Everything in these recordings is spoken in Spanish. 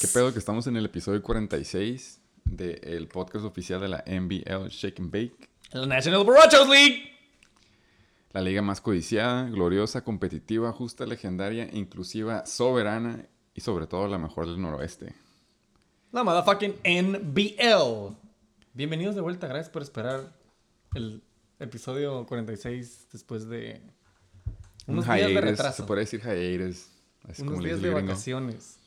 ¿Qué pedo, que estamos en el episodio 46 del podcast oficial de la NBL Shake and Bake? La National Borrachos League. La liga más codiciada, gloriosa, competitiva, justa, legendaria, inclusiva, soberana y sobre todo la mejor del noroeste. La motherfucking NBL. Bienvenidos de vuelta, gracias por esperar el episodio 46 después de unos Un días de hiatus, retraso. Se puede decir hiatus. Así unos como días de gringo. vacaciones.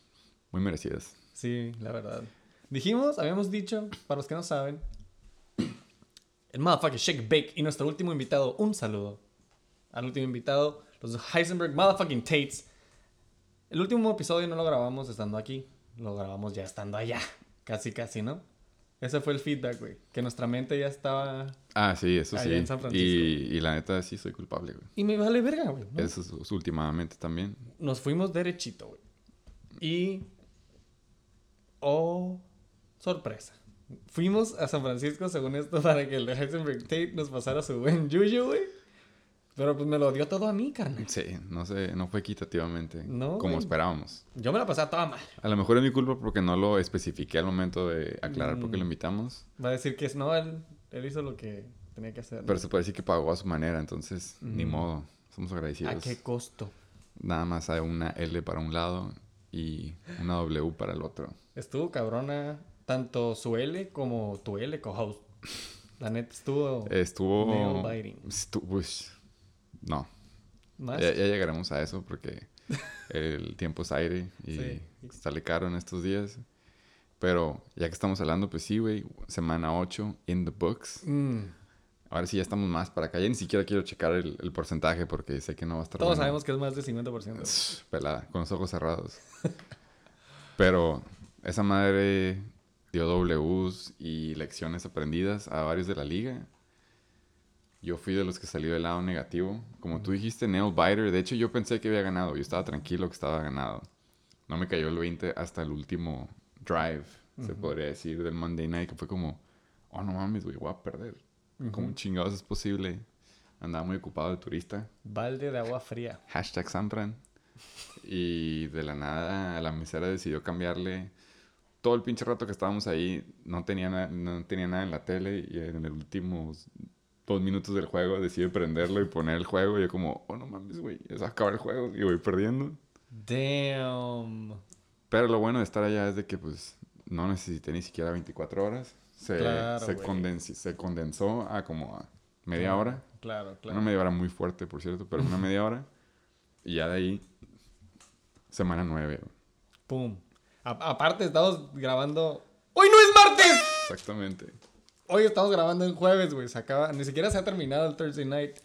Muy merecidas. Sí, la verdad. Dijimos, habíamos dicho, para los que no saben, el motherfucking Shake Bake y nuestro último invitado, un saludo al último invitado, los Heisenberg motherfucking Tates. El último episodio no lo grabamos estando aquí, lo grabamos ya estando allá, casi casi, ¿no? Ese fue el feedback, güey, que nuestra mente ya estaba... Ah, sí, eso sí. en San Francisco. Y, y la neta sí soy culpable, güey. Y me vale verga, güey. ¿no? Eso es, es últimamente también. Nos fuimos derechito, güey. Y... Oh, sorpresa. Fuimos a San Francisco, según esto, para que el de Heisenberg Tate nos pasara su buen yuyu, güey. Pero pues me lo dio todo a mí, carnal. Sí, no sé, no fue equitativamente No, como güey. esperábamos. Yo me la pasé a toda mal. A lo mejor es mi culpa porque no lo especifiqué al momento de aclarar por qué Mm. lo invitamos. Va a decir que es, no, él, él hizo lo que tenía que hacer. ¿no? Pero se puede decir que pagó a su manera, entonces ni Mm. modo. Somos ¿A agradecidos. qué costo? Nada más hay una L para un lado y una W para el otro. Estuvo cabrona tanto su L como tu L co-host. La neta estuvo Estuvo... estu- pues, no, más. ya, ya llegaremos a eso porque el tiempo es aire y Sí. sale caro en estos días. Pero ya que estamos hablando, pues sí, güey, semana 8 in the books. Mm, Ahora sí ya estamos más para acá. Ya ni siquiera quiero checar el, el porcentaje porque sé que no va a estar todos bueno. sabemos que es más del 50%. Shh, Pelada, con los ojos cerrados. Pero esa madre dio Ws y lecciones aprendidas a varios de la liga. Yo fui de los que salió del lado negativo. Como tú dijiste, Nail Biter. De hecho, yo pensé que había ganado. Yo estaba tranquilo que estaba ganado. No me cayó el 20 hasta el último drive, se Ujú. podría decir, del Monday Night. Que fue como, oh, no mames, güey, voy a perder. ¿Cómo Ujú. chingados es posible? Andaba muy ocupado de turista. Balde de agua fría. Hashtag Sampran. Y de la nada la mesera decidió cambiarle. Todo el pinche rato que estábamos ahí no tenía, no tenía nada en la tele y en los últimos dos minutos del juego decide prenderlo y poner el juego y yo como, oh no mames, güey, a acabar el juego y voy perdiendo. Damn. Pero lo bueno de estar allá es de que pues no necesité ni siquiera 24 horas. Se, Claro, se, güey. condensi- se condensó a como a media hora. Claro, claro. Una media hora muy fuerte, por cierto, pero una media hora. Y ya de ahí, semana nueve. güey. Pum. Aparte, estamos grabando. ¡Hoy no es martes! Exactamente. Hoy estamos grabando en jueves, güey. Se acaba. Ni siquiera se ha terminado el Thursday night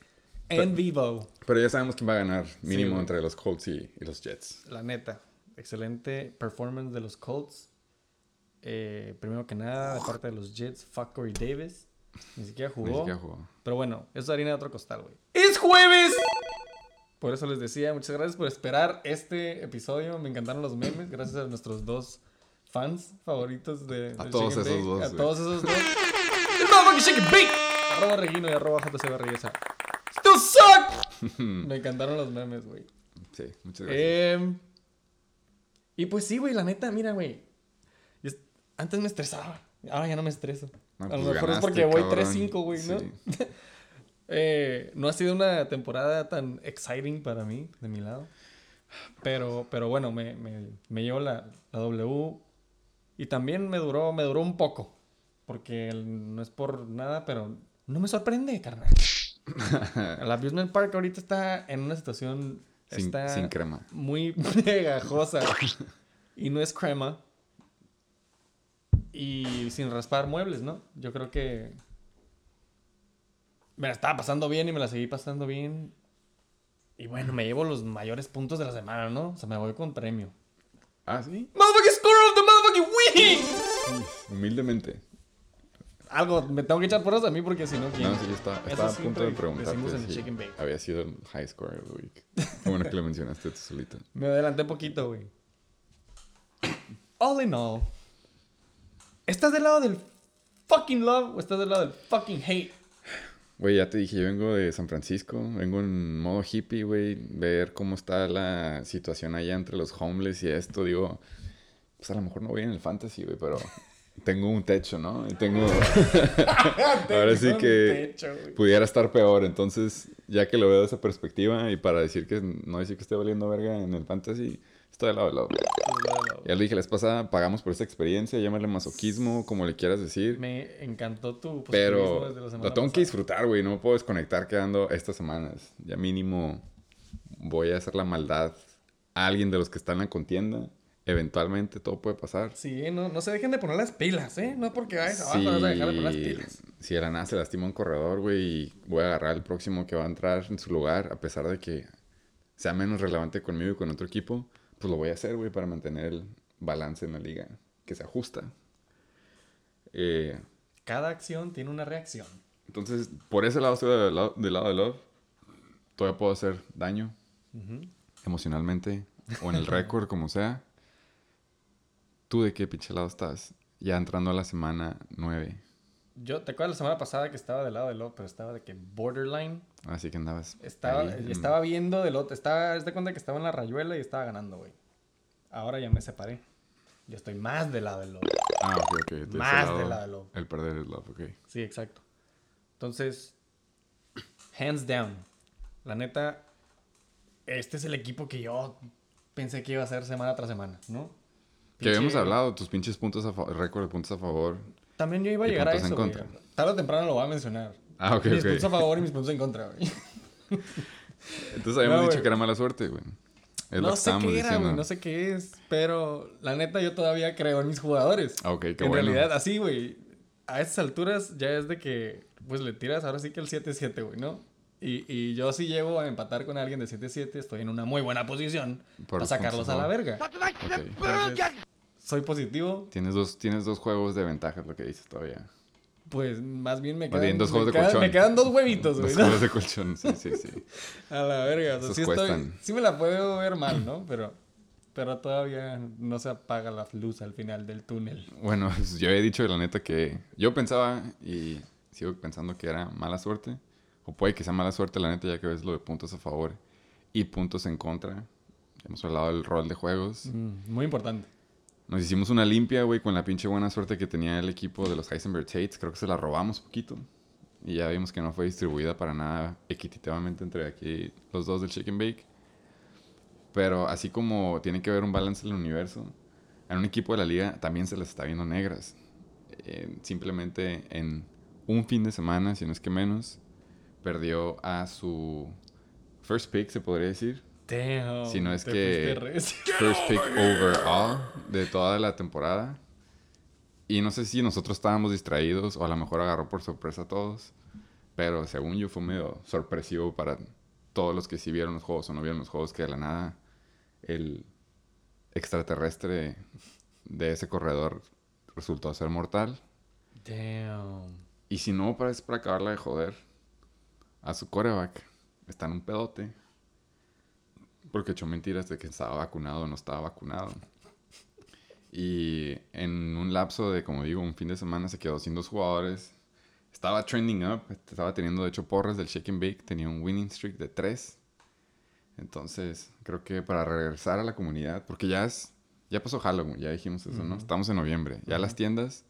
en vivo. Pero ya sabemos quién va a ganar, mínimo entre los Colts y, y los Jets. La neta. Excelente performance de los Colts. Eh, primero que nada, de parte de los Jets, fuck Corey Davis. Ni siquiera jugó. Ni siquiera jugó. Pero bueno, eso es harina de otro costal, güey. ¡Es jueves! Por eso les decía, muchas gracias por esperar este episodio. Me encantaron los memes. Gracias a nuestros dos fans favoritos de. A todos esos dos, A todos esos dos. ¡El motherfucking Shake and Bake! Arroba Regino y arroba JC Barriguesa. ¡Still suck! Me encantaron los memes, güey. Sí, muchas gracias. Eh, y pues sí, güey, la neta, mira, güey. Es- Antes me estresaba. Ahora ya no me estreso. No, a pues lo mejor es ganaste, porque voy cabrón. 3-5, güey, ¿no? Sí. Eh, no ha sido una temporada tan exciting para mí, de mi lado. Pero, pero bueno, me, me, me llevo la, la W. Y también me duró, me duró un poco. Porque el- no es por nada, pero no me sorprende, carnal. El Abusement Park ahorita está en una situación... Sin, está sin crema. muy pegajosa. y no es crema. Y sin raspar muebles, ¿no? Yo creo que me la estaba pasando bien y me la seguí pasando bien. Y bueno, me llevo los mayores puntos de la semana, ¿no? O sea, me voy con premio. Ah, sí. ¡Motherfucking score of the motherfucking week! Humildemente. Algo, me tengo que echar por eso a mí porque si no, ¿quién? No, sí, yo estaba, a punto de si Bake. había sido el high score of the week. Bueno que lo mencionaste tú solito. Me adelanté poquito, güey. All in all. ¿Estás del lado del fucking love o estás del lado del fucking hate? Güey, ya te dije, yo vengo de San Francisco, vengo en modo hippie, güey, ver cómo está la situación allá entre los homeless y esto, digo, pues a lo mejor no voy en el fantasy, güey, pero tengo un techo, ¿no? Y tengo... Ahora sí que techo, pudiera estar peor, entonces, ya que lo veo de esa perspectiva y para decir que no decir que esté valiendo verga en el fantasy, estoy de lado de lado. Ya lo dije la vez pasada, pagamos por esa experiencia, llámale masoquismo, como le quieras decir. Me encantó tu Pero desde la semana lo tengo que disfrutar, güey. No me puedo desconectar quedando estas semanas. Ya mínimo voy a hacer la maldad a alguien de los que están en la contienda. Eventualmente todo puede pasar. Sí, no, no se dejen de poner las pilas, ¿eh? No porque vayas abajo no vas a dejar de poner las pilas. si de la nada se lastima un corredor, güey, y voy a agarrar el próximo que va a entrar en su lugar, a pesar de que sea menos relevante conmigo y con otro equipo, pues lo voy a hacer, güey, para mantener el balance en la liga, que se ajusta. Eh, Cada acción tiene una reacción. Entonces, por ese lado estoy del lado, del lado de Love. Todavía puedo hacer daño Ujú. emocionalmente o en el récord, como sea. ¿Tú de qué pinche lado estás? Ya entrando a la semana 9. Yo, ¿te acuerdas la semana pasada que estaba del lado del otro, pero estaba de que borderline? Así que andabas. Estaba, ahí, mm. estaba viendo del otro, estaba, haz de cuenta que estaba en la rayuela y estaba ganando, güey. Ahora ya me separé. Yo estoy más del lado del otro. Ah, ok, ok. de Más lado, del lado de Love. El perder es Love, ok. Sí, exacto. Entonces, hands down. La neta, este es el equipo que yo pensé que iba a ser semana tras semana, ¿no? Que habíamos Pinche- hablado, tus pinches puntos a favor, récord de puntos a favor. También yo iba a llegar a eso. Tarde o temprano lo voy a mencionar. Ah, ok, mis ok. puntos a favor y mis puntos en contra, güey. Entonces habíamos No, dicho güey. que era mala suerte, güey. No sé qué era, güey, no sé qué es, pero la neta yo todavía creo en mis jugadores. Ah, ok, qué en bueno. realidad, así, güey, a estas alturas ya es de que, pues le tiras ahora sí que el 7-7, güey, ¿no? Y, y yo si llego a empatar con alguien de 7-7, estoy en una muy buena posición Por para los sacarlos a la verga. Ok. Entonces, soy positivo, Tienes dos, tienes dos juegos de ventaja, lo que dices todavía. Pues más bien me quedan, bien, dos me juegos de quedan- colchón. me quedan dos huevitos, güey, Dos ¿no? juegos de colchón, sí, sí, sí. A la verga, o sea, sí, estoy, cuestan. sí me la puedo ver mal, ¿no? Pero, pero todavía no se apaga la luz al final del túnel. Bueno, pues, yo había dicho la neta que yo pensaba y sigo pensando que era mala suerte. O puede que sea mala suerte, la neta, ya que ves lo de puntos a favor y puntos en contra. Hemos hablado del rol de juegos. Mm, muy importante. Nos hicimos una limpia, güey, con la pinche buena suerte que tenía el equipo de los Heisenberg Tates. Creo que se la robamos poquito. Y ya vimos que no fue distribuida para nada equitativamente entre aquí los dos del Chicken Bake. Pero así como tiene que haber un balance en el universo, en un equipo de la liga también se las está viendo negras. Eh, simplemente en un fin de semana, si no es que menos, perdió a su first pick, se podría decir. Damn. Si no es que-. First pick overall de toda la temporada. Y no sé si nosotros estábamos distraídos o a lo mejor agarró por sorpresa a todos. Pero según yo fue medio sorpresivo para todos los que sí vieron los juegos o no vieron los juegos que de la nada el extraterrestre de ese corredor resultó ser mortal. Damn. Y si no, parece para acabarla de joder a su coreback. Está en un pedote. Porque echó mentiras de que estaba vacunado o no estaba vacunado. Y en un lapso de, como digo, un fin de semana se quedó sin dos jugadores. Estaba trending up. Estaba teniendo, de hecho, porras del shake and bake. Tenía un winning streak de tres. Entonces, creo que para regresar a la comunidad, porque ya es, ya pasó Halloween, ya dijimos eso, ¿no? Estamos en noviembre. Ya las tiendas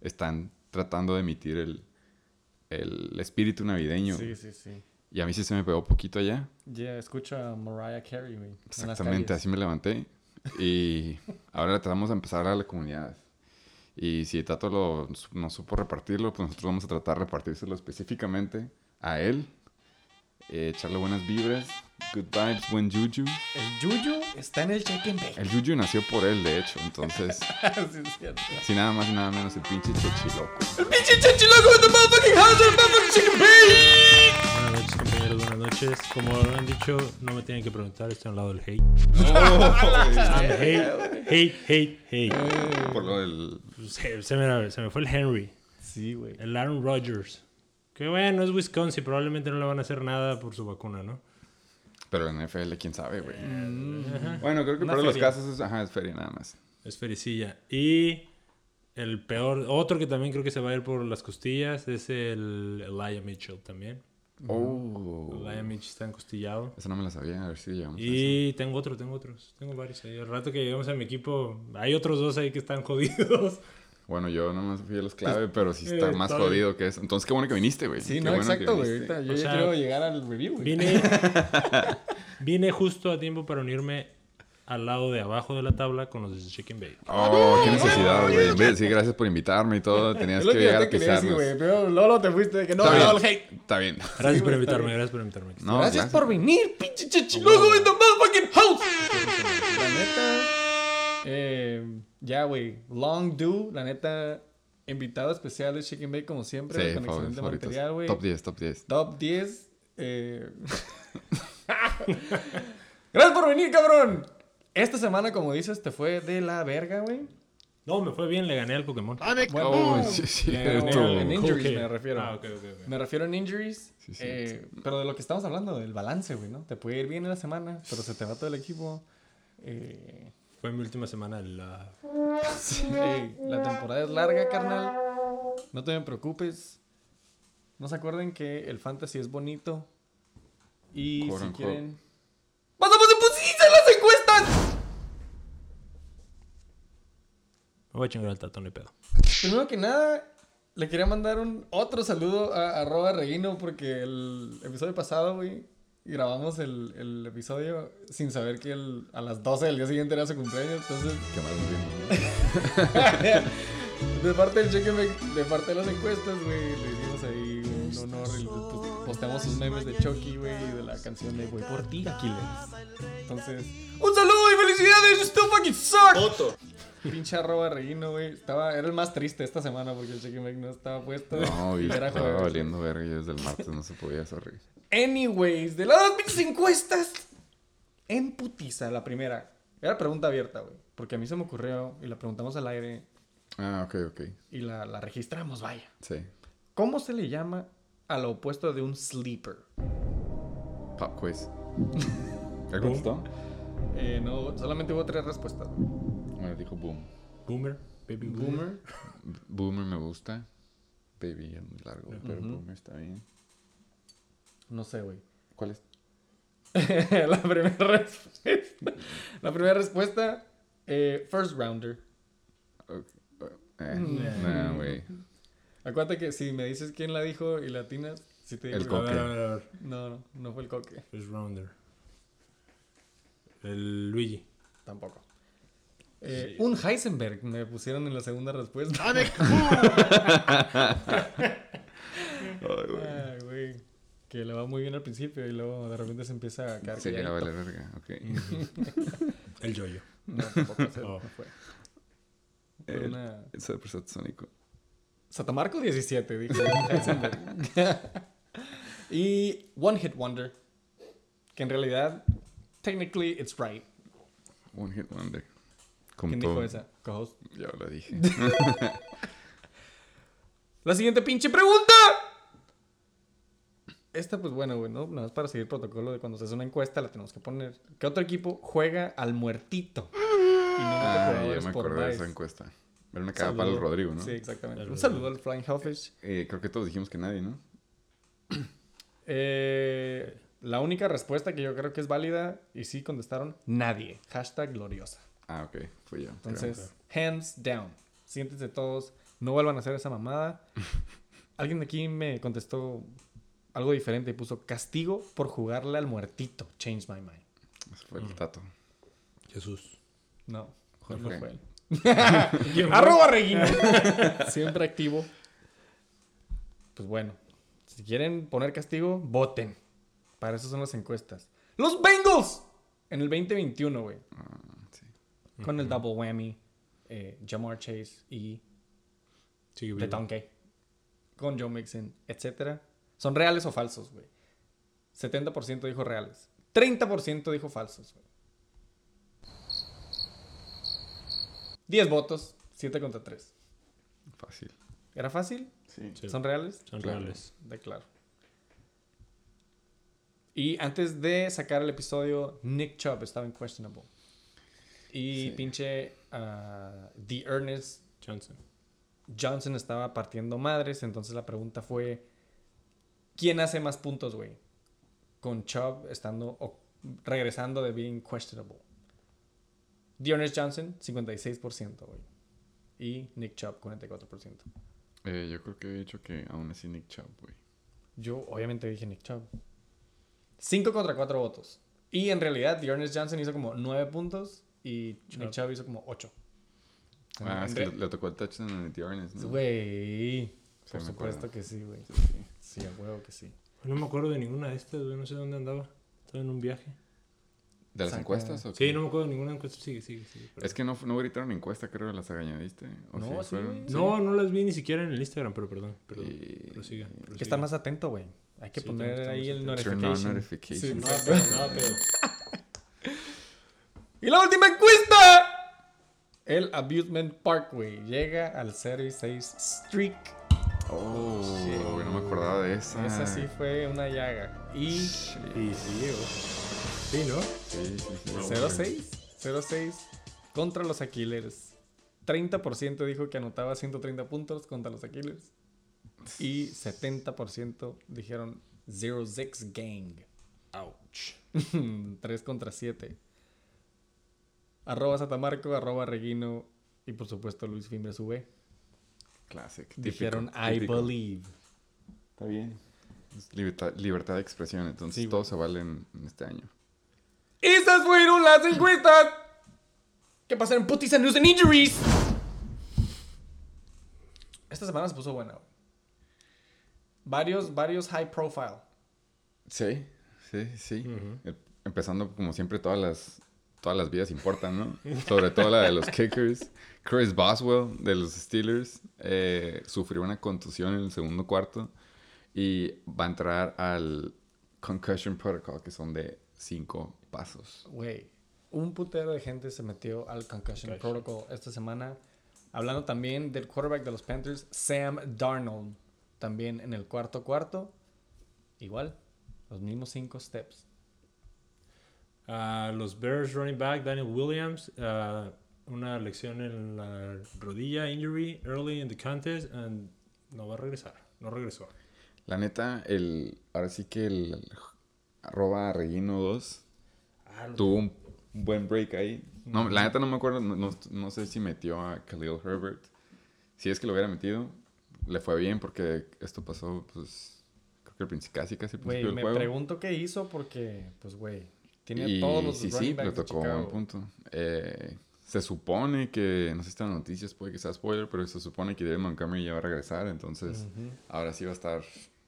están tratando de emitir el, el espíritu navideño. Sí, sí, sí. Y a mí sí se me pegó poquito allá. Ya escucho a Mariah Carey, güey. Exactamente, así me levanté. Y ahora tratamos de empezar a la comunidad. Y si Tato lo, no supo repartirlo, pues nosotros vamos a tratar de repartírselo específicamente a él. Eh, echarle buenas vibras, good vibes, buen juju. El Yuyu está en el check and bake. El juju nació por él, de hecho. Entonces, sí, es cierto. sin nada más y nada menos, el pinche chechi loco. El pinche chechi loco with the motherfucking house and motherfucking chicken bake. Buenas noches, compañeros, buenas noches. Como lo han dicho, no me tienen que preguntar, estoy al lado del hate. I'm hate, hate, hate, hate. Por lo del. Se, se me, se me fue el Henry, Sí, güey. el Aaron Rodgers. Que bueno, es Wisconsin, probablemente no le van a hacer nada por su vacuna, ¿no? Pero en NFL, quién sabe, güey. Ajá. Bueno, creo que por los casos es, ajá, es feria nada más. Es fericilla. Y El peor, otro que también creo que se va a ir por las costillas es el Elijah Mitchell también. Oh. Está encostillado. Esa no me la sabía, a ver si llegamos a eso. Y tengo otro, tengo otros, tengo varios ahí. Al rato que lleguemos a mi equipo, hay otros dos ahí que están jodidos. Bueno, yo nomás fui a los clave, pero sí está eh, más jodido que eso. Entonces, qué bueno que viniste, güey. Sí, Qué no, bueno exacto, güey. Yo O ya sea, quiero llegar al review, güey. Vine, vine justo a tiempo para unirme al lado de abajo de la tabla con los de Chicken Bay. Oh, qué necesidad, güey. En Sí, gracias por invitarme y todo. Tenías que llegar a pisarnos. güey. Pero Lolo te fuiste de que no, hate. Está bien. Gracias por invitarme, gracias por invitarme. No, gracias, por venir, pinche chichiloso in the motherfucking house. La neta, eh, ya, güey. Long do, la neta, invitado especial de Chicken Bake, como siempre, Sí, con favor- excelente favoritos. material, güey. Top 10, top 10. Top 10. eh. Gracias por venir, cabrón. Esta semana, como dices, te fue de la verga, güey. No, me fue bien, le gané al Pokémon. Bueno, Oh, sí, sí, en injuries me refiero. Ah, ok, ok, ok. Me refiero en injuries. Sí, sí, eh, Pero de lo que estamos hablando, del balance, güey, ¿no? Te puede ir bien en la semana, pero se te va todo el equipo. Eh, Fue mi última semana de la... Ey, la temporada es larga, carnal. No te me preocupes. No se acuerden que el fantasy es bonito. Y Quote si quieren. ¡Pasamos Me voy a chingar al tatón y pedo. Primero que nada, le quería mandar un otro saludo a arroba Reguino porque el episodio pasado, güey, grabamos el, el episodio sin saber que el- a las 12 del día siguiente era su cumpleaños. Entonces, Qué mal nos vimos, ¿no? de parte del cheque, de parte de las encuestas, güey, le hicimos ahí un honor y pues, posteamos sus memes de Chucky, güey, y de la canción de Voy por ti, Aquiles. Entonces, un saludo y felicidades, you still fucking suck. Pinche arroba Reguino, güey. Estaba, era el más triste esta semana porque el cheque no estaba puesto. No, y Era estaba valiendo verga. Yo desde el martes no se podía, sorry. Anyways, de las pinches encuestas. En putiza, la primera. Era pregunta abierta, güey. Porque a mí se me ocurrió y la preguntamos al aire Ah, ok, ok. y la, la registramos, vaya. Sí. ¿Cómo se le llama al opuesto de un sleeper? Pop quiz. ¿Ya contestó? Eh, no, solamente hubo tres respuestas. Bueno, dijo boom. Boomer, baby boomer. Boomer. Boomer me gusta. Baby es muy largo, pero boomer está bien. No sé, güey. ¿Cuál es? la primera respuesta. La primera respuesta. eh, first rounder. Ok, Eh, nah, güey. Acuérdate que si me dices quién la dijo y latinas, si te digo El coque. ver, a ver, a ver. No, no, no fue el coque. First rounder. El Luigi. Tampoco. Eh, Un Heisenberg me pusieron en la segunda respuesta. Ay, güey. Ay, güey. Que le va muy bien al principio y luego de repente se empieza a caer. Sí, ya calladito. vale verga, ok. El Yoyo. No, tampoco se- Oh. no fue. Fue El, una... el supersónico. Satamarco 17, dije. Heisenberg. y One Hit Wonder. Que en realidad, technically, it's right. One Hit Wonder. Como ¿Quién todo. dijo esa? Co-host. Ya lo dije. La siguiente pinche pregunta. Esta, pues bueno, güey, ¿no? Nada más para seguir el protocolo de cuando se hace una encuesta, la tenemos que poner. ¿Qué otro equipo juega al muertito? Y no ah, ya me acordé de esa encuesta. Era una cagada para el. Rodrigo, ¿no? Sí, exactamente. Un saludo al Flying Hellfish. Eh, creo que todos dijimos que nadie, ¿no? Eh, la única respuesta que yo creo que es válida, y sí contestaron, nadie. Hashtag gloriosa. Ah, ok. Fui yo. creo. Entonces, hands down. Siéntense todos, no vuelvan a hacer esa mamada. Alguien de aquí me contestó algo diferente y puso castigo por jugarle al muertito. Change my mind. Ese fue el tato. Jesús. No, ¿Cuál no fue él. Arroba Regina. Siempre activo. Pues bueno, si quieren poner castigo, voten. Para eso son las encuestas. Los Bengals en el 2021, güey. Ah, sí. Con el double whammy, eh, Jamar Chase y vivo. Donkey. Con Joe Mixon, etc. ¿Son reales o falsos, güey? 70% dijo reales. 30% dijo falsos, güey. 10 votos, 7 contra 3. Fácil. ¿Era fácil? Sí. Sí. ¿Son reales? Son Claro. reales. De claro. Y antes de sacar el episodio, Nick Chubb estaba en questionable. Y Sí. pinche ah, The Ernest Johnson. Johnson estaba partiendo madres, entonces la pregunta fue, ¿quién hace más puntos, güey? Con Chubb estando o regresando de being questionable. Dearness Johnson, 56%, güey. Y Nick Chubb, 44%. Eh, yo creo que he dicho que aún así Nick Chubb, güey. Yo obviamente dije Nick Chubb. 5 contra 4 votos. Y en realidad, Dearness Johnson hizo como 9 puntos y Nick Chubb hizo como 8. Ah, es que le, le tocó el touchdown en el Dearness, ¿no? Güey. Sí, Por me supuesto acuerdo. que sí, güey. Sí, sí. Sí, a huevo que sí. No me acuerdo de ninguna de estas, güey. No sé dónde andaba. Estaba en un viaje. ¿De las Saca- encuestas o Sí, no me acuerdo de ninguna encuesta. Sigue, sigue, sigue. Es que no, no gritaron encuesta, creo, las añadiste. ¿O No, sí sí, fueron? güey. No, no las vi ni siquiera en el Instagram, pero perdón. perdón. Y- Prosiga, Hay que estar más atento, güey. Hay que Sí, poner ahí el atentos. Turn on notification. Sí, Nada, pero, pero. Y la última encuesta. El Abusement Parkway llega al 0 y 6 streak. Oh, Shit. güey, no me acordaba de esa. Esa sí fue una llaga. Y Shit. Y sí. Sí, ¿no? Sí, sí, sí. 0-6. 0-6 contra los Aquilers. 30% dijo que anotaba 130 puntos contra los Aquilers. Y 70% dijeron 0-6 gang. Ouch. 3 contra 7. Arroba Satamarco, arroba Reguino y por supuesto Luis Fimbres V. Classic. típico, Dijeron I típico. believe. Está bien. Libertad, libertad de expresión, entonces Sí, todo se vale en, en este año. Estas fueron las encuestas que pasaron Putis and News and Injuries. Esta semana se puso buena. Varios, varios high profile. Sí, sí, sí. Empezando como siempre todas las todas las vidas importan, ¿no? Sobre todo la de los kickers. Chris Boswell de los Steelers eh, sufrió una contusión en el segundo cuarto y va a entrar al concussion protocol que son de cinco pasos. Güey, un putero de gente se metió al Concussion Concussion. Protocol esta semana. Hablando también del quarterback de los Panthers, Sam Darnold. También en el cuarto cuarto. Igual, los mismos cinco steps. Ah, los Bears running back Daniel Williams, ah, una lección en la rodilla, injury early in the contest, and no va a regresar. No regresó. La neta, el ahora sí que el arroba Regino 2 Ah, tuvo un buen break ahí. No, la neta no me acuerdo, no, no- no sé si metió a Khalil Herbert. Si es que lo hubiera metido, le fue bien porque esto pasó, pues, creo que casi, casi al principio del me juego. pregunto qué hizo porque, pues, güey, tiene y todos los sí, running sí, le tocó buen punto. Eh, se supone que, no sé si están las noticias, puede que sea spoiler, pero se supone que David Montgomery ya va a regresar, entonces ahora sí va a estar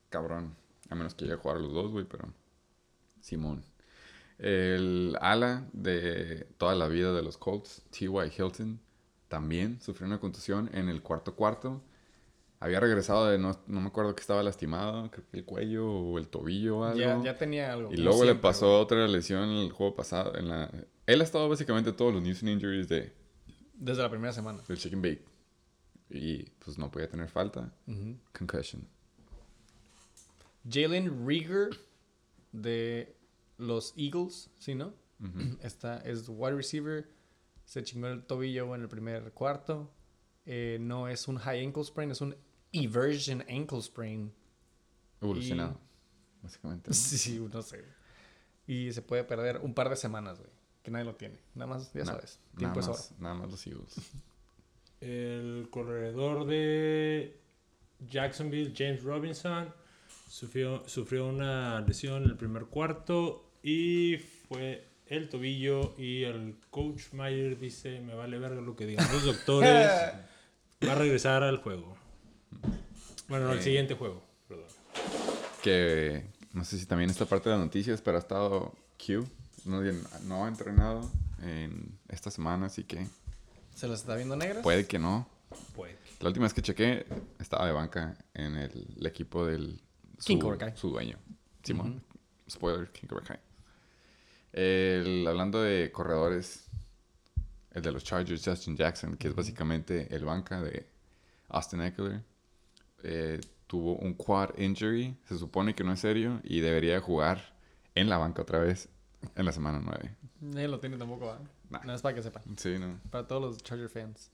cabrón. A menos que llegue a jugar a los dos, güey, pero. Simón. El ala de toda la vida de los Colts, T.Y. Hilton, también sufrió una contusión en el cuarto cuarto. Había regresado de, no, no me acuerdo que estaba lastimado, creo que el cuello o el tobillo o algo. Ya, ya tenía algo. y luego le pasó güey. otra lesión en el juego pasado. En la... Él ha estado básicamente todos los news and injuries de, Desde la primera semana. del chicken bake. Y pues no podía tener falta. Concussion. Jalen Rieger de los Eagles, ¿sí, no? Ujú. Está, es wide receiver. Se chingó el tobillo en el primer cuarto. Eh, no es un high ankle sprain, es un eversion ankle sprain. Evolucionado. Básicamente. ¿no? Sí, no sé. Y se puede perder un par de semanas, güey. Que nadie lo tiene. Nada más, ya Na- sabes. Nada Tiempo es oro. más, nada más los Eagles. El corredor de Jacksonville, James Robinson, sufrió, sufrió una lesión en el primer cuarto y fue el tobillo y el coach Mayer dice, me vale verga lo que digan los doctores, va a regresar al juego. Bueno, al Eh. siguiente juego, perdón. Que no sé si también esta parte de las noticias, pero ha estado Q. No, no ha entrenado en esta semana, así que ¿Se las está viendo negras? puede que no. Puede. La última vez que chequé, estaba de banca en el, el equipo del King Cobra Kai. su dueño. Simón. Spoiler, King Cobra Kai. El- hablando de corredores, el de los Chargers, Justin Jackson, que es básicamente el banca de Austin Eckler, eh, tuvo un quad injury. Se supone que no es serio y debería jugar en la banca otra vez en la semana 9. Nadie lo tiene tampoco. Nada más para que sepan. Sí, no. Para todos los Charger fans.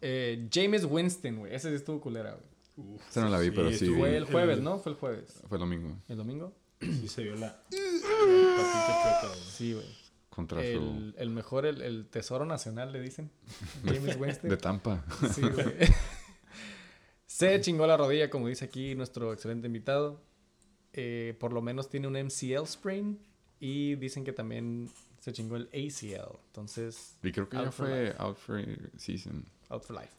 Eh, James Winston, güey. Ese sí estuvo culera, güey. Esa no la vi, pero sí. Fue el jueves, ¿no? Fue el jueves. Fue el domingo. ¿El domingo? Sí se vio la. Sí, güey. Contra El, el mejor, el, el tesoro nacional, le dicen. James su... Winston. De Tampa. Sí, güey. Se chingó la rodilla, como dice aquí nuestro excelente invitado. Eh, por lo menos tiene un MCL sprain. Y dicen que también se chingó el ACL. Entonces, Y creo que ya fue out for season. out for life.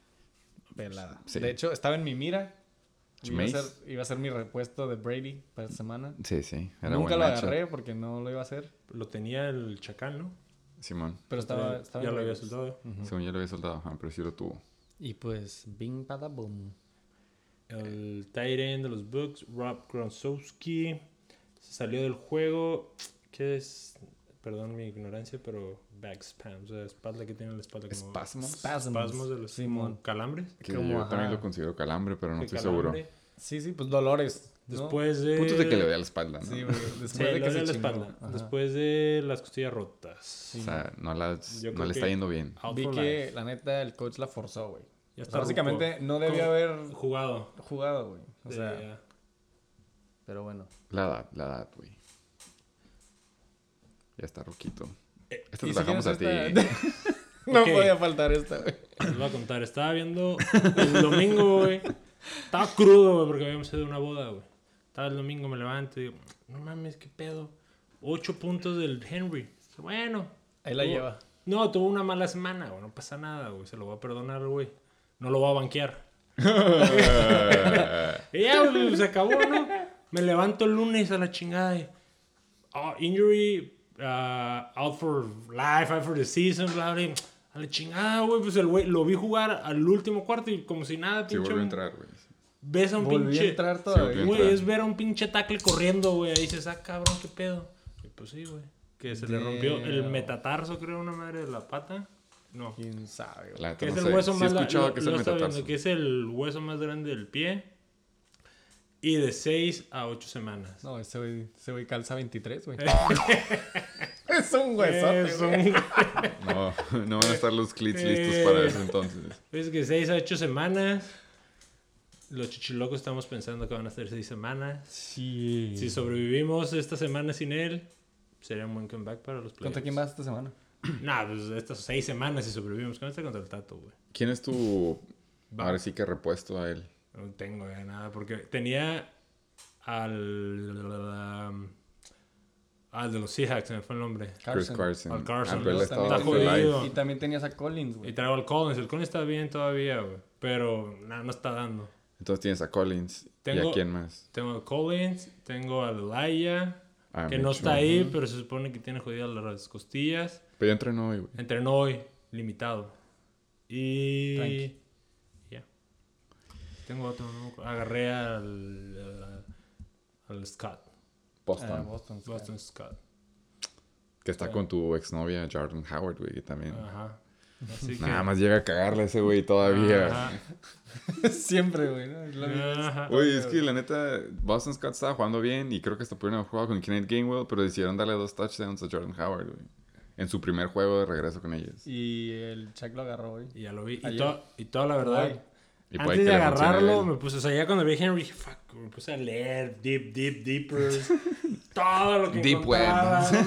Pelada. Sí. De hecho, estaba en mi mira. Iba a, ser, iba a ser mi repuesto de Brady para esta semana. Sí, sí. Era Nunca lo matchup. agarré porque no lo iba a hacer. Lo tenía el chacal, ¿no? Simón. Pero estaba, estaba ya lo había soltado. Ujú. Según yo lo había soldado, ajá, pero sí lo tuvo. Y pues, bing, pada, boom. El tight end de los Bucks, Rob Gronkowski, se salió del juego. ¿Qué es? Perdón mi ignorancia, pero back spam, o sea, espalda que tiene la espalda como ¿Espasmos? Espasmos de los Simón. como calambres. Que Como, yo ajá. también lo considero calambre, pero no estoy calambre. seguro. Sí, sí, pues dolores. ¿no? Después de Puntos de que le dé a la espalda, ¿no? Sí, güey. Después Sí, de le que se duele la chingó. espalda. Ajá. Después de las costillas rotas. Sí, o sea, no, las- no le está yendo bien. Vi que, life. la neta, el coach la forzó, güey. Ya O sea, está básicamente no debía haber jugado. jugado, güey. O sea, pero bueno. La edad, la edad, güey. Ya está roquito. Eh, Esta ¿Y te si dejamos a ti. esta? no podía faltar esta, güey. Les voy a contar. Estaba viendo el domingo, güey. Estaba crudo, güey, porque habíamos ido a una boda, güey. Estaba el domingo, me levanto y digo, no mames, qué pedo. Ocho puntos del Henry. Bueno. Ahí la tuvo- lleva. No, tuvo una mala semana, güey. No pasa nada, güey. Se lo voy a perdonar, güey. No lo voy a banquear. y ya, güey, se acabó, ¿no? Me levanto el lunes a la chingada y... Oh, injury, uh, out for life, out for the season, bla, bla. A la chingada, güey. Pues el güey lo vi jugar al último cuarto y como si nada, Sí, pinche... volvió a entrar, güey. Ves a un Volví a pinche... entrar volvió todavía. a Güey, entrar. es ver a un pinche tackle corriendo, güey. Ahí dices, ah, cabrón, qué pedo. Y pues sí, güey. Que se le rompió el metatarso, creo, una madre de la pata. No. ¿Quién sabe, güey? La es el hueso Sí más que es el hueso más grande del pie. Y de 6 a 8 semanas. No, ese güey, ese güey calza 23, güey. es un huesote, Es güey. un- No, no van a estar los clits Eh. listos para eso entonces. Es que 6 a 8 semanas. Los chichilocos estamos pensando que van a ser 6 semanas. Sí. Si sobrevivimos esta semana sin él, sería un buen comeback para los ¿Contra playoffs. quién vas esta semana? Nah, pues estas 6 semanas si sobrevivimos. ¿Con este contra el Tato, güey? ¿Quién es tu... Ahora sí que repuesto a él? No tengo ya nada, porque tenía al... Al de los Seahawks, se me fue el nombre. Chris Carson. Al Carson, Ah, Está jodido. Y también tenías a Collins, Y güey. traigo al Collins. El Collins está bien todavía, güey. Pero nah, no está dando. Entonces tienes a Collins. ¿Y a quién más? Tengo al Collins, tengo al Elijah, Ah, que no está ahí, pero se supone que tiene jodidas las costillas. Pero ya entrenó hoy, güey. Entrenó hoy, limitado. Y... Tranqui. Tengo otro, ¿no? Agarré al, al, al Scott. Boston. Ah, Boston. Scott. que está con tu exnovia Jordan Howard, güey, que también. Ajá. Así que... Nada más llega a cagarle a ese güey todavía. Ajá. Siempre, güey. ¿no? Oye, es que la neta, Boston Scott estaba jugando bien y creo que hasta pudieron haber jugado con Kenneth Gainwell, pero decidieron darle dos touchdowns a Jordan Howard, güey. En su primer juego de regreso con ellos. Y el Chuck lo agarró, güey. Y ya lo vi. Y, Ayer. to- y toda la verdad... Y Antes de agarrarlo, me puse, o sea, ya cuando vi Henry, dije, fuck, me puse a leer Deep, Deep, Deepers, todo lo que Deep encontraba, Web.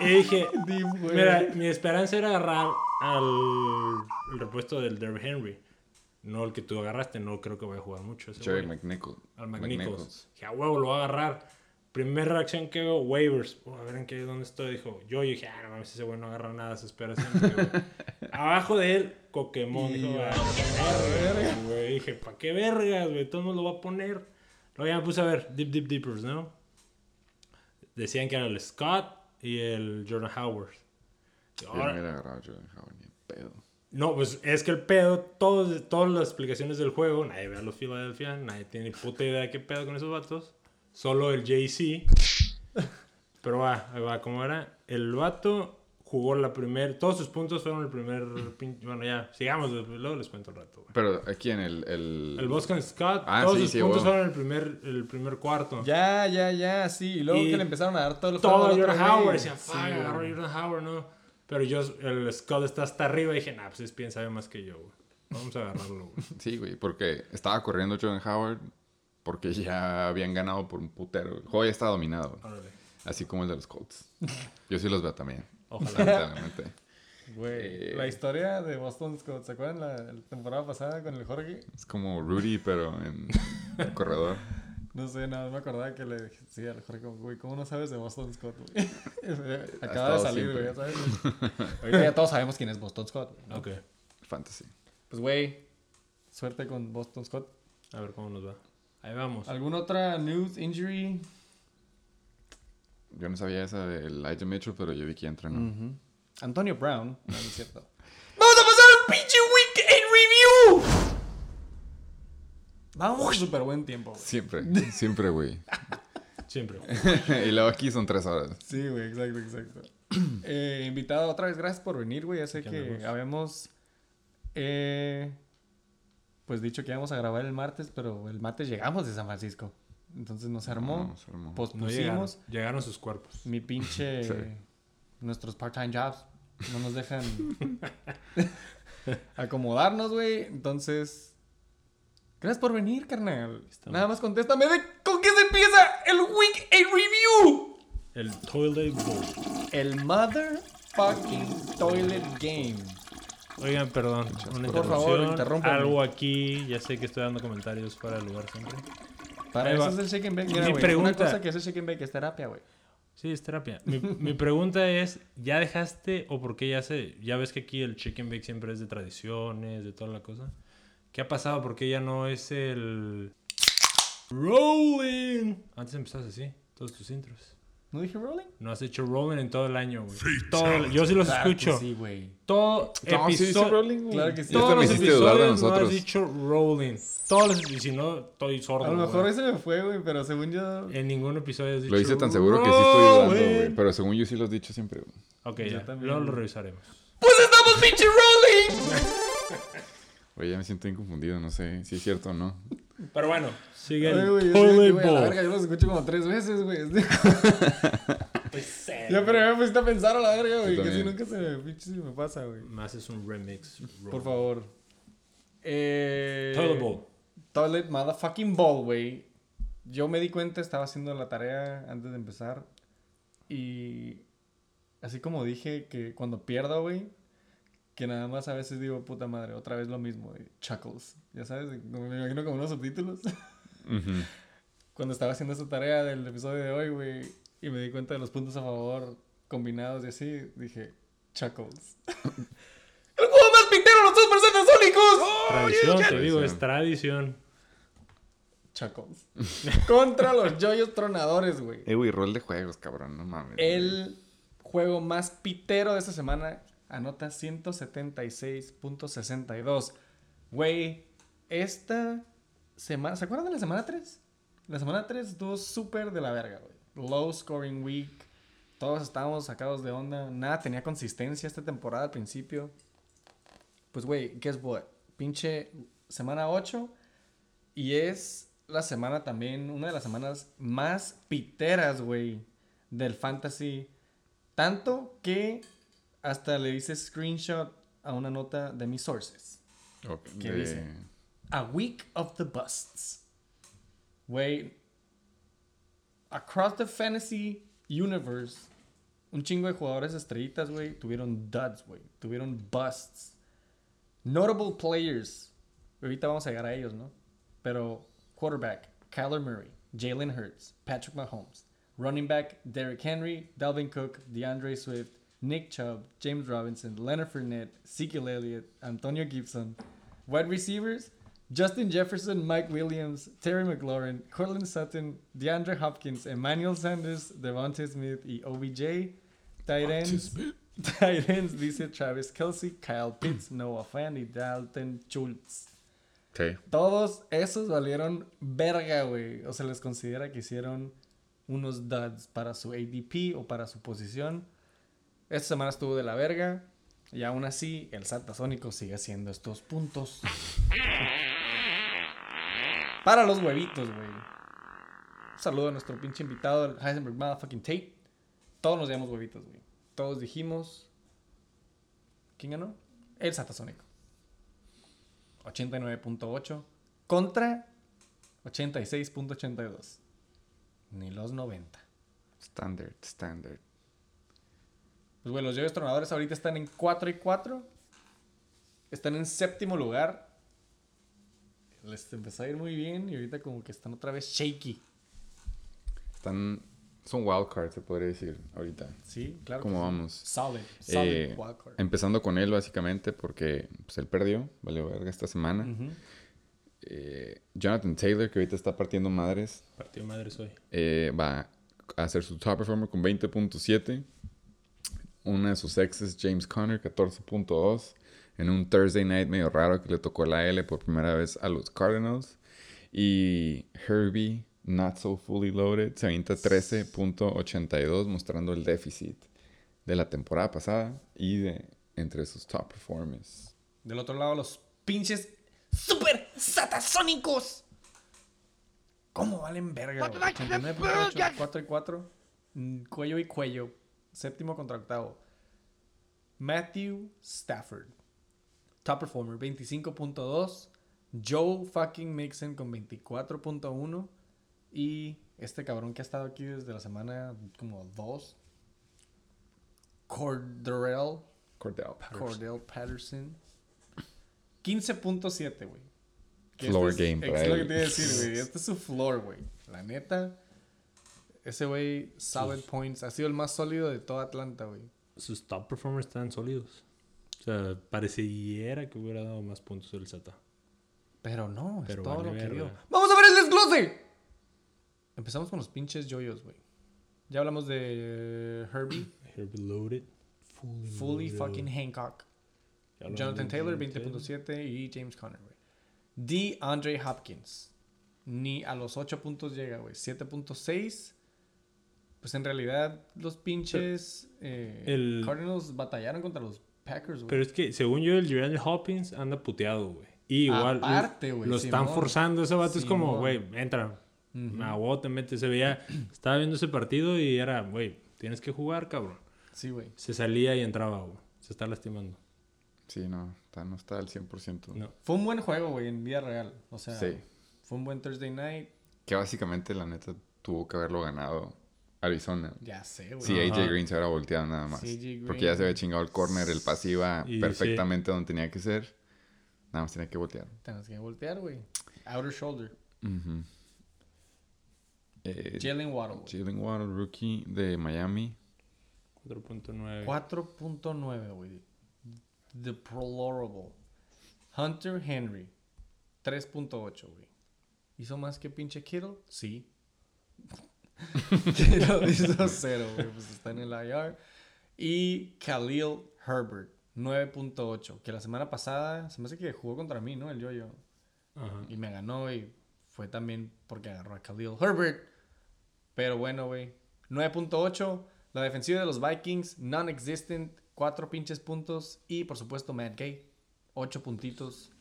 no Y dije, Deep, mira, mi esperanza era agarrar al el repuesto del Derrick Henry. No el que tú agarraste, no creo que vaya a jugar mucho ese Jerry. McNichol. Al McNichols. Dije, a huevo, lo voy a agarrar. Primera reacción que veo, waivers. Oh, a ver en qué, dónde estoy. Dijo, yo, yo dije, ah, no mames, ese güey no agarra nada, se espera siempre. Abajo de él, Coquemón. Dijo, Y- ah, verga, güey. Dije, ¿pa' qué vergas, güey? Todo el mundo lo va a poner. Luego ya me puse a ver, Deep, Deep, Deepers, ¿no? Decían que era el Scott y el Jordan Howard. Yo no hubiera agarrado Jordan Howard ni en pedo. no, pues es que el pedo, todos, todas las explicaciones del juego, nadie ve a los Philadelphia, nadie tiene puta idea de qué pedo con esos vatos. Solo el JC. Pero va, ahí va, ¿cómo era? El vato jugó la primer, todos sus puntos fueron el primer, pin- bueno ya, sigamos, luego les cuento el rato. güey. Pero aquí en el... El, El Boston Scott, Ah, todos sí, sus sí, puntos huevo. fueron el primer, el primer cuarto. Ya, ya, ya, sí. Y luego Y que le empezaron a dar todo el todo juego al otro Jordan güey. Howard. Decía, Sí, a güey. Jordan Howard, ¿no? Pero yo, el Scott está hasta arriba y dije, nah, pues es bien sabe más que yo, güey. Vamos a agarrarlo, güey. Sí, güey, porque estaba corriendo John Howard porque ya habían ganado por un putero. El juego ya estaba dominado, Órale. así como el de los Colts. Yo sí los veo también. Ojalá. lamentablemente. Güey, Eh. la historia de Boston Scott, ¿se acuerdan la, la temporada pasada con el Jorge? Es como Rudy, pero en el corredor. No sé, nada, me acordaba que le dije, sí, al Jorge, como, güey, ¿cómo no sabes de Boston Scott, güey? Acaba de salir, güey, ya sabes. Ahorita ya todos sabemos quién es Boston Scott. ¿no? Ok. Fantasy. Pues, güey, suerte con Boston Scott. A ver cómo nos va. Ahí vamos. ¿Alguna otra news, injury? Yo no sabía esa del Elijah Mitchell, pero yo vi que ya entrenó. Antonio Brown, no, no es cierto. ¡Vamos a pasar al pinche Week 8 Review! Vamos, súper buen tiempo, güey. Siempre, siempre, güey. Siempre. y luego aquí son tres horas. Sí, güey, exacto, exacto. Eh, invitado otra vez, gracias por venir, güey. Ya sé que habíamos, eh, pues dicho que íbamos a grabar el martes, pero el martes llegamos de San Francisco. Entonces nos armó, No, se armó. Pues, No llegaron. pospusimos. Llegaron sus cuerpos. Mi pinche, Sí. nuestros part-time jobs no nos dejan acomodarnos, güey. Entonces, gracias por venir, carnal. Estamos- Nada más contéstame de con qué se empieza el Week 8 Review. El Toilet Bowl. El motherfucking toilet game. Oigan, perdón. Una Por favor. Algo aquí. Ya sé que estoy dando comentarios fuera de lugar siempre. Para eso va. es el shake and bake. Mi Mira, güey, pregunta- Una cosa que es el shake and bake es terapia, güey. Sí, es terapia. Mi, mi pregunta es, ¿ya dejaste o por qué ya se... Ya ves que aquí el chicken bake siempre es de tradiciones, de toda la cosa. ¿Qué ha pasado? ¿Por qué ya no es el... Rolling? Antes empezabas así, todos tus intros. ¿No dije rolling? No has hecho rolling en todo el año, güey. Todo yo sí los Claro que escucho. Sí, güey. Todo No, sí episodio... Rolling, güey. Claro que sí. Todos me los episodios no has dicho rolling. Todos los... Y si no, estoy sordo. A lo mejor güey. ese me fue, güey, pero según yo. En ningún episodio has dicho Lo hice tan seguro que sí estoy dudando, güey. rolling. Pero según yo sí los he dicho siempre, güey. Ok, Yo ya. también. Luego lo revisaremos. ¡Pues estamos pinche rolling! Oye, ya me siento bien confundido, no sé si es cierto o no. Pero bueno, sigue Ay, el güey, yo que, güey, a la verga, yo los escucho como tres veces, güey. Pues, Ya, pero me pusiste a pensar a la verga, güey. Yo Que si nunca se me, pinche, se me pasa, güey. Más es un remix. Por favor. Eh, Toilet bowl. Toilet motherfucking bowl, güey. Yo me di cuenta, estaba haciendo la tarea antes de empezar. Y así como dije que cuando pierdo, güey, que nada más a veces digo, puta madre, otra vez lo mismo. Chuckles. Ya sabes, me imagino como unos subtítulos. Ujú. cuando estaba haciendo esa tarea del episodio de hoy, güey, y me di cuenta de los puntos a favor combinados y así, dije, Chuckles. ¡El juego más pintero de los dos presentes sónicos! Tradición, te digo, es tradición. Chuckles. Contra los yoyos tronadores, güey. Eh, güey, rol de juegos, cabrón, no mames. güey. El juego más pitero de esta semana anota 176.62. Güey, esta semana, ¿se acuerdan de la semana 3? La semana 3 estuvo súper de la verga, güey. Low scoring week. Todos estábamos sacados de onda. Nada tenía consistencia esta temporada al principio. Pues, güey, guess what? Pinche semana 8. Y es la semana también, una de las semanas más piteras, güey, del fantasy. Tanto que hasta le hice screenshot a una nota de mis sources. Ok, ¿Qué de- dice? A week of the busts. Güey, across the fantasy universe, un chingo de jugadores estrellitas, güey, tuvieron duds, güey. Tuvieron busts. Notable players. Ahorita vamos a llegar a ellos, ¿no? Pero quarterback, Kyler Murray, Jalen Hurts, Patrick Mahomes. Running back, Derrick Henry, Dalvin Cook, DeAndre Swift, Nick Chubb, James Robinson, Leonard Fournette, Ezekiel Elliott, Antonio Gibson. Wide receivers, Justin Jefferson, Mike Williams, Terry McLaurin, Cortland Sutton, DeAndre Hopkins, Emmanuel Sanders, Devontae Smith y OBJ. Tight ends, tight ends, dice Travis Kelsey, Kyle Pitts, Noah Fan y Dalton Schultz. Sí. Todos esos valieron verga, güey. O se les considera que hicieron unos duds para su ADP o para su posición. Esta semana estuvo de la verga. Y aún así, el Satasónico sigue haciendo estos puntos. para los huevitos, güey. Un saludo a nuestro pinche invitado, el Heisenberg Motherfucking Tate. Todos nos llamamos huevitos, güey. Todos dijimos. ¿Quién ganó? El Satasónico. 89.8 contra 86.82. Ni los 90. Standard, standard. Pues bueno, los Joyos Tronadores ahorita están en 4 y 4. Están en séptimo lugar. Les empezó a ir muy bien y ahorita como que están otra vez shaky. Están. Son wildcards, se podría decir, ahorita. Sí, claro. ¿Cómo sí. vamos? Solid, solid Eh, wildcard. empezando con él, básicamente, porque pues, él perdió, vale verga, esta semana. Eh, Jonathan Taylor, que ahorita está partiendo madres, Partido madres hoy. eh, va a hacer su top performer con 20.7. Una de sus exes, James Conner, 14.2. En un Thursday night medio raro que le tocó la L por primera vez a los Cardinals. Y Herbie, not so fully loaded, se avienta 13.82, mostrando el déficit de la temporada pasada y de entre sus top performers. Del otro lado, los pinches super satasónicos. ¿Cómo valen verga? güey? 89.8, 4 y 4. mm, Cuello y cuello. Séptimo contra octavo. Matthew Stafford. Top performer, 25.2. Joe fucking Mixon con 24.1. Y este cabrón que ha estado aquí desde la semana como 2. Cordell. Cordell Patterson. Cordell Patterson. 15.7, güey. Floor este es- game Es lo que te iba a decir, güey. Este es su floor, güey. La neta. Ese güey, solid points. Ha sido el más sólido de toda Atlanta, güey. Sus top performers están sólidos. O sea, pareciera que hubiera dado más puntos el Z. Pero no, Pero es todo vale lo que dio. ¡Vamos a ver el desglose! Empezamos con los pinches yoyos, güey. Ya hablamos de Herbie. Herbie loaded. Fully, Fully loaded. fucking Hancock. Jonathan Taylor. 20.7 y James Conner, güey. D. Andre Hopkins. Ni a los 8 puntos llega, güey. 7.6. Pues en realidad los pinches eh, el- Cardinals batallaron contra los Packers, güey. Pero es que, según yo, el DeAndre Hopkins anda puteado, güey. Y igual Aparte, lo- güey, lo están forzando. Ese vato es como, güey, entra. A vos te metes. Se veía, estaba viendo ese partido y era, güey, tienes que jugar, cabrón. Sí, güey. Se salía y entraba, güey. Se está lastimando. Sí, no, está- no está al 100%. No. Fue un buen juego, güey, en vida real. O sea, Sí. fue un buen Thursday night. Que básicamente, la neta, tuvo que haberlo ganado Arizona. Ya sé, güey. Si Ajá. AJ Green se hubiera volteado nada más. Porque ya se había chingado el corner, el pase iba Y perfectamente donde tenía que ser. Nada más tenía que voltear. Tienes que voltear, güey. Outer shoulder. Eh, Jalen Waddle. Jalen Waddle, rookie de Miami. 4.9. 4.9, güey. Deplorable. Hunter Henry. 3.8, güey. ¿Hizo más que pinche Kittle? Sí. Kittle hizo cero, güey. Pues está en el IR. Y Khalil Herbert. 9.8. Que la semana pasada se me hace que jugó contra mí, ¿no? El yo-yo. Y me ganó y fue también porque agarró a Khalil Herbert. Pero bueno, güey. 9.8. La defensiva de los Vikings, non-existent. 4 pinches puntos. Y por supuesto, Matt Gay. 8 puntitos.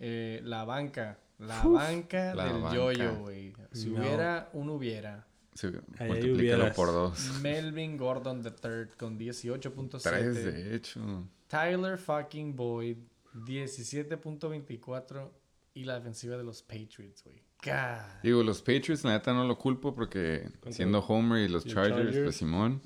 Eh, la banca. La banca la del banca. yo-yo, güey. Si No. hubiera, un hubiera. Sí, Ahí multiplícalo por dos. Melvin Gordon III con 18.7. Tres, de hecho. Tyler fucking Boyd, 17.24. Y la defensiva de los Patriots, güey. God. Digo, los Patriots, la neta, no lo culpo porque siendo Homer y los y Chargers, Chargers. pues Simón.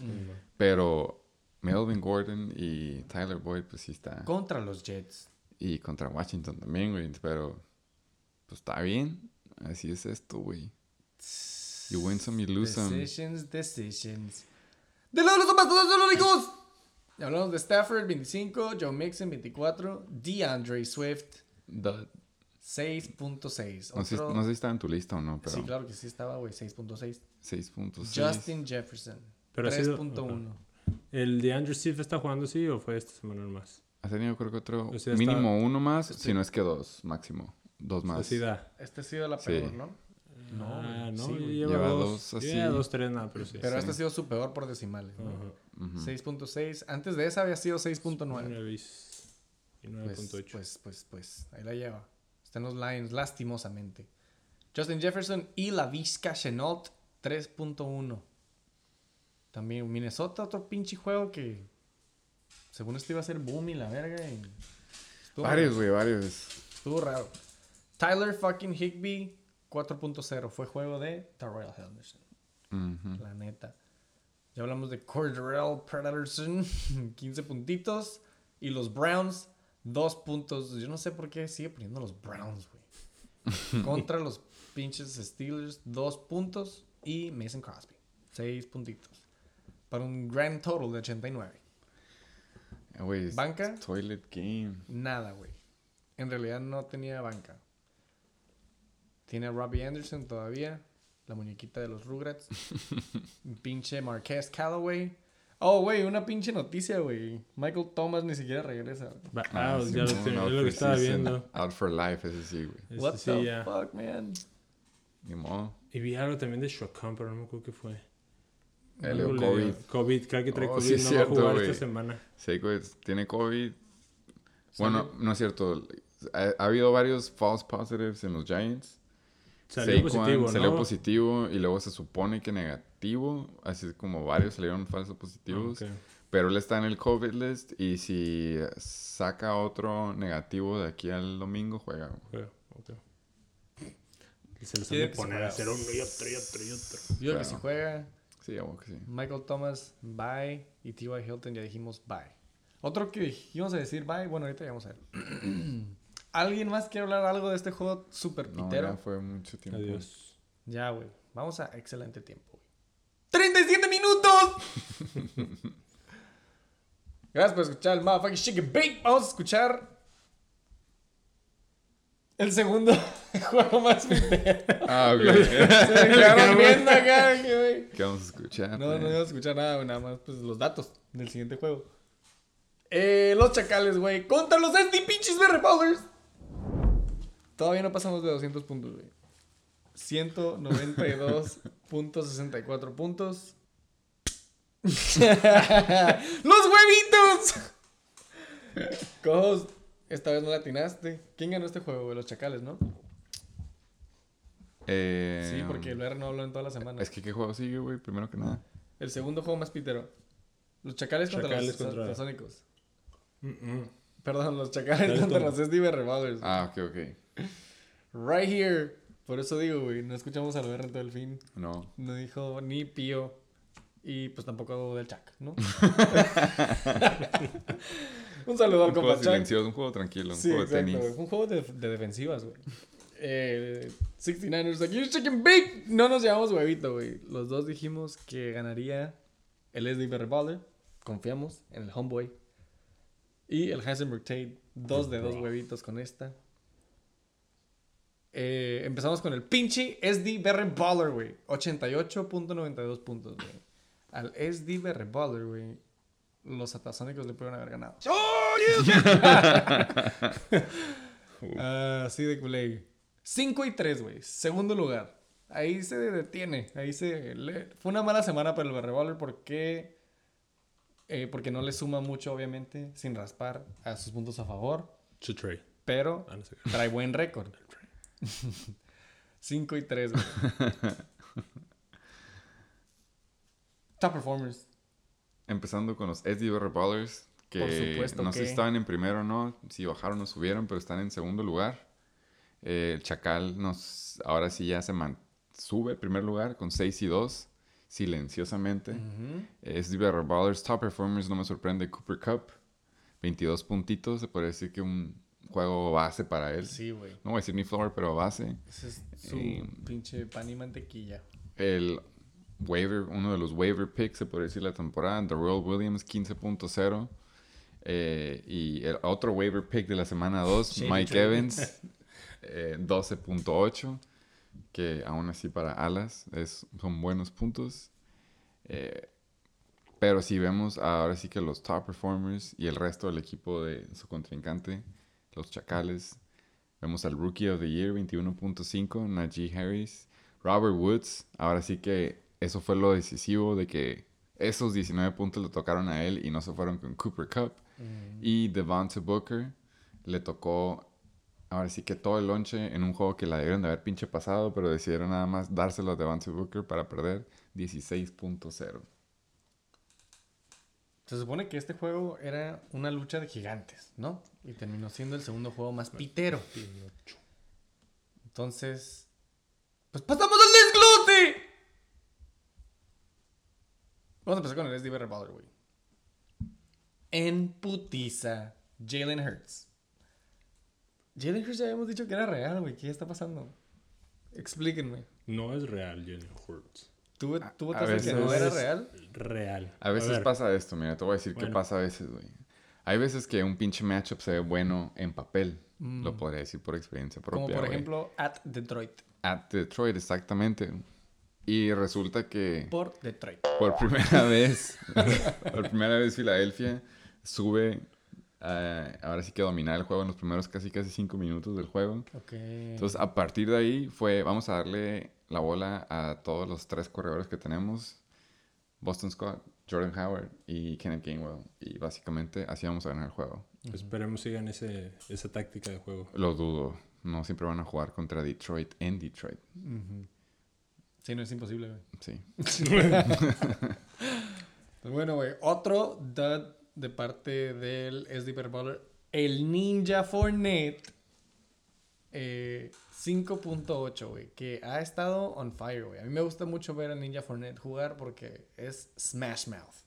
Pero Melvin Gordon y Tyler Boyd, pues sí está. Contra los Jets. Y contra Washington también, güey. Pero, pues está bien. Así es esto, güey. You win some, you lose some. Decisions, decisions. De lado de los Apostológicos. Ya hablamos de Stafford, 25. Joe Mixon, 24. DeAndre Swift, Dud. 6.6. No sé, no sé si estaba en tu lista o no, pero Sí, claro que sí estaba, güey. 6.6. 6.6. Justin Jefferson, Pero ha sido- 3.1. ¿El de Andrew Steve está jugando así o fue esta semana más? Ha tenido creo que otro, O sea, mínimo está- uno más, Sí. si no es que dos, máximo. Dos más. Así da. Esta ha sido la Sí. peor, ¿no? No, Ah, no, Sí, lleva, Lleva dos, dos así. Lleva dos, tres, nada, pero sí. Pero Sí. esta ha sido su peor por decimales. ¿no? Ajá. Ujú. 6.6. Antes de esa había sido 6.9. Nueve y Pues, 9.8. pues, pues, pues, ahí la lleva. Está en los Lions, lastimosamente. Justin Jefferson y la Vizca Chenault, 3.1. También Minnesota, otro pinche juego que según esto iba a ser boom y la verga. y estuvo- Varios, güey, varios. Estuvo raro. Tyler fucking Higby 4.0 fue juego de Darrell Henderson. Ujú. La neta. Ya hablamos de Cordell Predatorson, 15 puntitos. Y los Browns, 2 puntos. Yo no sé por qué sigue poniendo los Browns, güey. Contra los pinches Steelers, 2 puntos. Y Mason Crosby, 6 puntitos. Para un grand total de 89. Eh, Güey, es- Banca. Toilet game. Nada, güey. En realidad no tenía banca. Tiene a Robbie Anderson todavía. La muñequita de los Rugrats. Un pinche Marquez Callaway. Oh, güey, una pinche noticia, güey. Michael Thomas ni siquiera regresa. Ah, out, sí, ya lo no, lo for que estaba season, viendo. Out for life, ese sí, güey. What sí, the fuck, man? Ni modo. Y vi algo también de Shockham, pero no me acuerdo qué fue. Eh, Algo le dio- COVID. COVID, cada que trae Oh, COVID sí es no cierto, va a jugar güey. esta semana. Sí, güey, tiene COVID. Bueno, no es cierto. Ha, ha habido varios false positives en los Giants. Salió Saquon positivo, ¿no? salió positivo y luego se supone que negativo. Así como varios salieron falsos positivos. Ok. Pero él está en el COVID list y si saca otro negativo de aquí al domingo, juega. güey. Ok, ok. Y se que se poner juega. a hacer uno y otro y otro y otro. Yo creo que si juega. Sí, hago que sí. Michael Thomas, bye. Y T.Y. Hilton ya dijimos bye. Otro que íbamos a decir bye. Bueno, ahorita ya vamos a ver. ¿Alguien más quiere hablar algo de este juego super No, pitero? ya fue mucho tiempo. Adiós. Ya, güey. Vamos a excelente tiempo, güey. ¡37 minutos! Gracias por escuchar el motherfucking chicken bake. Vamos a escuchar el segundo juego más pitero. Ah, ok. Se me quedaron viendo acá, güey. ¿Qué vamos a escuchar? No, no güey? iba a escuchar nada, güey, nada más pues los datos del siguiente juego. Eh, los chacales, güey, contra los SD pinches Berry Ballers. Todavía no pasamos de 200 puntos, güey. 192.64 puntos. ¡Los huevitos! Cojos, esta vez no latinaste. ¿Quién ganó este juego, güey? Los chacales, ¿no? Eh, Sí, porque el BR no habló en toda la semana. Es que, ¿qué juego sigue, güey? Primero que nada. El segundo juego más pitero. Los chacales contra los contra- Sónicos. Mm-mm. Perdón, los chacales contra con- los SD Revolvers. Ah, ok, ok. Right here. Por eso digo, güey, no escuchamos al BR en todo el fin. No. No dijo ni Pío. Y pues tampoco del Chac, ¿no? un saludo al Un juego compa Chac. silencioso, un juego tranquilo, un Sí, juego de exacto, tenis. güey. Fue un juego de, de defensivas, güey. Eh, 69ers, aquí Chicken Big. No nos llevamos huevito, güey. Los dos dijimos que ganaría el SD Baller. Confiamos en el Homeboy. Y el Heisenberg Tate. Dos de dos huevitos con esta. Eh, empezamos con el pinche SD Berry Baller, güey. 88.92 puntos, güey. Al SD Berry Baller, güey. Los atasónicos le pudieron haber ganado. Ah, sí, de culé. 5 y 3, güey. Segundo lugar. Ahí se detiene. Ahí se. le- Fue una mala semana para el Revolver porque. eh, porque no le suma mucho, obviamente, sin raspar a sus puntos a favor. Pero Ah, trae buen récord. 5 y 3, güey. Top performers. Empezando con los SDR Ballers, que Por supuesto no sé si estaban en primero o no, si bajaron o subieron, pero están en segundo lugar. Eh, el Chacal nos, ahora sí ya se man- sube primer lugar con 6 y 2, silenciosamente. Ujú. SDR Ballers, top performers, no me sorprende, Cooper Cup, 22 puntitos, se puede decir que un juego base para él. Sí, güey. No voy a decir ni floor, pero base. Ese es su Eh, pinche pan y mantequilla. el waiver, uno de los waiver picks, se puede decir la temporada, Darrell Williams 15.0. Eh, y el otro waiver pick de la semana 2, Shady Mike. Evans, eh, 12.8. Que aún así para alas es, son buenos puntos. Eh, pero si vemos ahora sí que los top performers y el resto del equipo de su contrincante, los Chacales, vemos al Rookie of the Year 21.5, Najee Harris, Robert Woods, ahora sí que eso fue lo decisivo de que esos 19 puntos le tocaron a él y no se fueron con Cooper Cup. Y Devonta Booker le tocó ahora sí que todo el lonche en un juego que la debieron de haber pinche pasado, pero decidieron nada más dárselo a Devonta Booker para perder 16.0. Se supone que este juego era una lucha de gigantes, ¿no? Y terminó siendo el segundo juego más pitero. Entonces, pues pasamos al desglose. Vamos a empezar con el SDB Baller, güey. En putiza, Jalen Hurts. Jalen Hurts ya habíamos dicho que era real, güey. ¿Qué está pasando? Explíquenme. No es real, Jalen Hurts. ¿Tú, que no era real? Real. A veces pasa esto, mira, te voy a decir qué Bueno. pasa a veces, güey. Hay veces que un pinche matchup se ve bueno en papel. Mm. Lo podría decir por experiencia propia. Como por ejemplo, at Detroit. At Detroit, exactamente. Y resulta que Por Detroit. por primera vez, por primera vez Filadelfia sube, eh, ahora sí que dominar el juego en los primeros casi casi cinco minutos del juego. Ok. Entonces, a partir de ahí fue, vamos a darle la bola a todos los tres corredores que tenemos. Boston Scott, Jordan Howard y Kenneth Gainwell. Y básicamente así vamos a ganar el juego. Esperemos sigan ese, esa táctica de juego. Lo dudo. No siempre van a jugar contra Detroit en Detroit. Sí, no es imposible, güey. Sí. Pues bueno, güey. Otro dud de parte del SD Baller. El Ninja Fournette. Eh, 5.8, güey. Que ha estado on fire, güey. A mí me gusta mucho ver a Ninja Fournette jugar porque es Smash Mouth.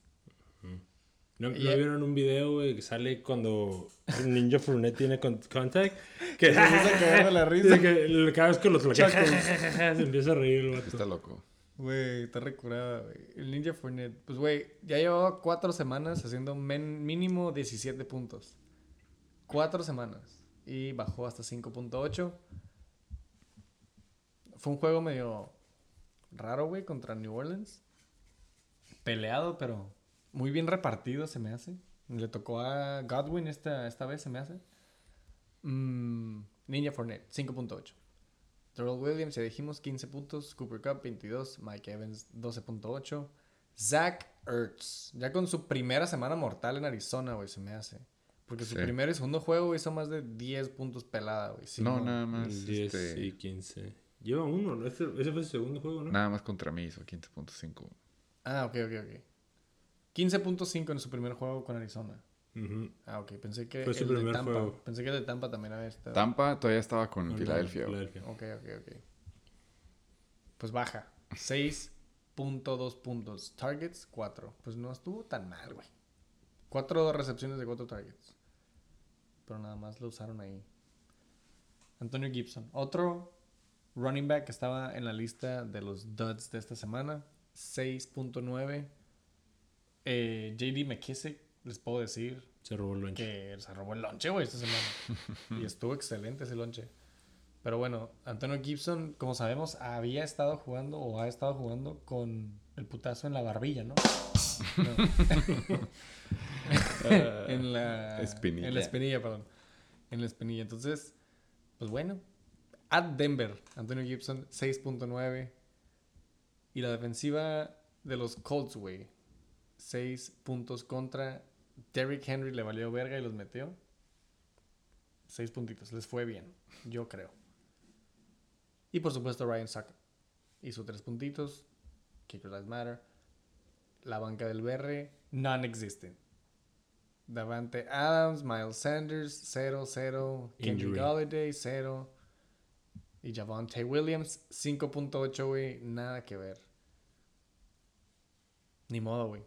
¿No, ¿no vieron un video, güey, que sale cuando Ninja Fournette tiene con- contact? Que Se empieza a cagar de la risa. Que cada vez que lo toca, se empieza a reír el vato. Está loco. Güey, está recurada, güey. El Ninja Fournette. Pues, güey, ya llevaba cuatro semanas haciendo men- mínimo 17 puntos. Cuatro semanas. Y bajó hasta 5.8. Fue un juego medio raro, güey, contra New Orleans. Peleado, pero muy bien repartido, se me hace. Le tocó a Godwin esta, esta vez, se me hace. Mm, Ninja Fournette, 5.8. Terrell Williams, ya dijimos, 15 puntos. Cooper Cup, 22. Mike Evans, 12.8. Zach Ertz, ya con su primera semana mortal en Arizona, güey, se me hace. Porque su Sí. primer y segundo juego hizo más de 10 puntos pelada, güey. no, nada más. 10 este, y 15. Lleva uno, ¿no? Ese, ese fue su segundo juego, ¿no? Nada más contra mí hizo 15.5. Ah, ok, ok, ok. 15.5 en su primer juego con Arizona. Ujú. Ah, ok. Pensé que Fue su el de primer Tampa. juego. Pensé que el de Tampa también había estado. Tampa todavía estaba con. Filadelfia. Ok, ok, ok. Pues baja. 6.2 puntos. Targets, 4. Pues no estuvo tan mal, güey. 4 recepciones de 4 targets. Pero nada más lo usaron ahí. Antonio Gibson. Otro running back que estaba en la lista de los duds de esta semana. 6.9. Eh, JD McKissick, les puedo decir Se robó el lonche. que se robó el lonche, güey, esta semana. y estuvo excelente ese lonche. Pero bueno, Antonio Gibson, como sabemos, había estado jugando o ha estado jugando con el putazo en la barbilla, ¿no? No. en la Espinilla. En la espinilla, perdón. En la espinilla. Entonces, pues bueno. At Denver, Antonio Gibson, 6.9. Y la defensiva de los Colts, güey. 6 puntos contra. Derrick Henry le valió verga y los metió. 6 puntitos. Les fue bien, yo creo. Y por supuesto Ryan Sucker. Hizo 3 puntitos. Kicker Lives Matter. La banca del BR, non-existent. Davante Adams, Miles Sanders, 0, 0. Kenny Injury. Galladay, 0. Y Javante Williams, 5.8, güey. Nada que ver. Ni modo, güey.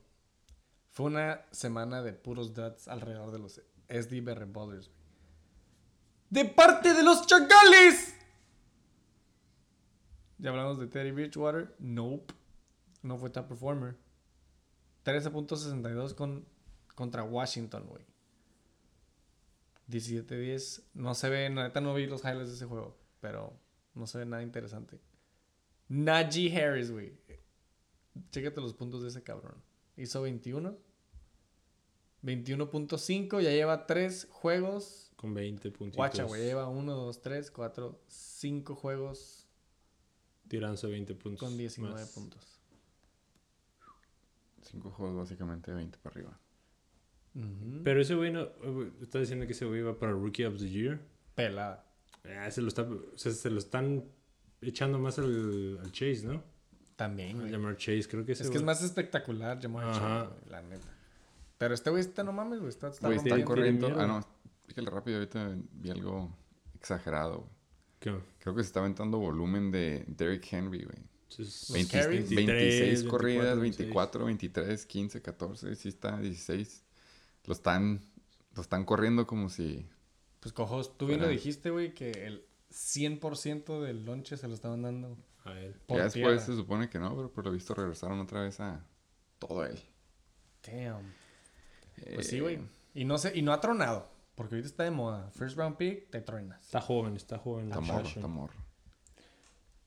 Fue una semana de puros duds alrededor de los SDBR Ballers. ¡De parte de los chacales! Ya hablamos de Teddy Bridgewater. Nope. No fue top performer. 13.62 con, contra Washington, güey. 17-10. No se ve, la neta no vi los highlights de ese juego. Pero no se ve nada interesante. Najee Harris, güey. Chécate los puntos de ese cabrón. Hizo 21. 21.5. Ya lleva 3 juegos. Con 20 puntitos. Guacha, güey. Lleva 1, 2, 3, 4, 5 juegos Tirándose 20 puntos. con 19 más. puntos. Cinco juegos básicamente de 20 para arriba. Ujú. Pero ese güey no. eh, Está diciendo que ese güey va para Rookie of the Year. Pelada. Ah, se, lo está, o sea, se lo están echando más al, al Chase, ¿no? También, güey. llamar Chase, creo que ese Es que es güey- más espectacular, Ajá. Chase, la neta. Pero este güey está, no mames, güey. Está, está Güey, están rompiendo. corriendo. Ah, no. Fíjale rápido, ahorita vi algo exagerado. güey. ¿Qué? Creo que se está aventando volumen de Derrick Henry, güey. Entonces, 20 carries? 26 corridas, 26. 24, 23, 15, 14, sí está, 16. Lo están, lo están corriendo como si... Pues cojos, tú bien lo dijiste, güey, que el 100% del lonche se lo estaban dando. A él. Por ya después tierra. se supone que no, pero por lo visto regresaron otra vez a todo él. Damn. Pues sí, Eh, güey. Y no sé, y no ha tronado. Porque ahorita está de moda. First round pick, te truenas. Está joven, está joven. Está morro, muchacho. está morro.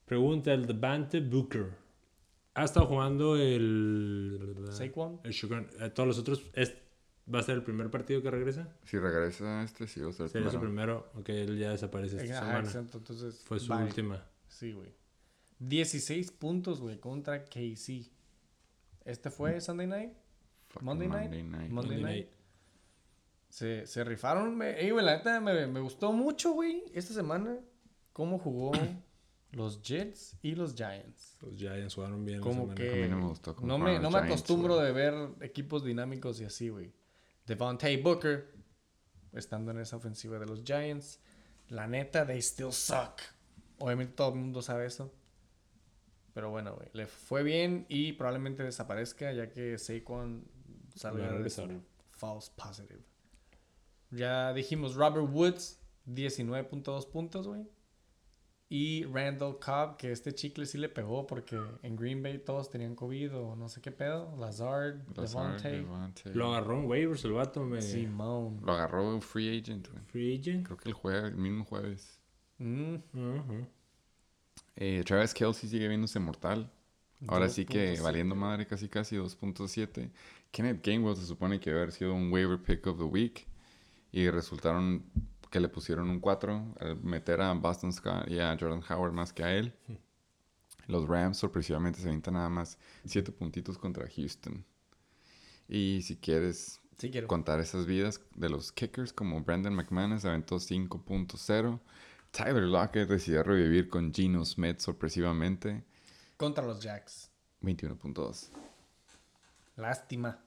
Pregunta el Devante Booker. ¿Ha estado jugando el. Saquon. El Shogun? Eh, Todos los otros. es- ¿Va a ser el primer partido que regresa? Si regresa este, sí va a ser el Sería su primero. primero. Ok, él ya desaparece esta Ajá, semana. exacto, entonces. Fue su bye. última. Sí, güey. 16 puntos, güey, contra KC. Este fue Sunday night. Fucking Monday night? Monday night. Monday Monday night. Se, se rifaron. Me, ey, güey, la neta me, me gustó mucho, güey, esta semana. Cómo jugó los Jets y los Giants. Los Giants jugaron bien. Como que. A mí no me gustó No me, no me Giants, acostumbro güey. de ver equipos dinámicos y así, güey. Devontae Booker, estando en esa ofensiva de los Giants. La neta, they still suck. Obviamente todo el mundo sabe eso. Pero bueno, güey. Le fue bien y probablemente desaparezca ya que Saquon salga de su false positive. Ya dijimos Robert Woods, 19.2 puntos, güey. Y Randall Cobb, que este chicle sí le pegó porque en Green Bay todos tenían COVID o no sé qué pedo. Lazard, Lazard, Devontae, Devontae. Lo agarró en waivers el vato. Me... Simone. Lo agarró un free agent, güey. Free agent. Creo que el, jueves, el mismo jueves. Mm, Ujú. Eh, Travis Kelsey sigue viéndose mortal. Ahora sí que 2.7. valiendo madre casi casi 2.7. Kenneth Gainwell se supone que debe haber sido un waiver pick of the week. Y resultaron que le pusieron un 4 al meter a Boston Scott y a Jordan Howard más que a él. Los Rams sorpresivamente se avientan nada más 7 puntitos contra Houston. Y si quieres Sí contar esas vidas de los kickers como Brandon McManus aventó 5.0. Tyler Lockett decidió revivir con Geno Smith sorpresivamente Contra los Jacks. 21.2. Lástima.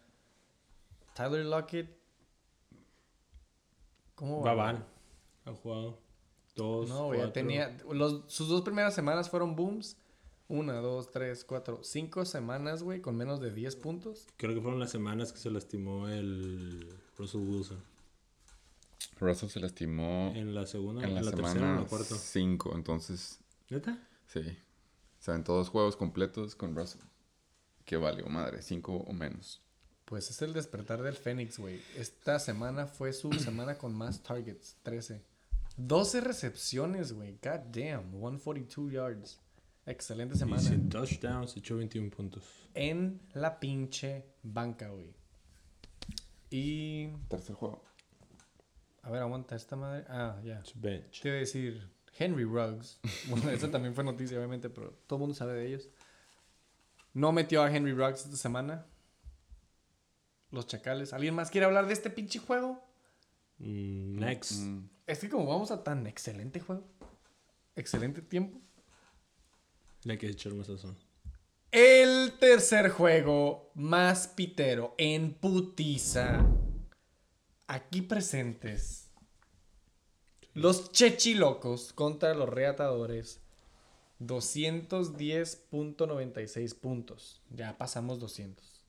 Tyler Lockett. ¿Cómo Va va? van. Ha jugado. Dos. No, güey, ya tenía. Los, sus dos primeras semanas fueron booms. Una, dos, tres, cuatro, cinco semanas, güey, con menos de 10 puntos. Creo que fueron las semanas que se lastimó el Russell Wilson. Russell se lastimó En la segunda, en la, tercera o en la cuarta. 5, entonces ¿Neta? sí. Se aventó dos juegos completos con Russell. Que valió madre, 5 o menos. Pues es el despertar del Fénix, güey. Esta semana fue su semana con más targets, 13. 12 recepciones, güey. God damn, 142 yards. Excelente Y semana. sin touchdowns echó 21 puntos. En la pinche banca, güey. Y. Tercer juego. A ver, aguanta esta madre. Ah, ya. Su bench. Te iba a decir Henry Ruggs. Bueno, esa también fue noticia, obviamente, pero todo el mundo sabe de ellos. No metió a Henry Ruggs esta semana. Los chacales. ¿Alguien más quiere hablar de este pinche juego? Mm, next. Mm, Es que como vamos a tan excelente juego, excelente tiempo. Le hay que echar más sazón. El tercer juego más pitero en putiza. Aquí presentes. Los chechilocos contra los reatadores. 210.96 puntos. Ya pasamos 200.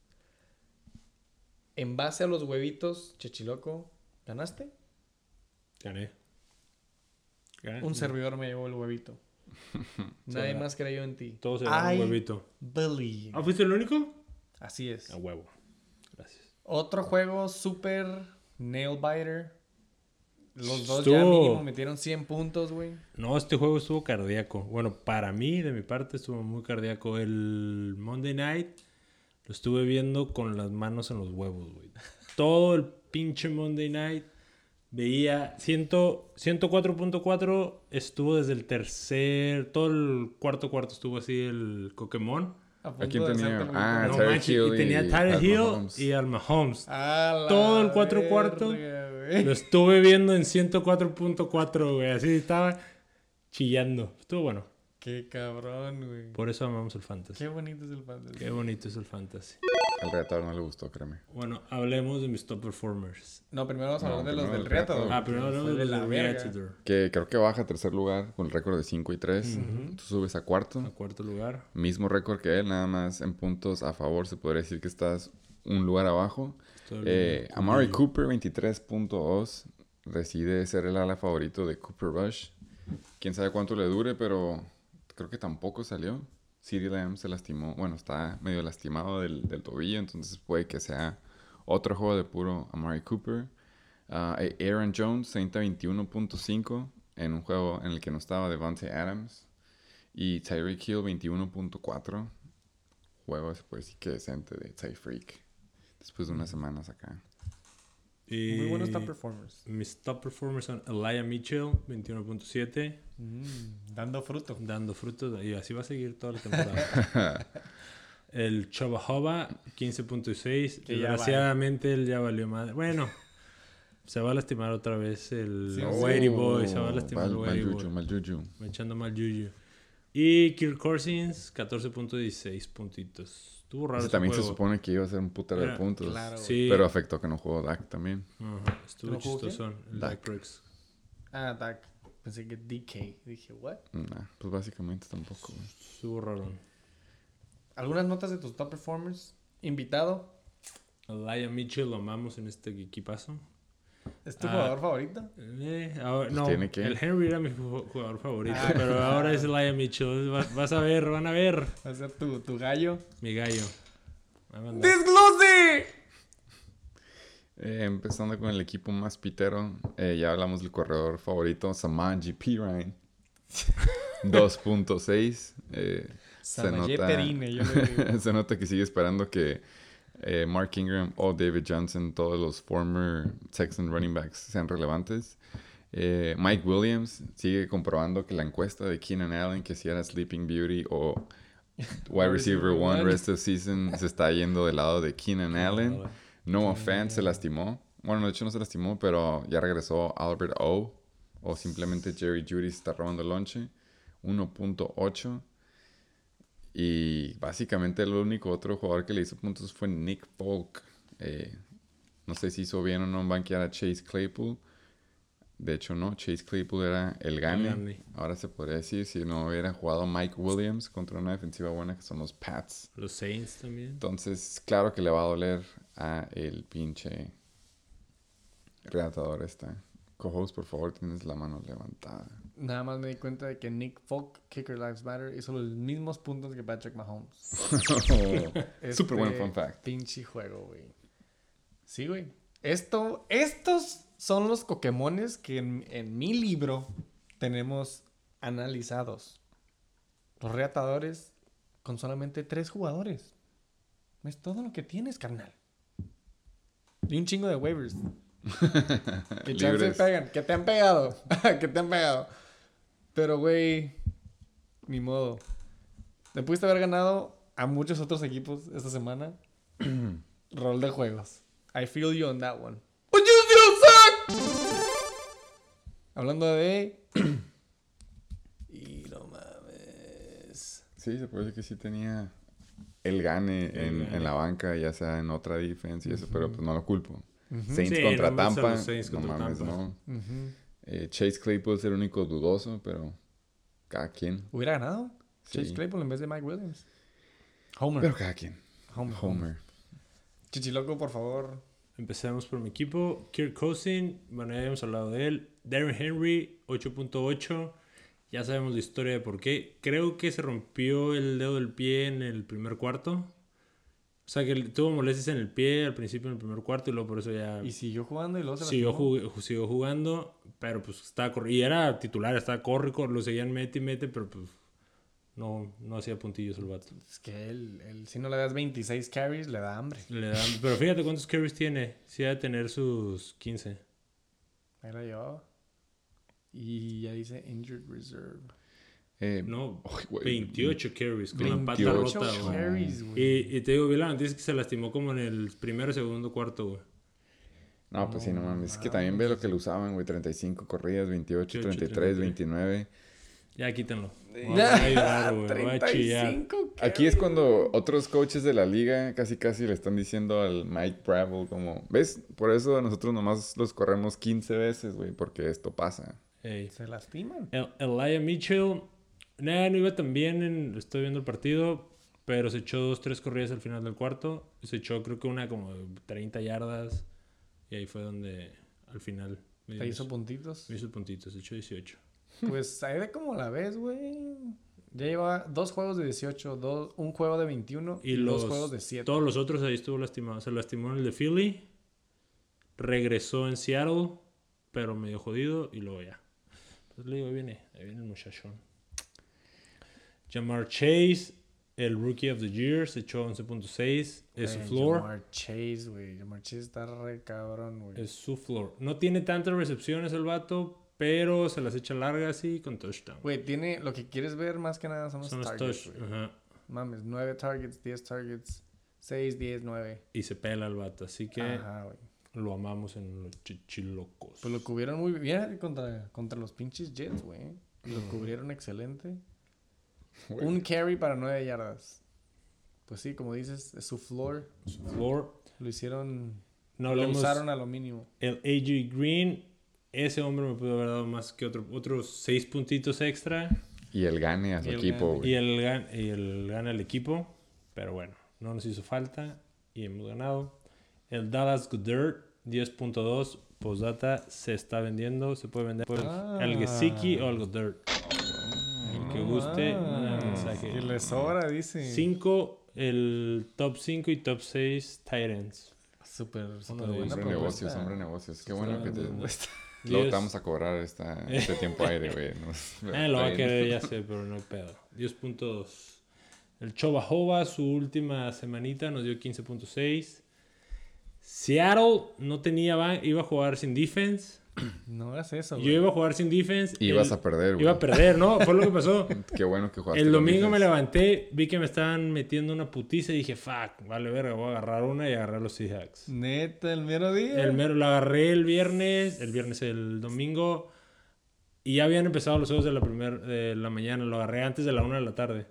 En base a los huevitos, chechiloco, ¿ganaste? Gané. Gané. Un servidor me llevó el huevito. Nadie más creyó en ti. Todos se un huevito. believe. ¿Ah, fuiste el único? Así es. A huevo. Gracias. Otro juego super nail biter. Los dos ya mínimo metieron 100 puntos, güey. No, este juego estuvo cardíaco. Bueno, para mí, de mi parte, estuvo muy cardíaco. El Monday Night lo estuve viendo con las manos en los huevos, güey. Todo el pinche Monday Night veía 100 104.4 estuvo desde el tercer, todo el cuarto cuarto estuvo así el Pokémon. A ¿A quién tenía? Ah, No Tyreek Hill y tenía Pat Hill Mahomes. y al Mahomes. Todo el cuatro cuarto. verga, güey. Lo estuve viendo en 104.4, güey. Así estaba chillando. Estuvo bueno. Qué cabrón, güey. Por eso amamos el fantasy. Qué bonito es el fantasy. Qué bonito es el fantasy. Al reatador no le gustó, créeme. Bueno, hablemos de mis top performers. No, primero vamos a No, hablar de los del Reatador. Ah, primero hablamos de la. Reatador. Que creo que baja a tercer lugar con el récord de 5 y 3. Tú subes a cuarto. A cuarto lugar. Mismo récord que él, nada más en puntos a favor. Se podría decir que estás un lugar abajo. Eh, Amari Cooper, 23.2. Decide ser el ala favorito de Cooper Rush. Quién sabe cuánto le dure, pero creo que tampoco salió. CeeDee Lamb se lastimó. Bueno, está medio lastimado del, del tobillo, entonces puede que sea otro juego de puro Amari Cooper. Ah, eh, Aaron Jones, 30-21.5 en un juego en el que no estaba Devontae Adams. Y Tyreek Hill, 21.4. Juego, puede decir que decente de Ty Freak. Después de unas semanas acá. Y Muy buenos top performers. Mis top performers son Elijah Mitchell, 21.7. Mm, dando fruto. Dando frutos. Y así va a seguir toda la temporada. El Chobahova, 15.6. Que ya Desgraciadamente él ya valió madre. Bueno, se va a lastimar otra vez el Sí, sí. Boy. Se va a lastimar mal, el juju, Boy. mal juju. Me echando mal Juju. Y Kirk Cousins, 14.16 puntitos. Estuvo raro Ese ese también se juego. supone que iba a ser un putero de Era- puntos. claro. Sí, Pero afectó que no jugó Dak también. Estuvo ¿No jugó quién? chistoso. El Dak. Ah, Dak. Pensé que DK. Dije, ¿what? Nah, pues básicamente tampoco. Estuvo raro. ¿Algunas notas de tus top performers? Invitado. Elijah Mitchell lo amamos en este equipazo. ¿Es tu Ah. jugador favorito? Eh, ahora- Pues no, tiene que. el Henry era mi ju- jugador favorito, Ah. pero ahora es Elijah Mitchell. Va- Vas a ver, van a ver. Va a ser tu, tu gallo. Mi gallo. ¡Desglose! Eh, empezando con el equipo más pitero. eh, ya hablamos del corredor favorito, Samanji Pirine. 2.6. eh, se, Samayé nota, Perine, yo le digo. se nota que sigue esperando que eh, Mark Ingram o David Johnson, todos los former Texan running backs, sean relevantes. Eh, Mike Williams sigue comprobando que la encuesta de Keenan Allen, que si era Sleeping Beauty o Wide Receiver receiver 1 one. rest of season, se está yendo del lado de Keenan Allen. No offense, se lastimó. Bueno, de hecho no se lastimó, pero ya regresó Albert O. O simplemente Jerry Judy se está robando el lonche. 1.8. Y básicamente el único otro jugador que le hizo puntos fue Nick Folk. Eh, no sé si hizo bien o no en banquear a Chase Claypool. De hecho, no. Chase Claypool era el gane. Ahora se podría decir si no hubiera jugado Mike Williams contra una defensiva buena que son los Pats. Los Saints también. Entonces, claro que le va a doler a el pinche relatador esta. Co-host, por favor, tienes la mano levantada. Nada más me di cuenta de que Nick Folk, Kicker Lives Matter, hizo los mismos puntos que Patrick Mahomes. Buen Este fun fact. Pinche juego, güey. Sí, güey. Esto, estos son los Pokémones que en, en mi libro tenemos analizados. Los reatadores con solamente tres jugadores. Es todo lo que tienes, carnal. Y un chingo de waivers. Que chance pegan, que te han pegado, que te han pegado. Pero, güey, ni modo. Te pudiste haber ganado a muchos otros equipos esta semana. Rol de juegos. I feel you on that one. But you still suck! Hablando de... y no mames. Sí, se puede decir que sí tenía el gane El en, gane. en la banca, ya sea en otra defensa y eso, pero pues no lo culpo. Saints Sí, contra no Tampa, los Saints no contra mames, Tampa. no. Eh, Chase Claypool es el único dudoso, pero cada quien. ¿Hubiera ganado? Sí. Chase Claypool en vez de Mike Williams. Homer. Pero cada quien. Homer. Homer. Chichiloco, por favor. Empezamos por mi equipo. Kirk Cousin, bueno, ya habíamos hablado de él. Darren Henry, 8.8. Ya sabemos la historia de por qué. Creo que se rompió el dedo del pie en el primer cuarto. O sea, que tuvo molestias en el pie al principio en el primer cuarto y luego por eso ya Y siguió jugando y luego se siguió, lastimó. jug- siguió jugando. Pero pues estaba corri- Y era titular, estaba corre, y corre, lo seguían mete y mete, pero pues no, no hacía puntillos el vato. Es que él, él, si no le das 26 carries, le da hambre. Le dan- pero fíjate cuántos carries tiene. Sí, ha de tener sus 15. Ahí la llevaba. Y ya dice Injured Reserve. Eh, No, güey, 28 carries con la pata 28 rota, carries. Y, y te digo, vi la noticia que se lastimó como en el primero segundo cuarto, güey. No, pues sí, no mames. Es que también ve lo que le usaban, güey. 35 corridas, 28, 28, 33, 33. 29. Ya quítenlo. Voy a, a llorar, güey. Voy a chillar. 35, ¿qué? Aquí es cuando otros coaches de la liga casi casi le están diciendo al Mike Bravel como, ¿ves? Por eso nosotros nomás los corremos 15 veces, güey, porque esto pasa. Ey. Se lastiman. El, Elijah Mitchell, nah, no iba tan bien. En, estoy viendo el partido, pero se echó dos, tres corridas al final del cuarto. Se echó, creo que una como de 30 yardas. Y ahí fue donde al final me, Te hizo me puntitos. hizo puntitos. Se echó 18. Pues ahí de como la ves, güey. Ya lleva dos juegos de 18, dos, un juego de 21 y, Y los, dos juegos de 7. todos los otros ahí estuvo lastimado. Se lastimó en el de Philly. Regresó en Seattle, pero medio jodido. Y luego ya. Pues le digo, ahí viene, ahí viene el muchachón. Jamar Chase, el Rookie of the Year, se echó 11.6. Es su floor. Jamar Chase, güey. Jamar Chase está re cabrón, güey. Es su floor. No tiene tantas recepciones el vato, pero se las echa largas y con touchdown. Güey, tiene lo que quieres ver más que nada son los Son los targets, touch. güey. Ajá. Mames, 9 targets, 10 targets, 6, 10, 9. Y se pela el vato. Así que Ajá, güey. lo amamos en los chichilocos. Pues lo cubrieron muy bien contra, contra los pinches Jets, güey. Lo cubrieron excelente. Un carry para 9 yardas. Pues sí, como dices, es su floor. Su floor. Lo hicieron. No lo usaron a lo mínimo. el AJ Green. Ese hombre me pudo haber dado más que otro, otros seis puntitos extra. Y el gane a su equipo, gane. güey. Y el, gan- y el gana el equipo. Pero bueno, no nos hizo falta. Y hemos ganado. El Dallas Goddard, 10.2. Postdata se está vendiendo. Se puede vender por Ah. el Gesicki o el Goddard. El que guste, Ah, mensaje. Que le sobra, dice. 5, el top 5 y top 6 Titans. Súper, súper de buena Hombre negocios, hombre de negocios. Qué bueno que te... Luego te vamos a cobrar esta, este tiempo aire, güey. ¿no? Eh, lo va a querer, ya sé, pero no hay pedo. 10.2. El Chobajova, su última semanita, nos dio 15.6. Seattle no tenía iba a jugar sin defense. No hagas eso, Yo güey. iba a jugar sin defense. Y ibas El- a perder, güey. Iba a perder, ¿no? Fue lo que pasó. Qué bueno que jugaste. El domingo me levanté, vi que me estaban metiendo una putiza y dije, fuck, vale verga, voy a agarrar una y agarrar los Seahawks. Neta, el mero día. El mero lo agarré el viernes, el viernes, el domingo. Y ya habían empezado los juegos de la, primer, de la mañana. Lo agarré antes de la una de la tarde.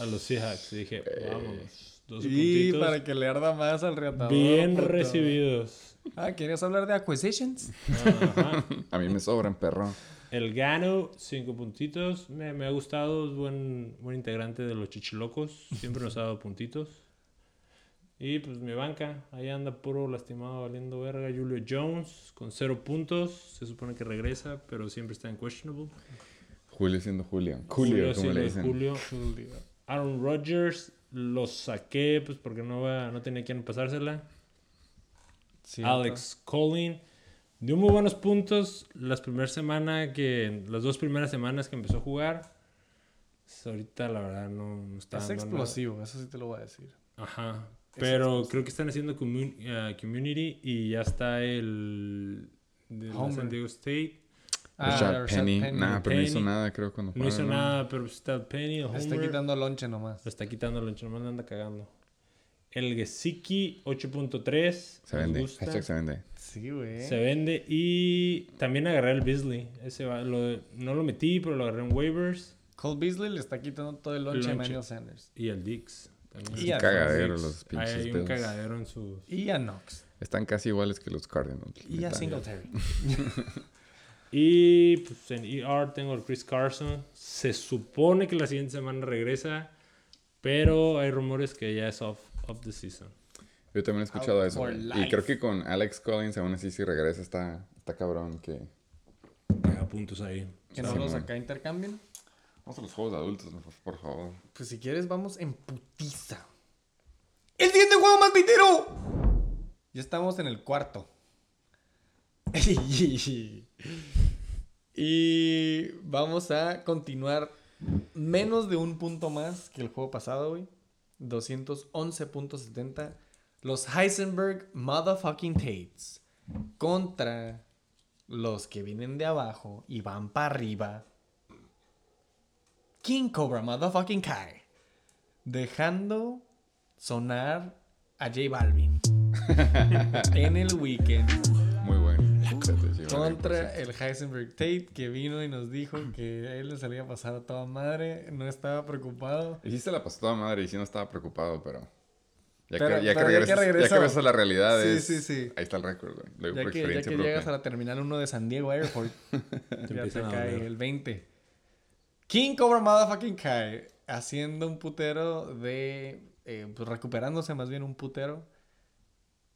A los Seahawks. Y dije, vámonos. Dos Y puntitos. para que le arda más al reatador. Bien recibidos. Ah, ¿querías hablar de acquisitions? Ajá. A mí me sobran, perro. El Gano, cinco puntitos. Me, me ha gustado. Es buen, buen integrante de los chichilocos. Siempre nos ha dado puntitos. Y pues mi banca. Ahí anda puro lastimado, valiendo verga. Julio Jones con cero puntos. Se supone que regresa, pero siempre está en questionable. Julio siendo Julio. Julio, como siendo le dicen. Julio. Aaron Rodgers lo saqué pues porque no, va, no tenía quien pasársela. Alex Collin dio muy buenos puntos las primeras semanas que las dos primeras semanas que empezó a jugar. Pues, ahorita la verdad no, no está Es dando nada. explosivo, eso sí te lo voy a decir. Ajá. Pero explosivo. creo que están haciendo commun- eh, community y ya está el de. San Diego State. Rashad Rashad Penny. Nah, pero no hizo Penny. nada, creo, cuando No hizo nada, pero está el Penny, el está quitando lonche nomás. Lo está quitando el nomás le anda cagando. El Gesicki 8.3. Se vende. gusta. Hashtag se vende. Sí, güey. Se vende. Y también agarré el Beasley. Ese va- lo- no lo metí, pero lo agarré en waivers. Cole Beasley le está quitando todo el lonche a. Emmanuel Sanders. Y el Dix. También. Y a cagadero Dix. los pinches hay un Bills. cagadero en su... Y a Knox. Están casi iguales que los Cardinals. Y a. Singletary. Y pues en ER tengo el Chris Carson. Se supone que la siguiente semana regresa. Pero hay rumores que ya es off, off the season. Yo también he escuchado Out eso. Y creo que con Alex Collins, aún así, si regresa, está, está cabrón. que Deja puntos ahí. Que no los acá intercambien. Vamos a los juegos de adultos, por- por favor. Pues si quieres, vamos en putiza. ¡El siguiente juego más vitero! Ya estamos en el cuarto. y vamos a continuar menos de un punto más que el juego pasado, güey. 211.70. Los Heisenberg Motherfucking Tates contra los que vienen de abajo y van para arriba. King Cobra Motherfucking Kai. Dejando sonar a J Balvin. en el weekend. Sí, Contra el Heisenberg Tate que vino y nos dijo que a él le salía a pasar a toda madre, no estaba preocupado. Y sí se la pasó toda madre y sí no estaba preocupado, pero... Ya, Pero- que, ya, que pero ya que regresas, ya que regresó. regresas a la realidad Sí, es- sí, sí. Ahí está el récord, Ya ya que llegas a la terminal 1 de San Diego Airport, Te ya te a cae el 20. King Cobra Motherfucking Kai haciendo un putero de. eh, pues recuperándose más bien un putero.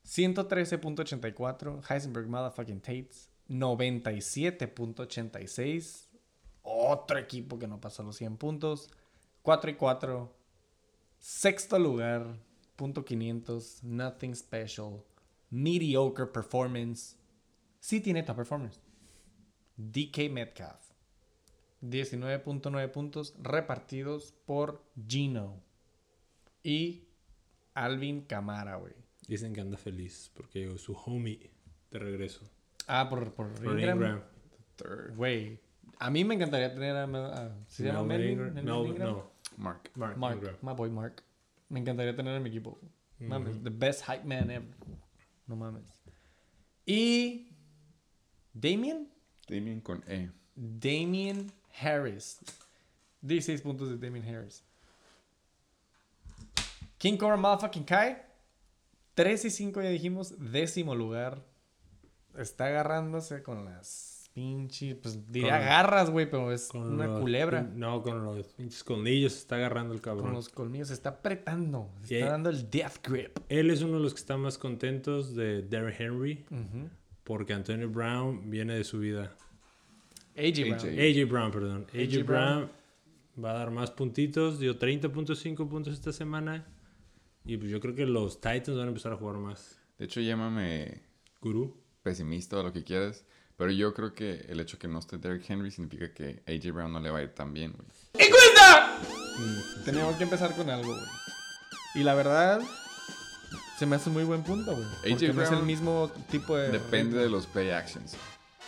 113.84. Heisenberg Motherfucking Tates. 97.86. Otro equipo que no pasó los 100 puntos. 4 y 4. Sexto lugar. Punto 500. Nothing special. Mediocre performance. Sí tiene top performance. DK Metcalf. 19.9 puntos repartidos por Gino. Y Alvin Camara, güey. Dicen que anda feliz porque llegó su homie de regreso. Ah, por, por Por Ingram. Güey. A mí me encantaría tener a... a- ¿Se llama Melvin Melvin? Ingram. Melvin No, Ingram? no. Mark. Mark, Mark. Ingram. My boy Mark. Me encantaría tener en mi equipo. Mames. The best hype man ever. No mames. Y... Damien. Damien con E. Damien Harris. 16 puntos de Damien Harris. King Cobra Motherfucking Kai. 3 y 5 ya dijimos. Décimo lugar. Está agarrándose con las pinches. Pues diría Con- garras, güey, pero es Con una los culebra. No, con los pinches colmillos se está agarrando el cabrón. Con los colmillos. Se está apretando. Se está dando el death grip. Él es uno de los que está más contentos de Derrick Henry porque Antonio Brown viene de su vida. AJ Brown. AJ. Brown, perdón. AJ, AJ Brown va a dar más puntitos. Dio 30.5 puntos esta semana. Y pues yo creo que los Titans van a empezar a jugar más. De hecho, llámame Guru. pesimista o lo que quieras. Pero yo creo que el hecho que no esté Derrick Henry significa que AJ Brown no le va a ir tan bien, güey. Teníamos que empezar con algo, güey. Y la verdad, se me hace un muy buen punto, güey. AJ no es el Brown mismo tipo de. Depende de los play actions.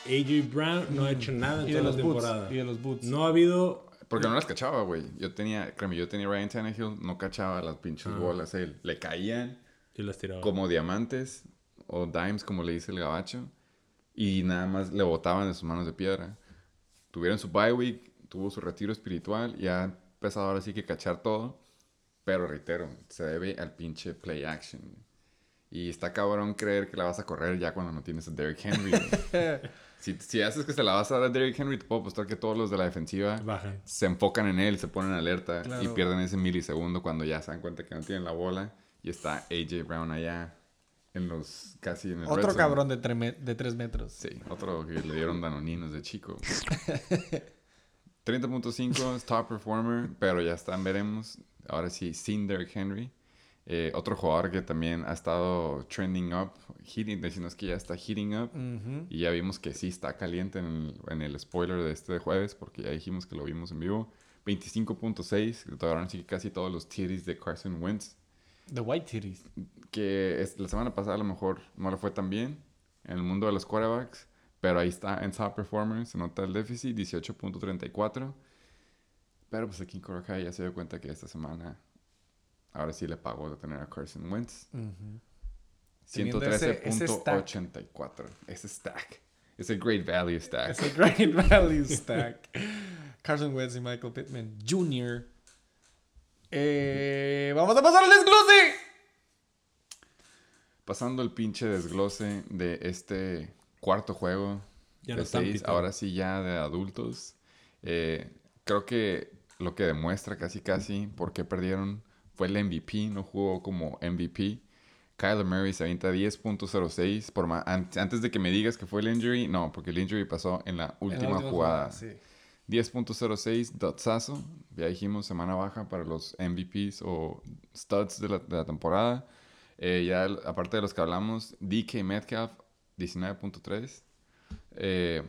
AJ Brown no ha hecho nada en Y de toda los la boots. temporada. Y de los boots. No ha habido. Porque no las cachaba, güey. Yo tenía, créeme, yo tenía Ryan Tannehill, no cachaba las pinches Ah. bolas. Él le caían Y las tiraba. como diamantes o dimes, como le dice el gabacho. Y nada más le botaban de sus manos de piedra. Tuvieron su bye week, tuvo su retiro espiritual y ha empezado ahora sí que cachar todo. Pero reitero, se debe al pinche play action. Y está cabrón creer que la vas a correr ya cuando no tienes a Derrick Henry. si, si haces que se la vas a dar a Derrick Henry, te puedo apostar que todos los de la defensiva Bajan. se enfocan en él, se ponen alerta y pierden ese milisegundo cuando ya se dan cuenta que no tienen la bola y está AJ Brown allá en los casi en el Otro cabrón de, tre de 3 metros. Sí, otro que le dieron danoninos de chico. 30.5 es top performer, pero ya están, veremos. Ahora sí, sin Derrick Henry. Eh, otro jugador que también ha estado trending up, hitting, decimos que ya está hitting up. Ujú. Y ya vimos que sí está caliente en el, en el spoiler de este jueves, porque ya dijimos que lo vimos en vivo. 25.6, que tocaron así que casi todos los titties de Carson Wentz. The White Titties. Que es- la semana pasada a lo mejor no le fue tan bien en el mundo de los quarterbacks, pero ahí está en top performance, se nota el déficit, 18.34. Pero pues aquí en Korakai ya se dio cuenta que esta semana ahora sí le pagó de tener a Carson Wentz. Ujú. Teniendo ese- ese stack. 113.84. Ese stack. Ese great value stack. Es el Great Value Stack. Carson Wentz y Michael Pittman Jr. Eh, vamos a pasar al desglose. Pasando el pinche desglose de este cuarto juego Ya de no seis, ahora sí ya de adultos. Eh, creo que lo que demuestra casi casi por qué perdieron fue el MVP, no jugó como MVP. Kyler Murray se avienta 10.06 por antes de que me digas que fue el injury, no, porque el injury pasó en la última, En la última jugada. sí. 10.06 dotsazo. Ya dijimos semana baja para los MVPs o studs de la, de la temporada. Eh, ya aparte de los que hablamos, DK Metcalf 19.3. Eh,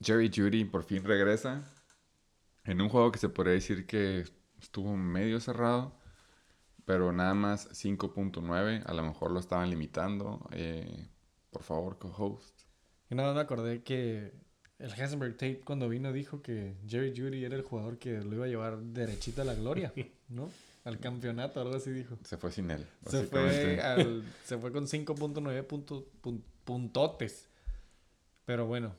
Jerry Judy por fin regresa. En un juego que se podría decir que estuvo medio cerrado. Pero nada más 5.9. A lo mejor lo estaban limitando. Eh, por favor, co-host. Y nada me acordé que el Heisenberg Tate cuando vino dijo que Jerry Judy era el jugador que lo iba a llevar derechito a la gloria, ¿no? Al campeonato, algo así dijo. Se fue sin él. Se fue, al- se fue con 5.9 puntos, pun- puntotes. Pero bueno.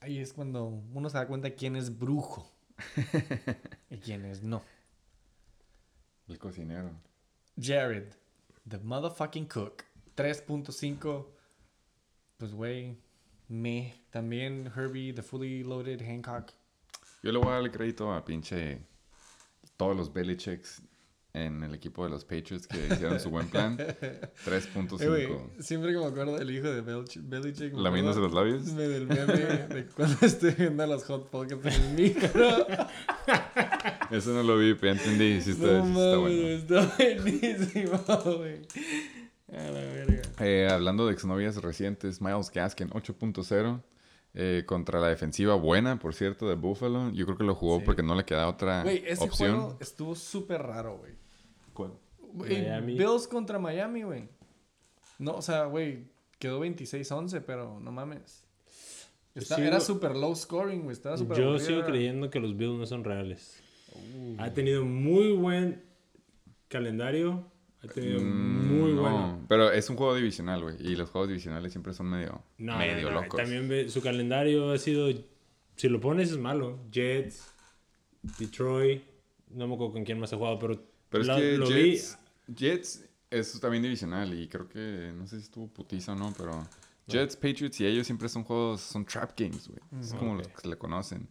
Ahí es cuando uno se da cuenta quién es brujo. y quién es no. El cocinero. Jared, the motherfucking cook. 3.5. Pues, güey. Me. También Herbie, the fully loaded Hancock. Yo le voy a darle crédito a pinche todos los Belichicks en el equipo de los Patriots que hicieron su buen plan. 3.5. Eh, siempre que me acuerdo del hijo de Belich- Belichick. me Lamiéndose los labios. de- Del meme de cuando estoy viendo los hot pockets en el micro. Eso no lo vi, pero ya entendí. Sí está, no sí mames, está bueno. está buenísimo, güey. A la verga. Eh, hablando de exnovias recientes, Miles Gaskin 8.0 eh, contra la defensiva buena, por cierto, de Buffalo. Yo creo que lo jugó Sí. porque no le queda otra Güey, ese opción. juego estuvo súper raro, güey. ¿Cuál? Miami. Bills contra Miami, güey. No, o sea, güey, quedó 26-11, pero no mames. Está- sigo- era súper low scoring, güey. Estaba súper Yo sigo creyendo que los Bills no son reales. Uh. Ha tenido muy buen calendario. Ha tenido Mm, muy no, bueno. Pero es un juego divisional, güey. Y los juegos divisionales siempre son medio, No, medio no, locos. También su calendario ha sido. Si lo pones es malo. Jets, Detroit. No me acuerdo con quién más ha jugado, pero. Pero es que lo vi- Jets, Jets es también divisional y creo que no sé si estuvo putiza o no, pero Jets, Patriots y ellos siempre son juegos, son trap games, güey. Es como Ok. los que se le conocen.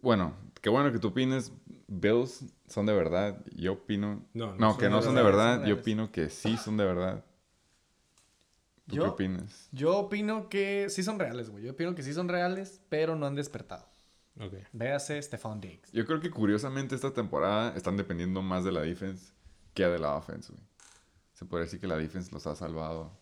Bueno, qué bueno que tú opines. Bills son de verdad. Yo opino. No, No, no son que no son de verdad, Yo opino que sí son de verdad. ¿Tú qué opinas? Yo opino que sí son reales, güey. Yo opino que sí son reales, pero no han despertado. Ok. Véase Stefan Diggs. Yo creo que curiosamente esta temporada están dependiendo más de la defense que de la offense, güey. Se puede decir que la defense los ha salvado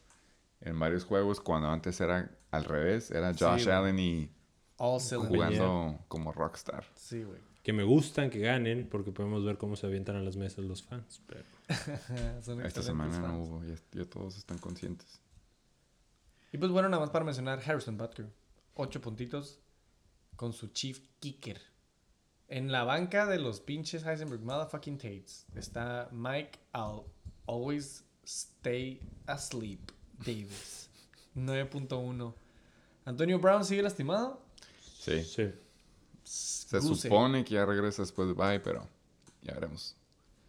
en varios juegos cuando antes era al revés. Era Josh. Allen y All jugando como rockstar. Sí, güey. Que me gustan que ganen porque podemos ver cómo se avientan a las mesas los fans. Pero... Son Esta semana no fans. hubo, ya, ya todos están conscientes. Y pues bueno, nada más para mencionar Harrison Butker. Ocho puntitos con su chief kicker. En la banca de los pinches Heisenberg motherfucking Tates está Mike I'll always stay asleep Davis. 9.1. Antonio Brown sigue lastimado. Sí. Sí. Se supone que ya regresa después de bye, pero ya veremos.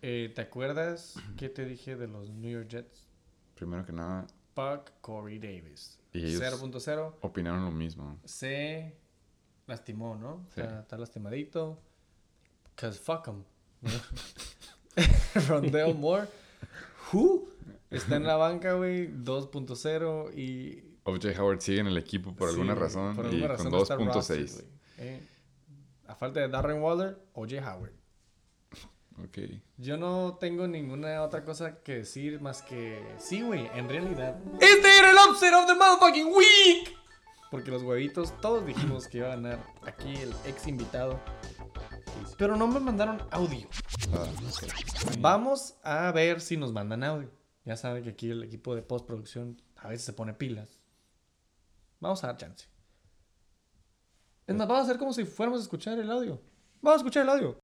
Eh, ¿Te acuerdas qué te dije de los New York Jets? Primero que nada, Puck Corey Davis. Y ellos- 0.0. opinaron lo mismo. Se lastimó, ¿no? O Sí. sea, está lastimadito. Cause fuck him. Rondell Moore. Who? Está en la banca, güey. 2.0 y... OJ Howard sigue en el equipo por Sí, alguna razón por y alguna con razón rostered, 2.6. güey. Eh, a falta de Darren Waller, OJ Howard. Ok. Yo no tengo ninguna otra cosa que decir más que sí, güey, en realidad. Este era el upset of the motherfucking week. Porque los huevitos, todos dijimos que iba a ganar aquí el ex invitado. Pero no me mandaron audio. Ah, Vamos a ver si nos mandan audio. Ya saben que aquí el equipo de postproducción a veces se pone pilas. Vamos a dar chance. Es más, vamos a hacer como si fuéramos a escuchar el audio. Vamos a escuchar el audio.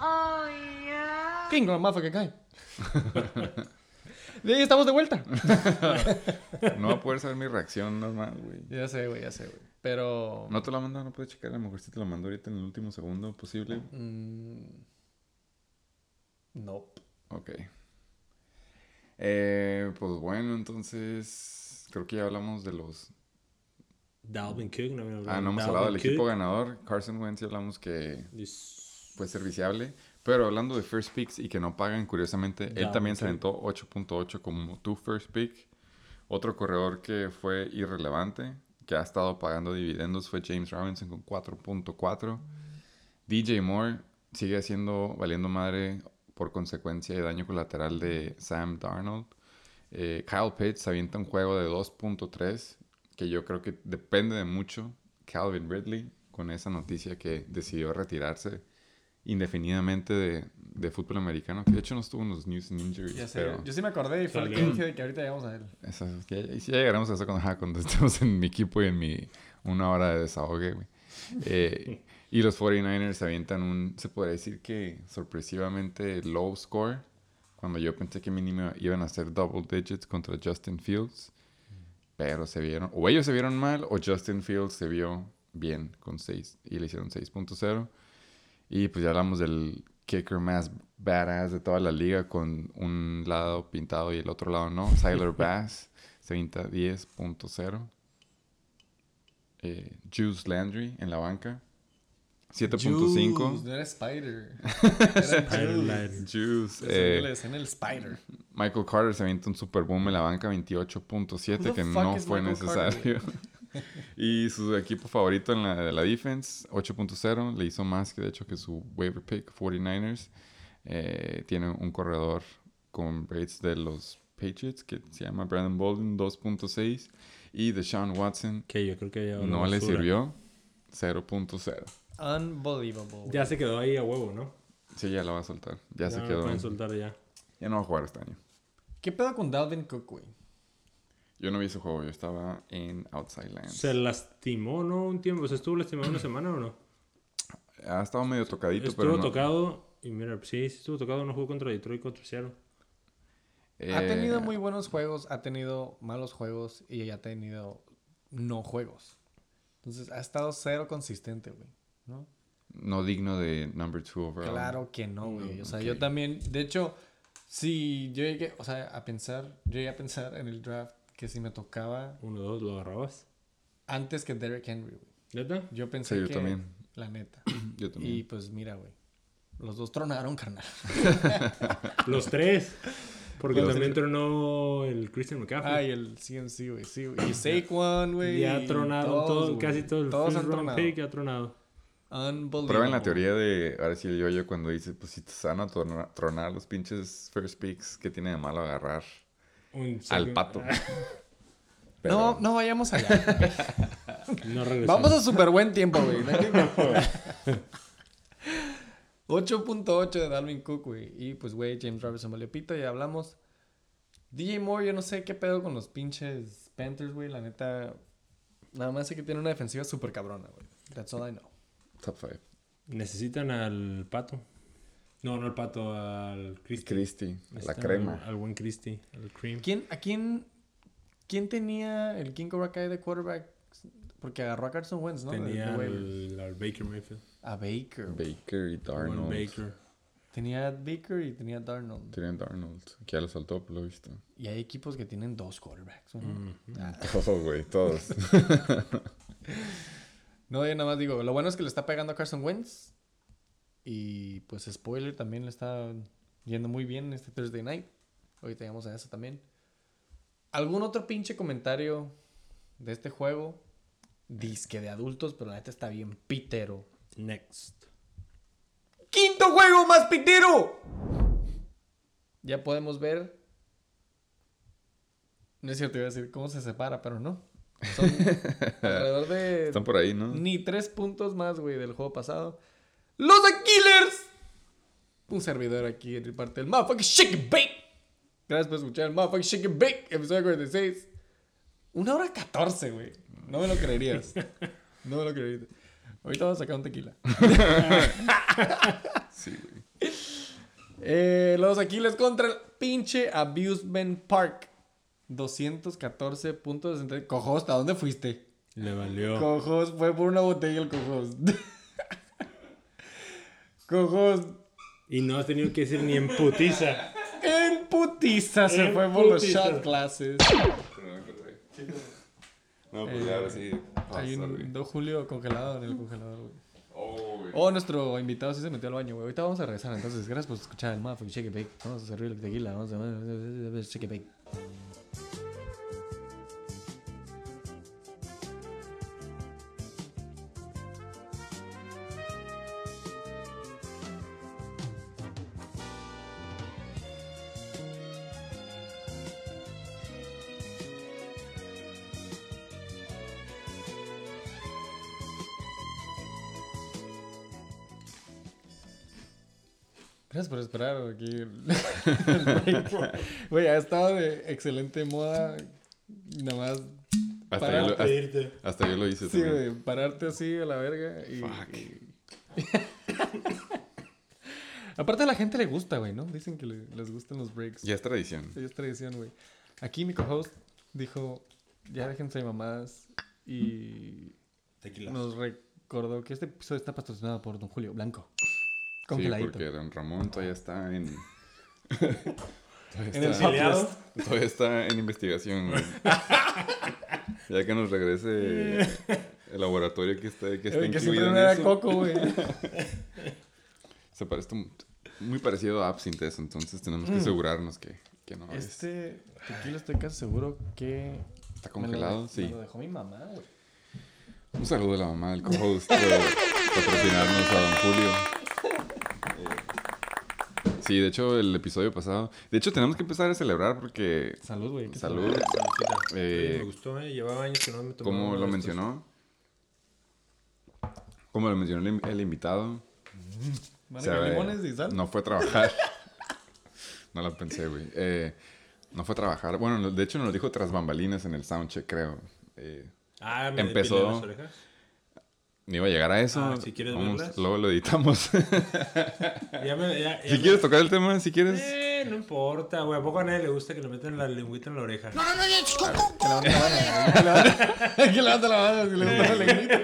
Oh, yeah. King, no, motherfucker, guy. De ahí estamos de vuelta. no va a poder saber mi reacción normal, güey. Ya sé, güey, ya sé, güey. Pero. No te la mandó, no puedes checar. A lo mejor si te la mandó ahorita en el último segundo posible. Mm, nope. Ok. Eh, pues bueno, entonces creo que ya hablamos de los... Dalvin Cook. No, Ah, no hemos Dalvin hablado del Cook. equipo ganador. Carson Wentz hablamos que Dis- puede ser viciable. Pero hablando de first picks y que no pagan, curiosamente, él también se Cook. aventó 8.8 como tu first pick. Otro corredor que fue irrelevante, que ha estado pagando dividendos, fue James Robinson con 4.4. DJ Moore sigue haciendo, valiendo madre por consecuencia de daño colateral de Sam Darnold. Eh, Kyle Pitts avienta un juego de 2.3, que yo creo que depende de mucho Calvin Ridley con esa noticia que decidió retirarse indefinidamente de, de fútbol americano, que de hecho no estuvo en los News and Injuries, Ya sé. pero Yo sí me acordé y fue el que dije de que ahorita llegamos a él. eso, ya, y sí llegaremos a eso cuando, cuando estemos en mi equipo y en mi una hora de desahogue, güey. Eh, y los 49ers avientan un, se podría decir que sorpresivamente low score, cuando yo pensé que mínimo iban a ser double digits contra Justin Fields. Pero se vieron, o ellos se vieron mal, o Justin Fields se vio bien con 6 y le hicieron 6.0. Y pues ya hablamos del kicker más badass de toda la liga con un lado pintado y el otro lado no. Tyler Bass, 30 10.0. Eh, Juice Landry en la banca, 7.5. Juice, No era Spider. Era. Juice. Juice. Le eh, decían el Spider. Michael Carter se avienta un super boom en la banca, 28.7, Who the que no fue Michael necesario. y su equipo favorito en la, de la defense, 8.0, le hizo más que de hecho que su waiver pick, 49ers. Eh, tiene un corredor con rates de los Patriots que se llama Brandon Bolden, 2.6. Y Deshaun Watson Que yo creo que ya no le sirvió, 0.0. Unbelievable. Ya se quedó ahí a huevo, ¿no? Sí, ya la va a soltar. Ya, se no lo quedó. pueden soltar ya. Ya no va a jugar este año. ¿Qué pedo con Dalvin Cook, güey? Yo no vi ese juego, yo estaba en Outside Lands. Se lastimó, ¿no? Un tiempo. O sea, ¿estuvo lastimado una semana o no? Ha estado medio tocadito, Estuvo pero no. tocado. Y mira, sí, sí estuvo tocado. No jugó contra Detroit contra Seattle. Ha tenido Eh, muy buenos juegos, ha tenido malos juegos y ha tenido no juegos. Entonces ha estado cero consistente, güey. ¿No? No digno de number two overall. Claro que no, güey. O sea, ok. yo también, de hecho, si yo llegué, o sea, a pensar, yo llegué a pensar en el draft que si me tocaba Uno, dos, lo agarrabas. antes que Derrick Henry, güey. ¿Neta? Yo pensé Sí, yo que también. la neta. Yo también. Y pues mira, güey. Los dos tronaron, carnal. Los tres. Porque Los también tronó el Christian McCaffrey. Ay, el CMC, güey. Sí, güey. Y Saquon, güey. y ha y tronado todos, todo, casi todo el Todos first han round tronado. pick ha tronado. Unbelievable. Prueben la teoría de, ahora sí el yo-yo cuando dice, pues si te van a tronar, tronar los pinches first picks, ¿qué tiene de malo agarrar Un al pato? No, Pero- no vayamos allá. No. Vamos a súper buen tiempo, güey. No hay que- 8.8 de Dalvin Cook, güey. Y pues, güey, James Robinson valió pito, ya hablamos. DJ Moore, yo no sé qué pedo con los pinches Panthers, güey. La neta, nada más sé que tiene una defensiva súper cabrona, güey. That's all I know. Top 5. Necesitan al pato. No, no al pato, al Christie. Christie, la crema. Al, al buen Christie, al cream. ¿Quién, ¿A quién, quién tenía el King Cobra Kai de quarterback? Porque agarró a Carson Wentz, ¿no? Tenía waivers. al, al Baker Mayfield. A Baker. Baker y Buen Darnold. Baker. Tenía a Baker y tenía a Darnold. Tienen Darnold, que ya lo soltó, por lo visto. Y hay equipos que tienen dos quarterbacks. ¿no? Mm. Ah. Todos, güey, todos. No, yo nada más digo, lo bueno es que le está pegando a Carson Wentz. Y pues spoiler, también le está yendo muy bien este Thursday night. Ahorita llegamos a eso también. ¿Algún otro pinche comentario de este juego? Disque de adultos, pero la neta está bien pitero. Next. ¡Quinto juego más pitero! Ya podemos ver. No es cierto, iba a decir cómo se separa, pero no. Son alrededor de Están por ahí, ¿no? ni tres puntos más, güey, del juego pasado. ¡Los Aquilers! Un servidor aquí en parte del Motherfucking Shake and Bake. Gracias por escuchar el Motherfucking Shake and Bake, episodio 46. Una hora 14, güey. No me lo creerías. No me lo creerías. Ahorita vamos a sacar un tequila. Sí, güey. Eh, los Aquiles contra el pinche Abusement Park. 214 puntos. Cojos, ¿a dónde fuiste? Le valió. Cojos, fue por una botella el Cojos. Cojos, Y no has tenido que decir ni en putiza. en putiza se En fue por los shot classes. No, pues ya ahora sí. Hay pasa, güey. un 2 Julio congelado en el congelador, güey. Oh, güey. Oh, nuestro invitado sí se metió al baño, güey. Ahorita vamos a regresar, entonces. Gracias por escuchar el Shake and Bake. Vamos a servir el tequila. Vamos a Shake and Bake. Esperar aquí. Güey, ha estado de excelente moda. Nada más. Hasta, para yo lo, hasta, hasta yo lo hice Sí, también. güey, pararte así a la verga. Y, Fuck. y- Aparte a la gente le gusta, güey, ¿no? Dicen que le- les gustan los breaks. Ya es tradición. Sí, es tradición, güey. Aquí mi co-host dijo, ya déjense de mamadas. Y Tequila. nos recordó que este episodio está patrocinado por Don Julio Blanco. Sí, porque Don Ramón todavía está en... todavía, en el está, podcast. todavía está en investigación, güey. ya que nos regrese el laboratorio que está, que está El que incluido en no era eso. coco, güey. Se parece mu- muy parecido a Absinthe eso, entonces tenemos que asegurarnos que, que no es. Este tequila estoy casi seguro que... Está me lo congelado, de- sí. Me lo dejó mi mamá, güey. Un saludo a la mamá del co-host por patrocinarnos a Don Julio. Sí, de hecho, el episodio pasado. De hecho, tenemos que empezar a celebrar porque. Salud, güey. ¿qué Salud. Eh, me gustó, eh. Llevaba años que no me tomaba ¿Cómo uno lo estos. mencionó? ¿Cómo lo mencionó el, el invitado? ¿Van a O sea, caer eh, limones y sal? No fue a trabajar. no lo pensé, güey. Eh, no fue a trabajar. Bueno, no- de hecho nos lo dijo tras bambalinas en el soundcheck, creo. Eh, Ah, me Empezó- las orejas. Ni iba a llegar a eso. Ah, si quieres verlas. luego lo editamos. Ya me, ya, ya si me- quieres tocar el tema, si quieres. Eh, no importa, güey. ¿A poco a nadie le gusta que le metan la lengüita en la oreja? Que levante la mano. Que Que levante la mano. Si le gusta la lengüita.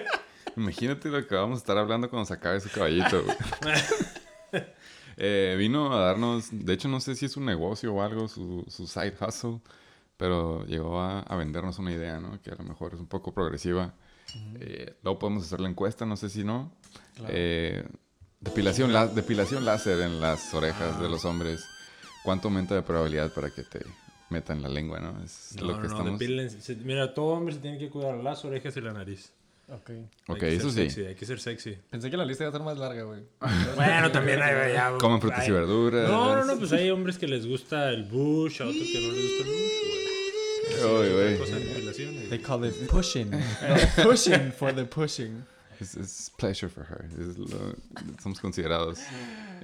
Imagínate lo que vamos a estar hablando cuando se acabe ese caballito. güey. Eh, vino a darnos, de hecho no sé si es un negocio o algo, su, su side hustle, pero llegó a, a vendernos una idea, ¿no? Que a lo mejor es un poco progresiva. Eh, luego podemos hacer la encuesta, no sé si no. Eh, depilación, lá- depilación láser en las orejas de los hombres. ¿Cuánto aumenta de probabilidad para que te metan la lengua, no? Es No, lo que no, estamos... Mira, todo hombre se tiene que cuidar las orejas y la nariz. Ok. Ok, eso sí. sexy, hay que ser sexy. Pensé que la lista iba a ser más larga, güey. Bueno, también hay... Ya, Comen frutas y verduras. No, no, no, pues hay hombres que les gusta el bush, a otros que no les gusta el bush, güey. They call it pushing. No, pushing for the pushing. Es, pleasure for her. Es lo- somos considerados.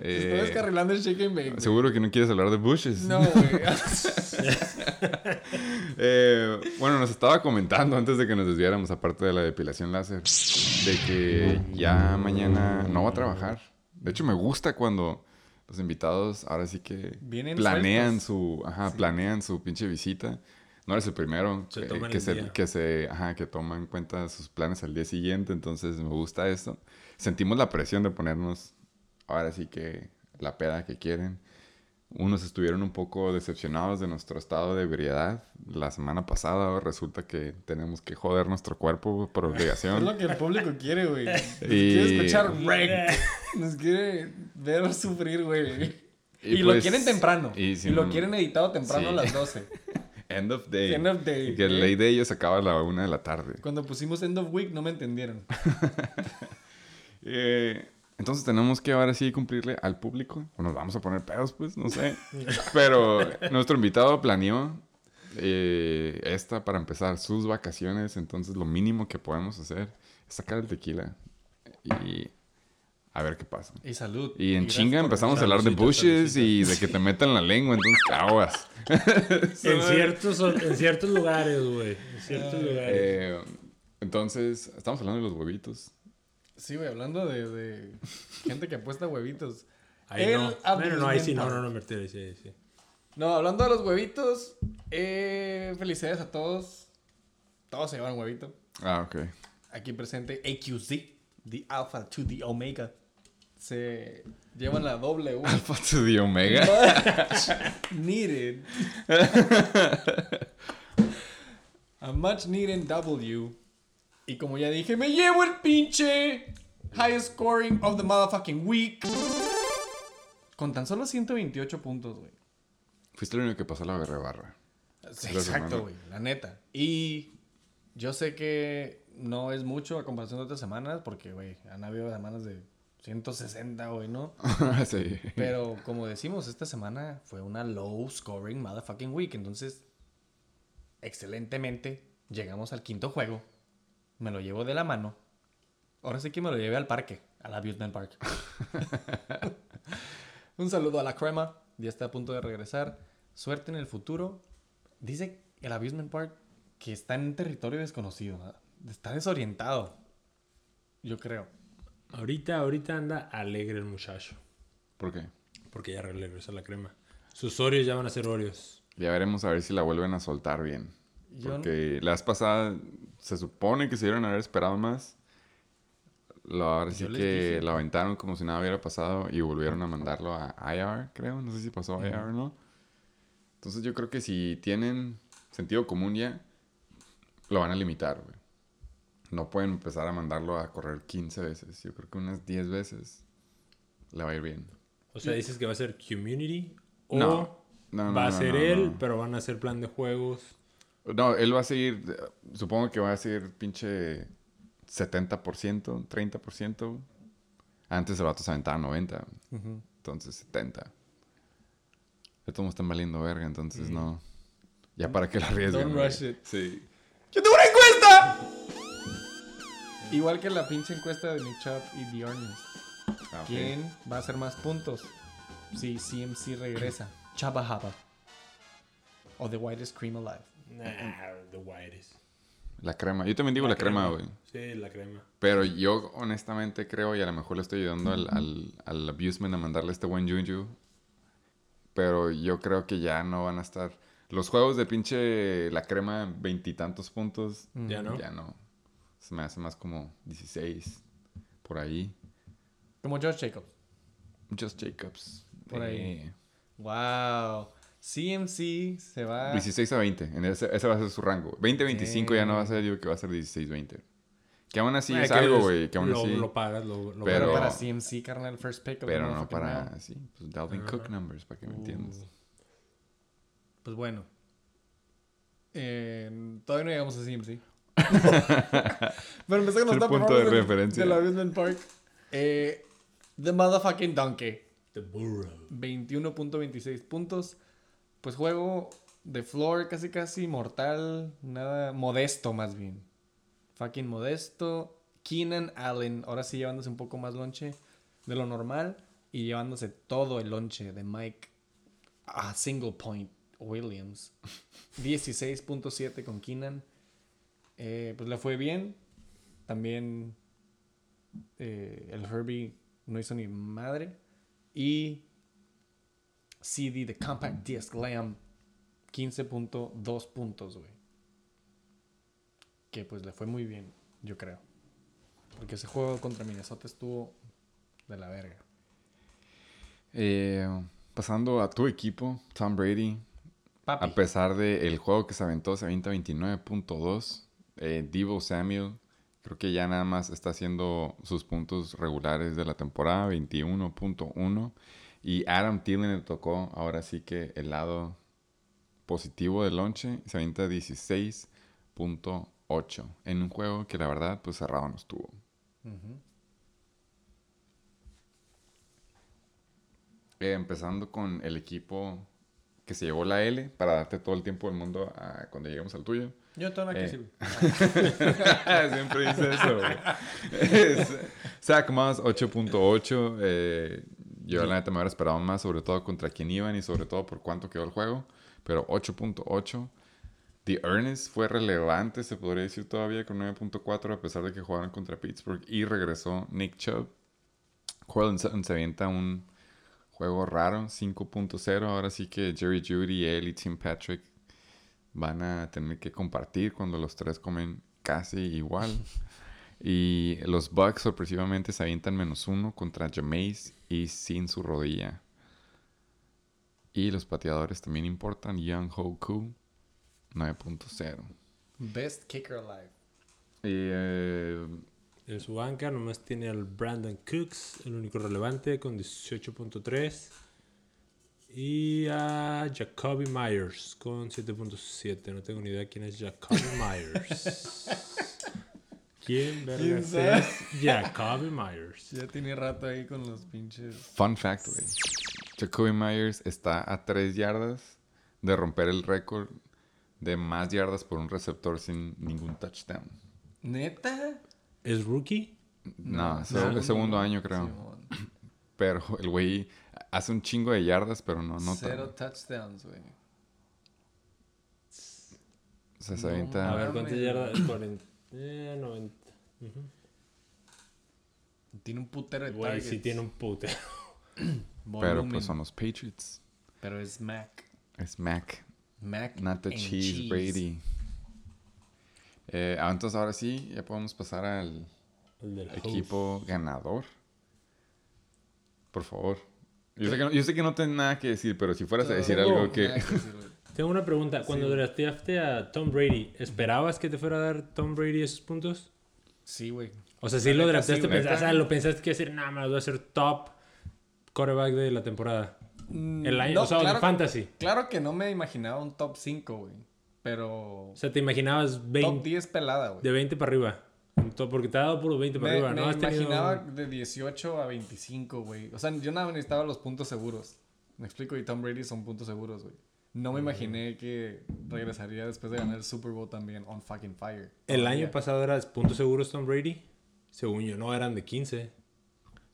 Se está Eh, descarrilando el shake and bake. Seguro que no quieres hablar de bushes. No, güey. Eh, bueno, nos estaba comentando antes de que nos desviáramos, aparte de la depilación láser, de que ya mañana no va a trabajar. De hecho, me gusta cuando los invitados ahora sí que Vienen planean sueltos. su, ajá, planean su pinche visita. No eres el primero Se que, toman que el se, que se, ajá, que toma en cuenta sus planes al día siguiente. Entonces me gusta esto. Sentimos la presión de ponernos ahora sí que la peda que quieren. Unos estuvieron un poco decepcionados de nuestro estado de ebriedad la semana pasada. Ahora resulta que tenemos que joder nuestro cuerpo por Es obligación. lo que el público quiere, güey. Nos Y- quiere escuchar wrecked. Nos quiere ver sufrir, güey. Y, lo pues, quieren temprano. y Y, si lo no- quieren editado temprano Sí. a las 12. End of day. End of day, Que ¿eh? ley de ellos acaba a la una de la tarde. Cuando pusimos end of week no me entendieron. Eh, entonces tenemos que ahora sí cumplirle al público. O nos vamos a poner pedos, pues, no sé. Pero nuestro invitado planeó eh, esta para empezar sus vacaciones. Entonces lo mínimo que podemos hacer es sacar el tequila y a ver qué pasa. Y salud. Y en chinga empezamos a hablar de bushes y de que te metan la lengua, entonces aguas. En ciertos, en ciertos lugares, güey. En ciertos lugares. Eh, entonces, estamos hablando de los huevitos. Sí, güey, hablando de, de gente que apuesta huevitos. ahí el no. Bueno, no, ahí sí, no, no, no, Martín, ahí sí, ahí sí. No, hablando de los huevitos, eh, felicidades a todos. Todos se llevan huevito. Ah, ok. Aquí presente AQZ, the Alpha to the Omega. Se llevan la W. Alpha to the Omega. needed. A much needed W. Y como ya dije, me llevo el pinche highest scoring of the motherfucking week. Con tan solo 128 puntos, güey. Fuiste el único que pasó la barra barra. Sí, Exacto, güey, la neta. Y yo sé que no es mucho a comparación de otras semanas, porque, güey, han habido semanas de 160, güey, ¿no? sí. Pero como decimos, esta semana fue una low scoring motherfucking week. Entonces, excelentemente, llegamos al quinto juego. Me lo llevo de la mano. Ahora sí que me lo llevé al parque, al Amusement Park. Un saludo a la crema. Ya está a punto de regresar. Suerte en el futuro. Dice el Amusement Park que está en territorio desconocido. Está desorientado. Yo creo. Ahorita, ahorita anda alegre el muchacho. ¿Por qué? Porque ya regresa la crema. Sus Oreos ya van a ser Oreos. Ya veremos a ver si la vuelven a soltar bien. Yo no- Porque la vez pasada se supone que se dieron a haber esperado más. Lo, ahora sí que lo aventaron como si nada hubiera pasado y volvieron a mandarlo a IR, creo. No sé si pasó a IR o no. Entonces yo creo que si tienen sentido común ya, lo van a limitar, güey. No pueden empezar a mandarlo a correr 15 veces. Yo creo que unas 10 veces le va a ir bien. O sea, dices que va a ser community o No. No, no, va a no, ser no, él, no. pero van a hacer plan de juegos. No, él va a seguir, supongo que va a seguir pinche 70%, 30%. Antes el vato se aventaba 90, Ujú. entonces 70. De todos están valiendo verga, entonces no. Ya para que la arriesguen. Don't rush it. Sí. ¡Yo tengo una encuesta! Igual que la pinche encuesta de Nick Chubb y The Earnings. Ah. ¿Quién va a hacer más puntos? Si CMC regresa. Chaba Haba. O The Whitest Cream Alive. Nah, the whitest. La crema. Yo también digo la, crema, güey. Sí, la crema. Pero yo honestamente creo, y a lo mejor le estoy ayudando al, al, al abusement a mandarle este buen Juju. Pero yo creo que ya no van a estar. Los juegos de pinche la crema, veintitantos puntos. Ya no. Ya no. Se me hace más como 16. Por ahí. Como Josh Jacobs. Just Jacobs. Por ahí. Eh, Wow. CMC se va. 16 a 20. En ese, ese va a ser su rango. 20-25 ya no va a ser, yo que va a ser 16-20. Que aún así es que algo, güey. Que aún lo, así. lo pagas, lo, lo Pero- para CMC, carnal, first pick. pero no para. round. Sí, pues Dalvin Cook numbers, para que me entiendas. Pues bueno. Eh, todavía no llegamos a CMC. Pero los top punto de referencia. Del Amusement Park. Eh, the motherfucking donkey. The burrow. 21.26 puntos. Pues juego de floor casi casi mortal. Nada modesto más bien. Fucking modesto. Keenan Allen. Ahora sí llevándose un poco más lonche de lo normal. Y llevándose todo el lonche de Mike a single point Williams. 16.7 con Keenan. Eh, pues le fue bien. También eh, el Herbie no hizo ni madre. Y CD de Compact Disc Lamb 15.2 puntos, güey. Que pues le fue muy bien, yo creo. Porque ese juego contra Minnesota estuvo de la verga. Eh, pasando a tu equipo, Tom Brady. Papi. A pesar del juego que se aventó, se avienta 29.2. Eh, Devo Samuel, creo que ya nada más está haciendo sus puntos regulares de la temporada, 21.1. Y Adam Thielen le tocó ahora sí que el lado positivo del lonche, se avienta 16.8. En un juego que la verdad, pues cerrado no estuvo. Eh, empezando con el equipo que se llevó la L para darte todo el tiempo del mundo a cuando lleguemos al tuyo. Yo tengo una que Eh. sí. Siempre dice eso. Es- Zach Moss 8.8. Eh, yo la neta me hubiera esperado más, sobre todo contra quién iban y sobre todo por cuánto quedó el juego. Pero 8.8. The Ernest fue relevante, se podría decir todavía, con 9.4 a pesar de que jugaron contra Pittsburgh y regresó Nick Chubb. Cortland Sutton se avienta un juego raro, 5.0. Ahora sí que Jerry Judy, él y Tim Patrick van a tener que compartir cuando los tres comen casi igual. Y los Bucks sorpresivamente se avientan menos uno contra Jameis y sin su rodilla. Y los pateadores también importan. Young Ho Koo 9.0. Best kicker alive. Y eh, En su banca nomás tiene al Brandon Cooks, el único relevante, con 18.3. Y a Jacoby Myers con 7.7. No tengo ni idea quién es Jacoby Myers. ¿Quién vergas es Jacoby Myers? Ya tiene rato ahí con los pinches. fun fact, güey. Jacoby Myers está a 3 yardas de romper el récord de más yardas por un receptor sin ningún touchdown. ¿Neta? ¿Es rookie? No, es el segundo año creo. Pero el güey hace un chingo de yardas, pero no nota. Cero touchdowns, güey. O sea, se No avienta- A ver. ¿cuántas yardas? 40. Eh, 90. Ujú. Tiene un putero de Güey, sí tiene un putero. Pero pues son los Patriots. Pero es Mac. Es Mac. Mac. Not the and cheese, Brady. Eh, ah, entonces ahora sí, ya podemos pasar al El del host. equipo ganador. Por favor. Yo sé, que no, yo sé que no tengo nada que decir, pero si fueras a decir algo que... Tengo una pregunta. Cuando drafteaste a Tom Brady, ¿esperabas que te fuera a dar Tom Brady esos puntos? Sí, güey. O sea, si La lo drafteaste, sí, pensaste, o sea, lo pensaste que decir, nada, me lo voy a hacer top quarterback de la temporada. El año, Mm, No, o sea, claro fantasy. Claro que no me imaginaba un top 5, güey. Pero. O sea, te imaginabas top 20, 10 pelada, güey. de 20 para arriba. Porque te ha dado puro 20 para Me, arriba, me ¿no? Has tenido- imaginaba de 18 a 25, güey. O sea, yo nada más necesitaba los puntos seguros. Me explico, y Tom Brady son puntos seguros, güey. No me imaginé que regresaría después de ganar el Super Bowl también on fucking fire. El año pasado era puntos seguros Tom Brady. Según yo, no eran de 15.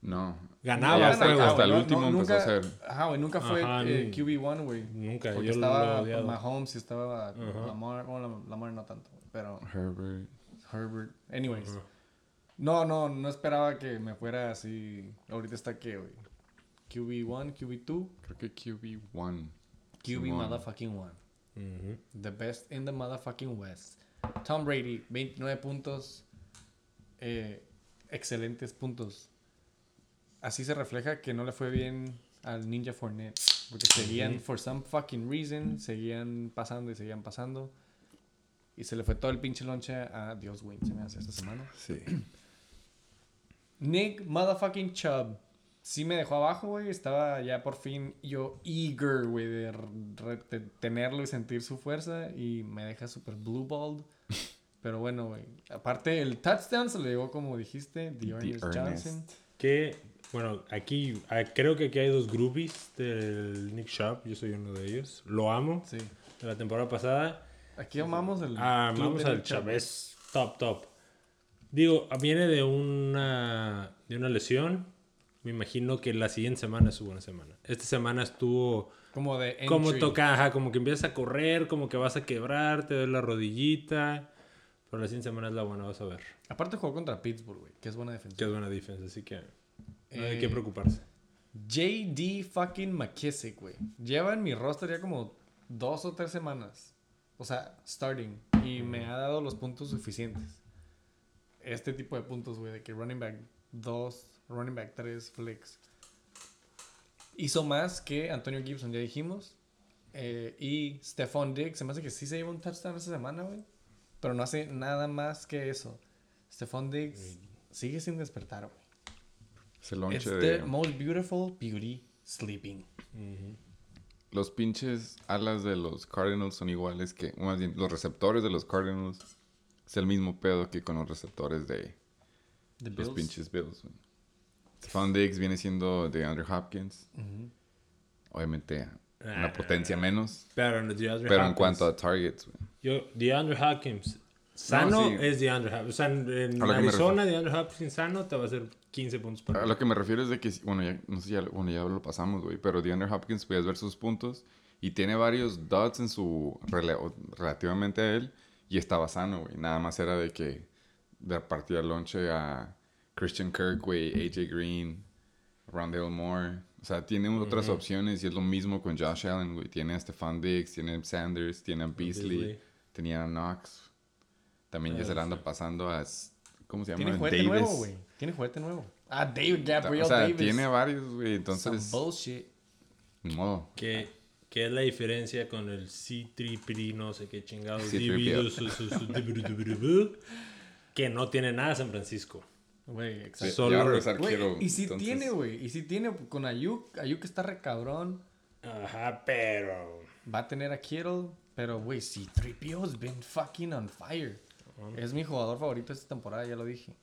No. Ganaba hasta, juego, hasta el No, último no, empezó nunca, a ser... Ajá, güey, nunca fue Ajá, eh, ni- QB1, güey. Nunca, Porque yo lo estaba odiado. Mahomes y estaba. Lamar. Bueno, Lamar no tanto, pero Herbert. Herbert. Anyways. No, no, no esperaba que me fuera así. Ahorita está que, güey. QB1, QB2, Creo que QB1. QB motherfucking 1. Ujú. The best in the motherfucking West. Tom Brady, 29 puntos. Eh, excelentes puntos. Así se refleja que no le fue bien al Ninja Fournette. Porque seguían, for some fucking reason, seguían pasando y seguían pasando. Y se le fue todo el pinche lonche a Dios Wayne, se me hace esta semana. Sí. Nick motherfucking Chubb. Sí me dejó abajo, güey. Estaba ya por fin yo eager, güey, de, de tenerlo y sentir su fuerza. Y me deja super blue balled. Pero bueno, güey. Aparte, el touchdown se le llegó, como dijiste, The Ernest Ernest. Johnson. Que, bueno, aquí, ah, creo que aquí hay dos groupies del Nick Sharp. Yo soy uno de ellos. Lo amo. Sí. De la temporada pasada. Aquí amamos el. Ah, de al. Chávez. Top, top. Digo, viene de una, de una lesión. Me imagino que la siguiente semana es su buena semana. Esta semana estuvo Como de. como entry. toca, ajá, como que empiezas a correr, como que vas a quebrar, te duele la rodillita. Pero la siguiente semana es la buena, vas a ver. Aparte jugó contra Pittsburgh, güey. Que es buena defensa. Que es buena defensa, así que no hay Eh, que preocuparse. JD fucking McKissick, güey. Lleva en mi roster ya como dos o tres semanas. O sea, starting. Y me ha dado los puntos suficientes. Este tipo de puntos, güey, de que running back 2, running back 3, flex. Hizo más que Antonio Gibson, ya dijimos. Eh, y Stephon Diggs, se me hace que sí se lleva un touchdown esta semana, güey. Pero no hace nada más que eso. Stephon Diggs sigue sin despertar, güey. Ese It's lonche the de... most beautiful beauty sleeping. Los pinches alas de los Cardinals son iguales que... Más bien, los receptores de los Cardinals es el mismo pedo que con los receptores de The los Bills. pinches Bills. Stephon Diggs viene siendo de Andrew Hopkins. Obviamente una Ah, potencia menos. Pero, en cuanto a targets, güey. Yo, DeAndre Hopkins. Sano sí. es DeAndre Hopkins. O sea, en Arizona, DeAndre Hopkins sano te va a hacer 15 puntos para A lo que me refiero es de que, bueno, ya, no sé ya, bueno, ya lo pasamos, güey, pero DeAndre Hopkins puedes ver sus puntos y tiene varios dots en su, relativamente a él y estaba sano, güey. Nada más era de que de partir al lonche a Christian Kirk, güey, AJ Green, Rondale Moore. O sea, tiene otras opciones y es lo mismo con Josh Allen, güey. Tiene a Stephon Diggs, tiene a Sanders, tiene a Beasley, Beasley. tenía a Knox. También ya se le anda sí. pasando a, ¿cómo se llama? Tiene juguete Davis. nuevo, güey. Tiene juguete nuevo. Ah, David Gabriel O sea, Davis. tiene varios, güey. Entonces, Some bullshit. ni modo. ¿Qué, ¿Qué es la diferencia con el C-3P, no sé qué chingados, C-3PO. dividido su- su- su- dividido, que no tiene nada San Francisco? Güey, Sí, exacto. Solo- Kittle, y si entonces- tiene, güey. Y si tiene con Ayuk. Ayuk está re cabrón. Ajá, pero... Va a tener a Kittle. Pero, güey, si 3PO has been fucking on fire. Es mi jugador favorito esta temporada, ya lo dije.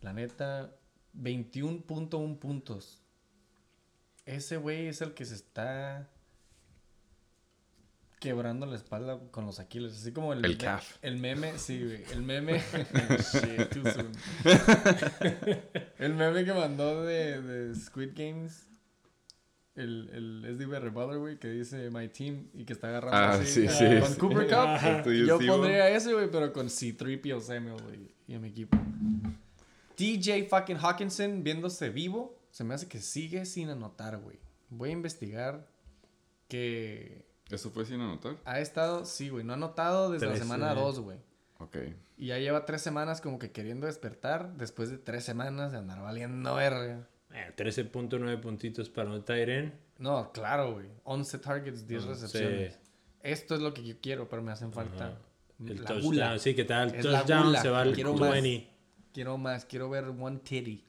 La neta, 21.1 puntos. Ese güey es el que se está quebrando la espalda con los Aquiles. Así como el, El calf. El meme, sí, güey. El meme. Shit, too soon. el meme que mandó de, de Squid Games. El, el SDB Butler, güey, que dice My Team y que está agarrando Ah, así, sí, ah, sí, con sí. Cooper Cup. Yo pondría ese, güey, pero con C3PO Samuel, güey, y a mi equipo. DJ fucking Hawkinson viéndose vivo, se me hace que sigue sin anotar, güey. Voy a investigar que ¿Eso fue sin anotar? ha estado, sí, güey, no ha anotado desde la semana 2, güey. Ok. Y ya lleva tres semanas como que queriendo despertar después de tres semanas de andar valiendo verga. Eh, 13.9 puntitos para un Tyren. No, claro, güey. 11 targets, 10 Ah, recepciones. Esto es lo que yo quiero, pero me hacen falta El la touchdown. gula. Sí, que tal. Es la Touchdown se va al Quiero más. 20. Quiero más, quiero ver one titty.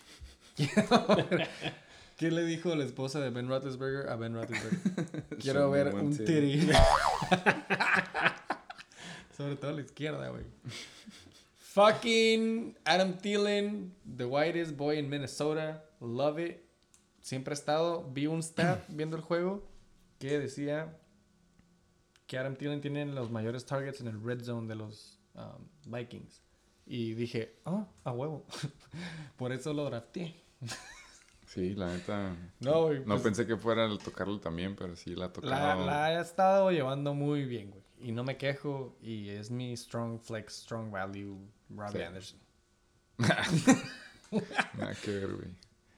Quiero ver- ¿Qué le dijo la esposa de Ben Roethlisberger a Ben Roethlisberger? Quiero ver one un titty. titty. Sobre todo a la izquierda, güey. Fucking Adam Thielen, the whitest boy in Minnesota. Love it. Siempre ha estado. Vi un stat viendo el juego que decía que Adam Thielen tiene los mayores targets en el red zone de los um, Vikings. Y dije, ah, a huevo. Por eso lo drafté. Sí, la neta. No. No pues, pensé que fuera a tocarlo también, pero sí la ha tocado. la, la he estado llevando muy bien, güey. Y no me quejo. Y es mi strong flex, strong value, Robbie Sí. Anderson. Nada que ver, güey.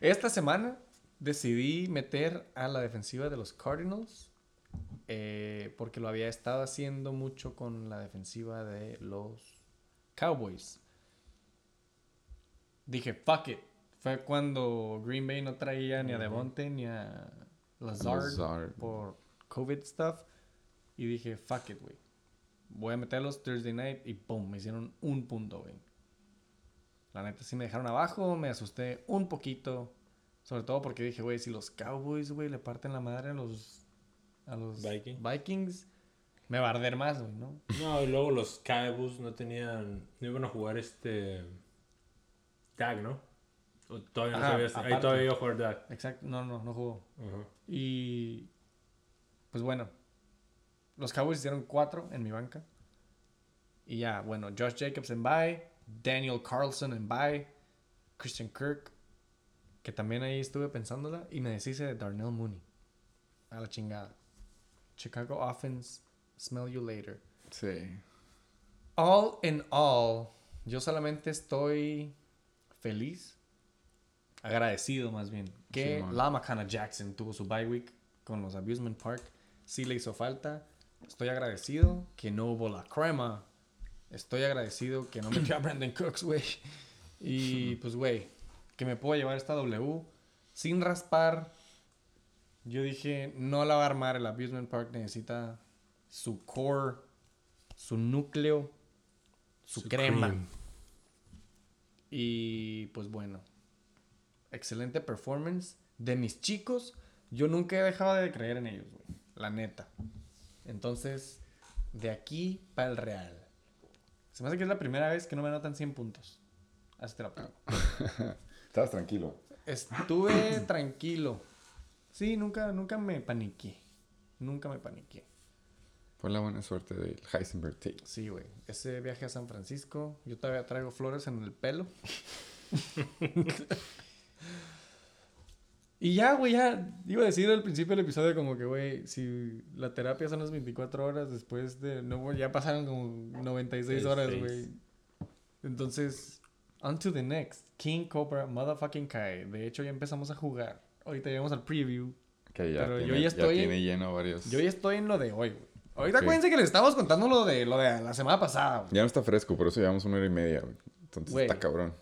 Esta semana decidí meter a la defensiva de los Cardinals. eh, porque lo había estado haciendo mucho con la defensiva de los Cowboys. Dije, fuck it. Fue cuando Green Bay no traía ni a Devontae ni a Lazard, Lazard. por COVID stuff. Y dije, fuck it, güey. Voy a meterlos Thursday night y pum, me hicieron un punto, güey. La neta sí me dejaron abajo, me asusté un poquito. Sobre todo porque dije, güey, si los Cowboys, güey, le parten la madre a los, a los Viking. Vikings, me va a arder más, güey, ¿no? No, y luego los Cowboys no tenían. No iban a jugar este. Tag, ¿no? O todavía no Ajá, sabías. Ahí todavía iba a jugar Tag. Exacto, no, no, no jugó. Y pues bueno, los Cowboys hicieron cuatro en mi banca. Y ya, bueno, Josh Jacobs en bye, Daniel Carlson en bye, Christian Kirk, que también ahí estuve pensándola, y me deshice de Darnell Mooney. A la chingada. Chicago Offense, smell you later. Sí. All in all, yo solamente estoy feliz, agradecido más bien, que Simón. la Macana Jackson tuvo su bye week con los Abusement Park. Sí le hizo falta. Estoy agradecido que no hubo la crema. Estoy agradecido que no metió a Brandon Cooks, güey. Y pues, güey, que me puedo llevar esta W sin raspar. Yo dije, no la va a armar el Abusement Park. Necesita su core, su núcleo, su, Su crema. cream. Y pues bueno, excelente performance de mis chicos. Yo nunca he dejado de creer en ellos, güey. La neta. Entonces, de aquí para el Real. Se me hace que es la primera vez que no me anotan 100 puntos. Así te la pongo. Estabas tranquilo. Estuve tranquilo. Sí, nunca, nunca me paniqué. Nunca me paniqué. Fue la buena suerte del Heisenberg Take. Sí, güey. Ese viaje a San Francisco, yo todavía traigo flores en el pelo. y ya, güey, ya. Iba a decir al principio del episodio como que, güey, si la terapia son las 24 horas después de... No, güey, ya pasaron como 96 Seis, horas, seis. güey. Entonces, on to the next. King Cobra Motherfucking Kai. De hecho, ya empezamos a jugar. Ahorita llegamos al preview. Que ya, Pero yo ya estoy- tiene lleno varios. Yo ya estoy en lo de hoy, güey. Ahorita Ok. acuérdense que les estamos contando lo de, lo de la semana pasada, güey. Ya no está fresco, por eso llevamos una hora y media. güey. Entonces Güey. está cabrón.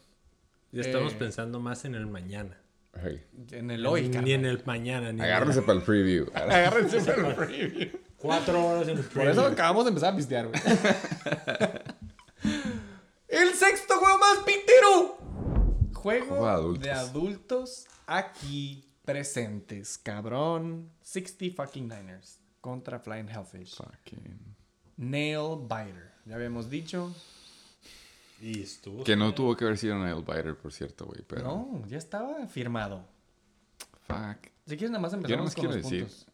Ya estamos Eh, pensando más en el mañana. Hey. En el hoy, ni en el mañana. Ni en Agárrense para el preview. Agárrense para el preview. Cuatro horas en el Por eso preview. acabamos de empezar a pistear, güey. el sexto juego más. Juego Juego de adultos. de adultos aquí presentes, cabrón. 60 fucking Niners contra Flying Hellfish. Fucking- Nail Biter. Ya habíamos dicho. Y estuvo. Que no tuvo que haber sido Nail Biter, por cierto, güey. Pero. No, ya estaba firmado. Fuck. Si quieres, nada más Yo empezamos nomás con quiero los decir puntos.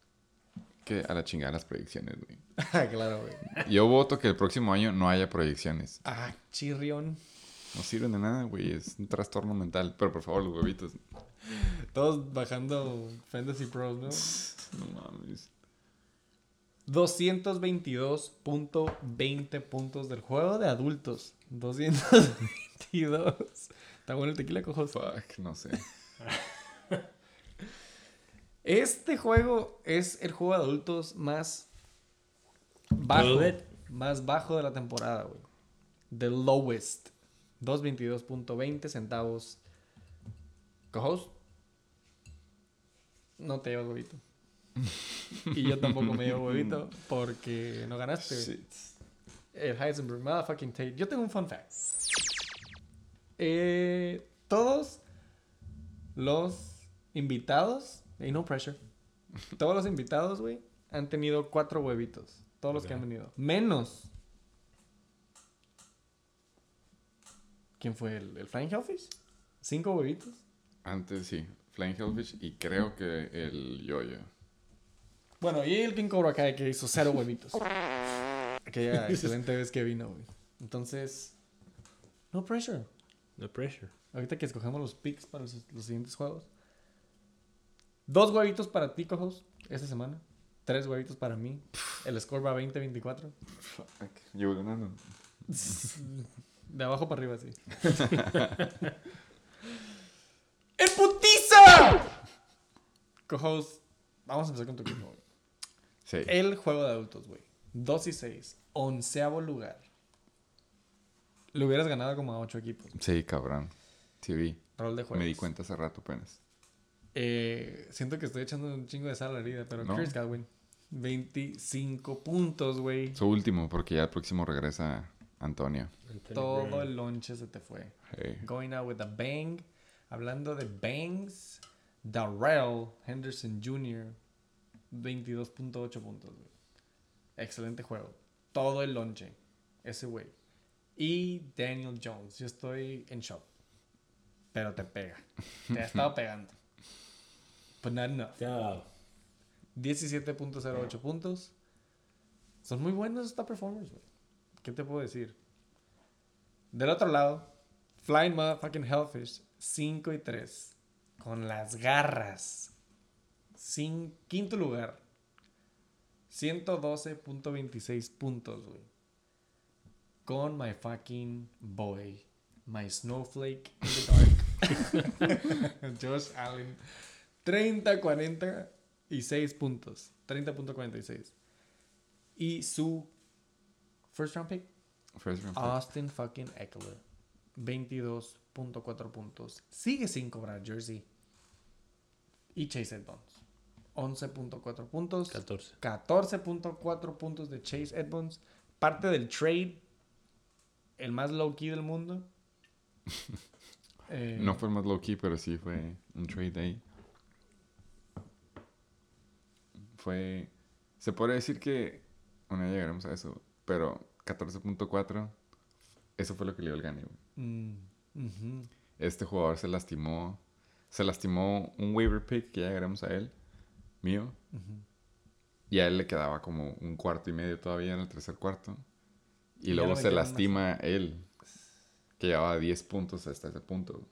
que a la chingada las proyecciones, güey. claro, güey. Yo voto que el próximo año no haya proyecciones. Ah, chirrión. No sirven de nada, güey. Es un trastorno mental. Pero por favor, los huevitos. Todos bajando Fantasy Pros, ¿no? No mames. 222.20 puntos del juego de adultos. 222. Está bueno el tequila, cojos. Fuck, no sé. Este juego es el juego de adultos más bajo. Más bajo de la temporada, güey. The lowest. 222.20 centavos. Co-host. No te llevas huevito. y yo tampoco me llevo huevito porque no ganaste. El Heisenberg, motherfucking Tate. Yo tengo un fun fact. Eh, todos los invitados, y no pressure, todos los invitados, güey, han tenido cuatro huevitos. Todos los que han venido. Menos. ¿Quién fue el, el Flying Hellfish? ¿Cinco huevitos? Antes sí, Flying Hellfish y creo que el Yoyo. Bueno, y el King Cobra Kai que hizo cero huevitos. Aquella excelente vez que vino, güey. Entonces, no pressure. No pressure. Ahorita que escogemos los picks para los, los siguientes juegos. Dos huevitos para ti, cojos, esta semana. Tres huevitos para mí. El score va 20-24. Llevo ganando. De abajo para arriba, sí. ¡En putiza! Cojos, vamos a empezar con tu equipo, güey. Sí. El juego de adultos, güey. 2 y 6. Onceavo lugar. Le hubieras ganado como a 8 equipos. Sí, cabrón. Sí vi. Rol de juegos. Me di cuenta hace rato apenas. Eh, siento que estoy echando un chingo de sal a la herida, pero No. Chris Godwin. 25 puntos, güey. Su último, porque ya el próximo regresa Antonio. Todo Brown. el lonche se te fue. Hey. Going out with a bang. Hablando de bangs, Darrell Henderson Jr. 22.8 puntos, güey. Excelente juego. Todo el lonche. Ese güey. Y Daniel Jones. Yo estoy en shock. Pero te pega. Te ha estado pegando. But not enough. Dado. 17.08 puntos. Son muy buenos estos performers, güey. ¿Qué te puedo decir? Del otro lado, Flying Motherfucking Hellfish, 5 y 3. Con las garras. Sin, quinto lugar. 112.26 puntos, güey. Con my fucking boy. My snowflake in the dark. Josh Allen. 30, 46 puntos. 30.46. Y su first round pick, First round pick. Austin fucking Eckler. 22.4 puntos. Sigue sin cobrar Jersey. Y Chase Edmonds. 11.4 puntos. 14. 14.4 puntos de Chase Edmonds. Parte del trade. El más low key del mundo. Eh, No fue el más low key, pero sí fue un trade ahí. Fue. Se puede decir que. Bueno, ya llegaremos a eso. Pero 14.4. Eso fue lo que le dio el gane, mm. Este jugador se lastimó. Se lastimó un waiver pick, que ya llegaremos a él. Mío. Y a él le quedaba como un cuarto y medio todavía en el tercer cuarto. Y luego se lastima él. Que llevaba 10 puntos hasta ese punto.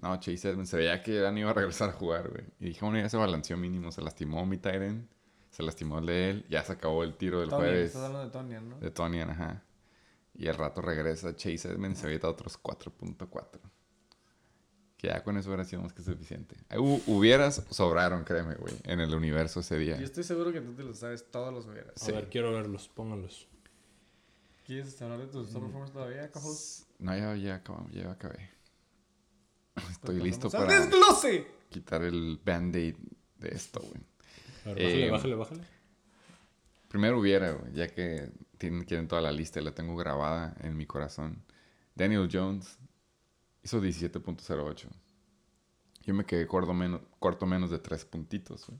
No, Chase Edmonds se veía que no iba a regresar a jugar, güey. Y dije, bueno, ya se balanceó mínimo. Se lastimó mi Tyrant. Se lastimó el de él. Ya se acabó el tiro del Tonyan, jueves. estás hablando de Tonyan, ¿no? De Tony, ajá. Y al rato regresa Chase Edmonds. Se avienta otros 4.4. Que ya con eso hubiera sido más que suficiente. Hubieras, sobraron, créeme, güey. En el universo ese día. Yo estoy seguro que tú te lo sabes todos los hubieras. A ver, quiero verlos. Pónganlos. ¿Quieres hablar de tus top performers todavía, cojos? No, ya, ya acabamos, ya acabé. Estoy listo para desglose! quitar el band-aid de esto, güey. A ver, bájale, Eh, bájale, bájale. Primero hubiera, güey, ya que tienen, quieren toda la lista y la tengo grabada en mi corazón. Daniel Jones hizo 17.08. Yo me quedé corto menos, corto menos de tres puntitos, güey.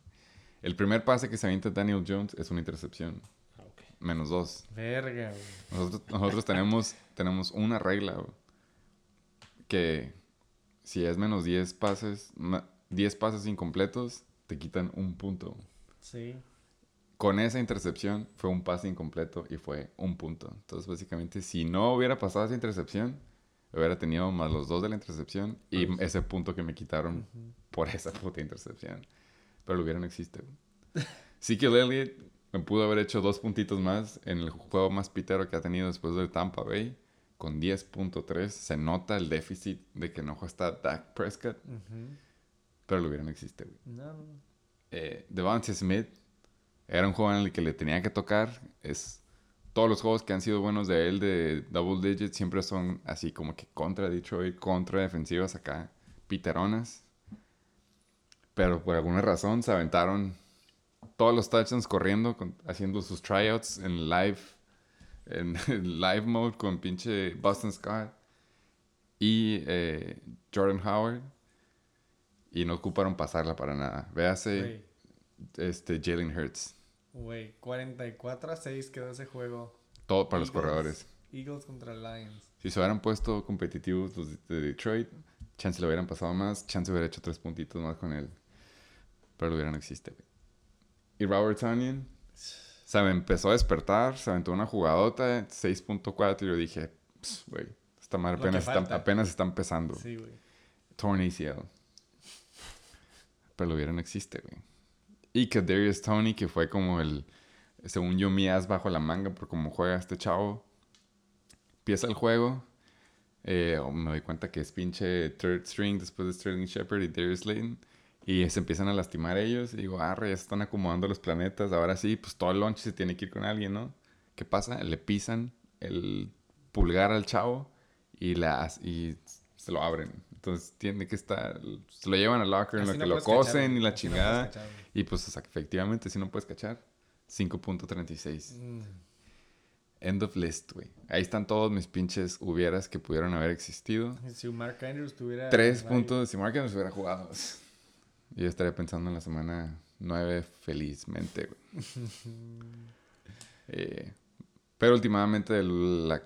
El primer pase que se avienta Daniel Jones es una intercepción. Ah. Menos dos. Verga, güey. Nosotros, nosotros tenemos, tenemos una regla, güey, que si es menos 10 pases, ma- 10 pases incompletos, te quitan un punto. Sí. Con esa intercepción fue un pase incompleto y fue un punto. Entonces, básicamente, si no hubiera pasado esa intercepción, hubiera tenido más los dos de la intercepción y ese punto que me quitaron por esa puta intercepción. Pero lo hubiera no existe. Sí que Elliott me pudo haber hecho dos puntitos más en el juego más pitero que ha tenido después del Tampa Bay. Con 10.3 se nota el déficit de que no está Dak Prescott, Ujú. pero lo hubiera no existe. güey. No. Eh, Smith era un juego en el que le tenía que tocar. Es todos los juegos que han sido buenos de él de double digit siempre son así como que contra Detroit, contra defensivas acá, piteronas. Pero por alguna razón se aventaron todos los touchdowns corriendo, con- haciendo sus tryouts en live, en live mode con pinche Boston Scott y eh, Jordan Howard. Y no ocuparon pasarla para nada. Véase este Jalen Hurts. Güey, 44 a 6 quedó ese juego. Todo para los corredores. Eagles contra Lions. Si se hubieran puesto competitivos los de Detroit, chance le hubieran pasado más, chance hubiera hecho tres puntitos más con él. Pero lo hubiera no existe, güey. Y Robert Tonyan, se me empezó a despertar, se aventó una jugadota, 6.4, y yo dije, "Ps, güey, esta madre Lo apenas está, apenas está empezando. Sí, güey. Torn ACL. Pero lo hubiera no existe, güey. Y que Darius Tony, que fue como el, según yo, mi as bajo la manga por cómo juega este chavo. Empieza el juego. eh, me doy cuenta que es pinche third string después de Sterling Shepard y Darius Slayton. Y se empiezan a lastimar ellos. Y digo, arre, ya se están acomodando los planetas. Ahora sí, pues todo el lunch se tiene que ir con alguien, ¿no? ¿Qué pasa? Le pisan el pulgar al chavo y, la, y se lo abren. Entonces tiene que estar... Se lo llevan al locker en lo no que lo cachar, cosen y la no chingada. y pues o sea, efectivamente, si no puedes cachar. 5.36. Mm. End of list, güey. Ahí están todos mis pinches hubieras que pudieron haber existido. Si Mark Andrews tuviera. Tres puntos. Si Mark Andrews hubiera jugado, yo estaría pensando en la semana 9 felizmente, güey. Eh, pero últimamente la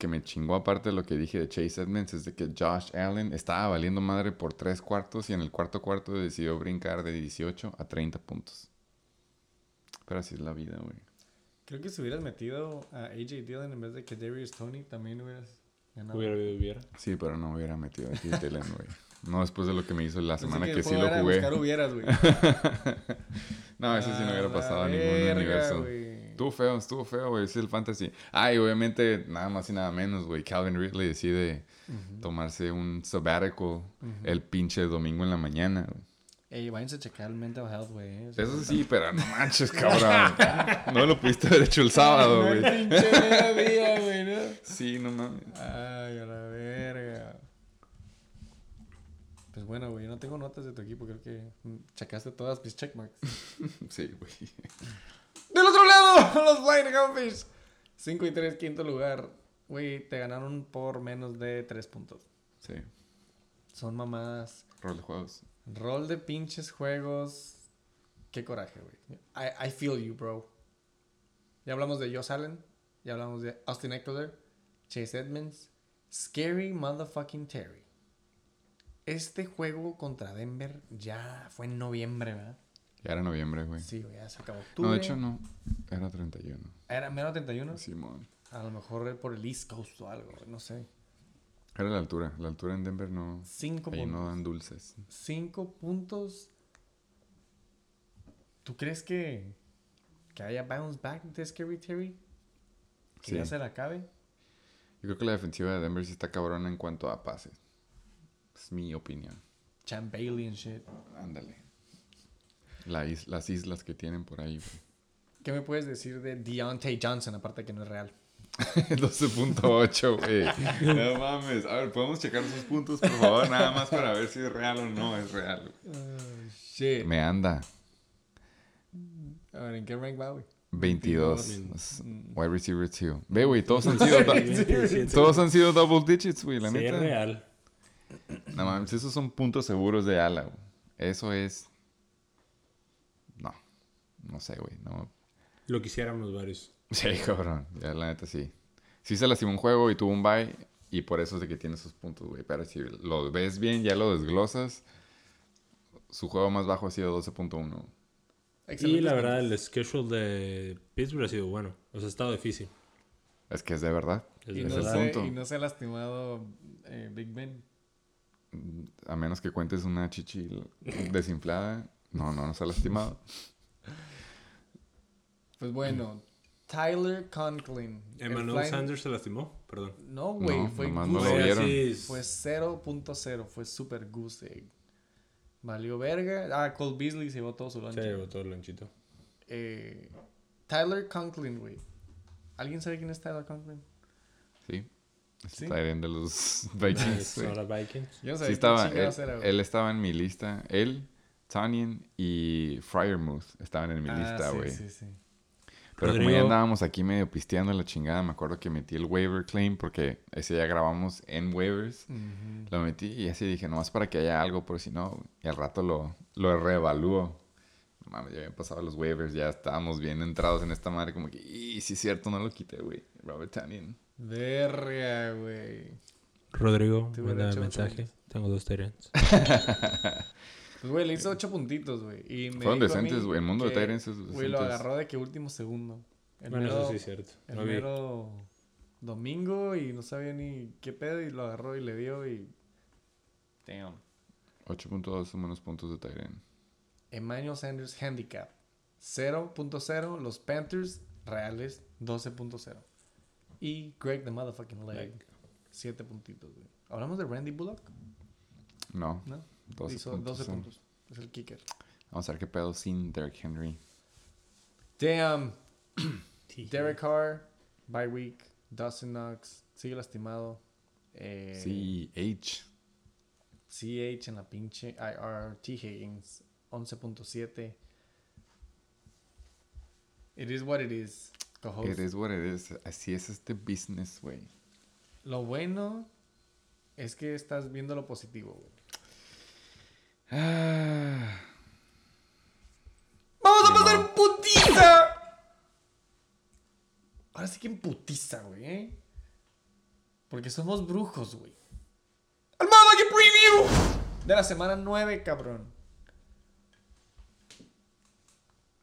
que me chingó aparte de lo que dije de Chase Edmonds es de que Josh Allen estaba valiendo madre por tres cuartos y en el cuarto cuarto decidió brincar de 18 a 30 puntos. Pero así es la vida, güey. Creo que si hubieras metido a AJ Dillon en vez de que Darius Tony, también hubieras ganado. Hubiera hubiera. Sí, pero no hubiera metido a Keith Dillon, güey. No después de lo que me hizo la semana que, sí lo jugué. buscar hubieras, güey. no, ese sí no hubiera pasado a ningún verga, universo. Estuvo feo, estuvo feo, güey. Es el fantasy. Ah, y obviamente, nada más y nada menos, güey. Calvin Ridley decide tomarse un sabbatical el pinche domingo en la mañana, güey. Ey, váyanse a checar el mental health, güey. eh. Eso sí, pero no manches, cabrón. No lo pudiste haber hecho el sábado, güey. pinche mediodía, güey, ¿no? Sí, no mames. Ay, a la verga. Pues bueno, güey, no tengo notas de tu equipo, creo que checaste todas mis checkmarks. Sí, güey. ¡Del otro lado! Los Flying Hellfish. 5 y 3, quinto lugar. Güey, te ganaron por menos de 3 puntos. Sí. Son mamadas. Rol de juegos. Rol de pinches juegos. Qué coraje, güey. I, I feel you, bro. Ya hablamos de Josh Allen. Ya hablamos de Austin Eckler. Chase Edmonds. Scary motherfucking Terry. Este juego contra Denver ya fue en noviembre, ¿verdad? Ya era noviembre, güey. Sí, güey, ya se acabó octubre. No, de hecho no. Era 31. Era menos 31. Simón. A lo mejor por el East Coast o algo, no sé. Era la altura. La altura en Denver no... 5 Ahí no puntos. dan dulces. 5 puntos. ¿Tú crees que, que haya bounce back de Scary Terry? Que Sí. ya se la acabe. Yo creo que la defensiva de Denver sí está cabrona en cuanto a pases. Es mi opinión. Champ Bailey and shit. Ándale. La is- las islas que tienen por ahí, güey. ¿Qué me puedes decir de Deontay Johnson, aparte que no es real? 12.8, güey. No mames. A ver, ¿podemos checar esos puntos, por favor? Nada más para ver si es real o no es real. shit. Me anda. A ver, ¿en qué rank va, güey? 22. 22. Es Wide receiver 2. Ve, güey, todos han sido... do- todos han sido double digits, güey, la Sí, es neta. real. No mames, esos son puntos seguros de ala, güey. Eso es... No. Sé, güey. No, Lo quisiéramos varios. Sí, cabrón. Ya, la neta, sí. Sí se lastimó un juego y tuvo un bye. Y por eso es de que tiene esos puntos, güey. Pero si lo ves bien, ya lo desglosas. Su juego más bajo ha sido 12.1. Y la verdad, el schedule de Pittsburgh ha sido bueno. O sea, ha estado difícil. Es que es de verdad. Es Y de no, el verdad. se, punto. y no se ha lastimado eh, Big Ben. A menos que cuentes una chichi desinflada. No, no, no se ha lastimado. Pues bueno, Tyler Conklin. el Emmanuel flying- Sanders se lastimó. Perdón. No, güey, No, fue no goose egg. así, Fue 0.0, fue super goose egg. Valió verga. Ah, Cole Beasley se llevó todo su lunch. Se llevó todo el lanchito. Eh, Tyler Conklin, güey. ¿Alguien sabe quién es Tyler Conklin? Sí. Es ¿Sí? end de los Vikings. güey. Son los Vikings. Yo no Sí sabía quién estaba, él estaba en mi lista. Él, Tanyan y Fryermuth estaban en mi Ah, lista, sí, güey. Sí, sí, Pero como Rodrigo. ya andábamos aquí medio pisteando la chingada, me acuerdo que metí el waiver claim porque ese ya grabamos en waivers. Lo metí y así dije, nomás para que haya algo, por si no, y al rato lo, lo reevalúo. No Mames, ya habían pasado los waivers, ya estábamos bien entrados en esta madre, como que, y sí es cierto, no lo quité, güey. Robert Tanyan. Verga, güey. Rodrigo, manda mensaje. Tengo dos Tyrants. Pues, güey, le hizo 8 puntitos, güey. Y me Fueron decentes, güey. El mundo de Tyrants es Güey, lo agarró de que último segundo. El Bueno, mero, eso sí es cierto. el mero domingo y no sabía ni qué pedo y lo agarró y le dio y... Damn. 8.2 son menos puntos de Tyrant. Emmanuel Sanders Handicap 0.0. Los Panthers reales 12.0. Y Greg the Motherfucking Leg 7 puntitos, güey. ¿Hablamos de Randy Bullock? No, ¿No? 12 Hizo puntos. 12 sí. puntos. Es el kicker. Vamos a ver qué pedo sin Derrick Henry. Damn. Derek Carr, bye week. Dustin Knox, sigue lastimado. Eh, Sí, H. CH en la pinche IR. T. Higgins, 11.7. It is what it is. co-host. It is what it is. Así es este business, güey. Lo bueno es que estás viendo lo positivo, güey. Ah, ¡Vamos a pasar putiza! Ahora sí que en putiza, güey, ¿eh? Porque somos brujos, güey. ¡Al que preview! De la semana 9, cabrón.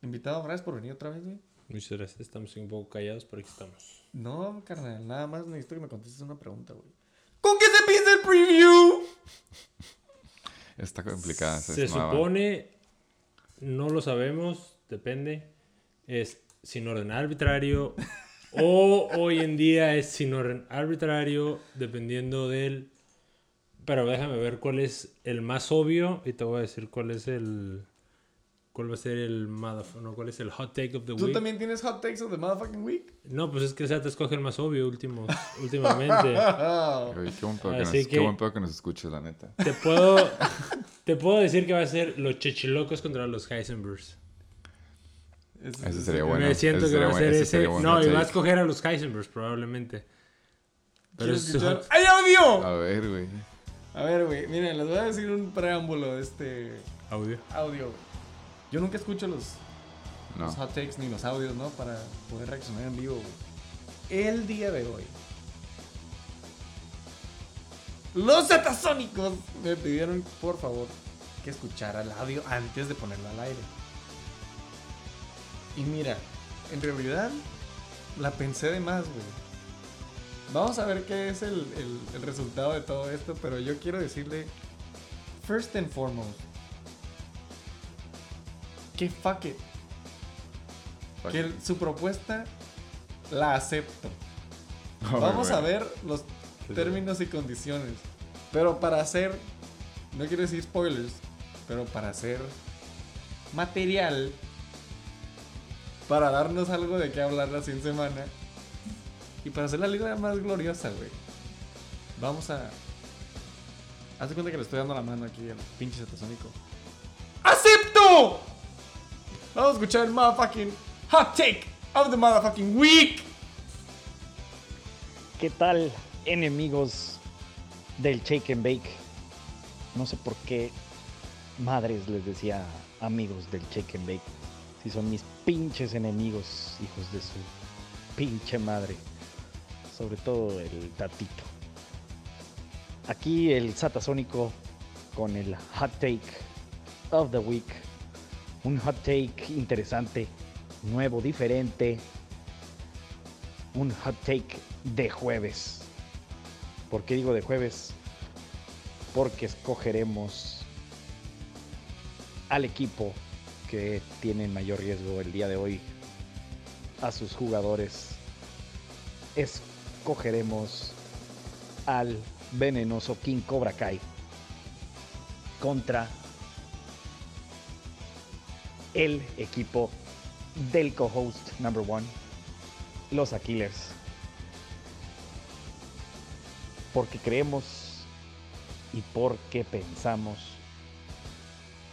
Invitado, gracias por venir otra vez, güey. Muchas gracias. Estamos un poco callados, pero aquí estamos. No, carnal, nada más necesito que me contestes una pregunta, güey. ¿Con qué se empieza el preview? Está complicada. Se nueva. supone, no lo sabemos, depende. Es sin orden arbitrario. o hoy en día es sin orden arbitrario, dependiendo del. Pero déjame ver cuál es el más obvio y te voy a decir cuál es el. ¿Cuál va a ser el no, cuál es el hot take of the ¿Tú week? también tienes hot takes of the motherfucking week? No, pues es que o sea, te escoge el más obvio último, últimamente. Oye, qué buen pedo que, nos, Así qué que- buen pedo que nos escuches, la neta. Te puedo, te puedo decir que va a ser los chechilocos contra los Heisenbergs. Ese sería bueno. Me siento ese que va a ser ese ese. sería bueno no, y va a escoger a los Heisenbergs probablemente. Pero. ¡Hay audio! A ver, güey. A ver, güey, miren, les voy a decir un preámbulo de este audio. audio. Yo nunca escucho los, No. los hot takes ni los audios, ¿no? Para poder reaccionar en vivo, güey. El día de hoy. Los zetasónicos me pidieron, por favor, que escuchara el audio antes de ponerlo al aire. Y mira, en realidad la pensé de más, güey. Vamos a ver qué es el, el- el resultado de todo esto, pero yo quiero decirle, first and foremost, que fuck it. Fuck que it. su propuesta la acepto. Oh, Vamos a ver los términos y condiciones. Pero para hacer, no quiero decir spoilers, pero para hacer material, para darnos algo de qué hablar la siguiente semana y para hacer la liga más gloriosa, güey. Vamos a. Haz de cuenta que le estoy dando la mano aquí al pinche satasónico. ¡Acepto! Vamos a escuchar el motherfucking hot take of the motherfucking week. ¿Qué tal, enemigos del Shake and Bake? No sé por qué madres les decía amigos del Shake and Bake. Si son mis pinches enemigos, hijos de su pinche madre. Sobre todo el tatito. Aquí el Satasónico con el hot take of the week. Un hot take interesante, nuevo, diferente. Un hot take de jueves. ¿Por qué digo de jueves? Porque escogeremos al equipo que tiene mayor riesgo el día de hoy. A sus jugadores. Escogeremos al venenoso King Cobra Kai contra el equipo del co-host number one los Aquilers. Porque creemos y porque pensamos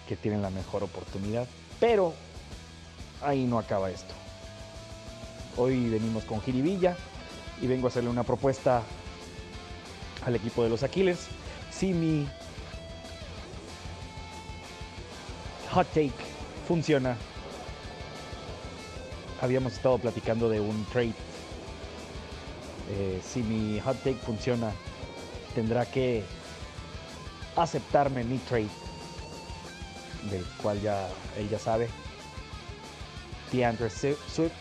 que tienen la mejor oportunidad. Pero ahí no acaba esto. Hoy venimos con Jiribilla y vengo a hacerle una propuesta al equipo de los Aquiles. Si mi hot take funciona, habíamos estado platicando de un trade. Eh, si mi hot take funciona, tendrá que aceptarme mi trade, del cual ya él ya sabe. DeAndre Swi- Swift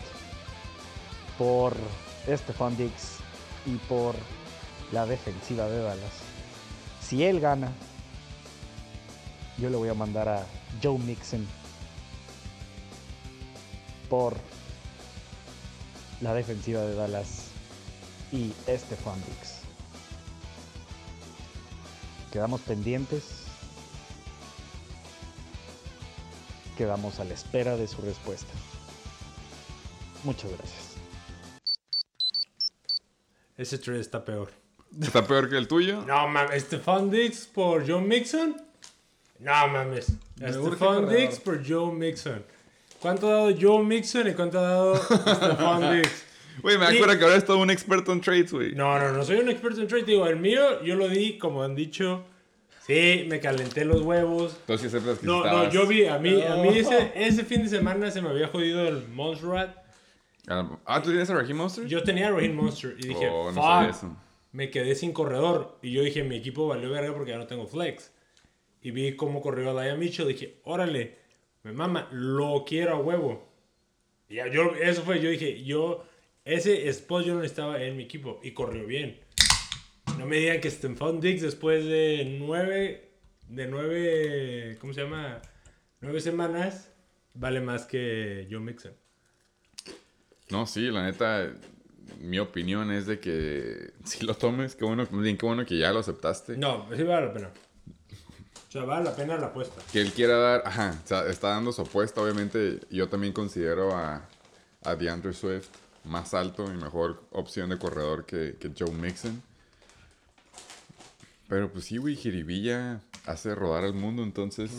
por Stephon Diggs y por la defensiva de Dallas. Si él gana, yo le voy a mandar a Joe Mixon por la defensiva de Dallas y Stephon Diggs. Quedamos pendientes. Quedamos a la espera de su respuesta. Muchas gracias. Ese trade está peor. ¿Está peor que el tuyo? No mames, Stephon Diggs por Joe Mixon. No mames. Corredor. Diggs por Joe Mixon. ¿Cuánto ha dado Joe Mixon y cuánto ha dado Stephon Diggs? Güey, me acuerdo que ahora es todo un experto en trades, güey. No, no, no soy un experto en trade. Digo, el mío yo lo di, como han dicho. Sí, me calenté los huevos. Entonces que No, estabas- no, yo vi, a mí, a mí ese, ese fin de semana se me había jodido el Monstrat. Ah, ¿tú tienes a Raheem Monster? Yo tenía a Raheem Monster y dije, Oh, no fuck, eso. me quedé sin corredor. Y yo dije, mi equipo valió verga porque ya no tengo flex. Y vi cómo corrió Laia Mitchell. Dije, órale, me mama, lo quiero a huevo. Y yo, eso fue, yo dije, yo, ese spot yo no estaba en mi equipo. Y corrió bien. No me digan que Stephon Diggs después de nueve, de nueve, ¿cómo se llama? Nueve semanas, vale más que Joe Mixon. No, sí, la neta, mi opinión es de que si lo tomes, qué bueno, qué bueno que ya lo aceptaste. No, sí vale la pena. O sea, vale la pena la apuesta. Que él quiera dar, ajá, o sea, está dando su apuesta, obviamente yo también considero a, a DeAndre Swift más alto y mejor opción de corredor que, que Joe Mixon. Pero pues sí, güey, Jiribilla hace rodar al mundo, entonces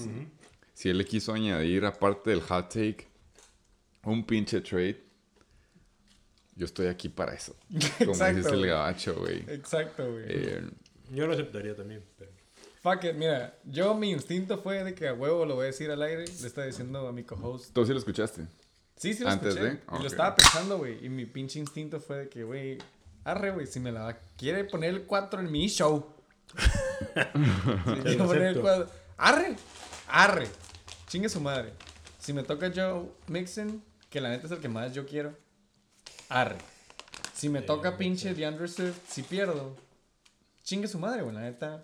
si él le quiso añadir aparte del hot take un pinche trade, yo estoy aquí para eso. Como Exacto, dice el gabacho, güey. Exacto, güey. Eh, Yo lo aceptaría también. pero- Fuck it, mira, yo mi instinto fue de que a huevo lo voy a decir al aire. Le estaba diciendo a mi co-host. ¿Tú sí lo escuchaste? Sí, sí lo Antes escuché. de- Y ok. lo estaba pensando, güey. Y mi pinche instinto fue de que, güey, arre, güey, si me la va- quiere poner el 4 en mi show. si quiere poner el acepto. 4. Arre, arre. Chingue su madre. Si me toca Joe Mixon, que la neta es el que más yo quiero, arre. Si me toca pinche DeAndre Swift, si pierdo, chingue su madre, güey, la neta.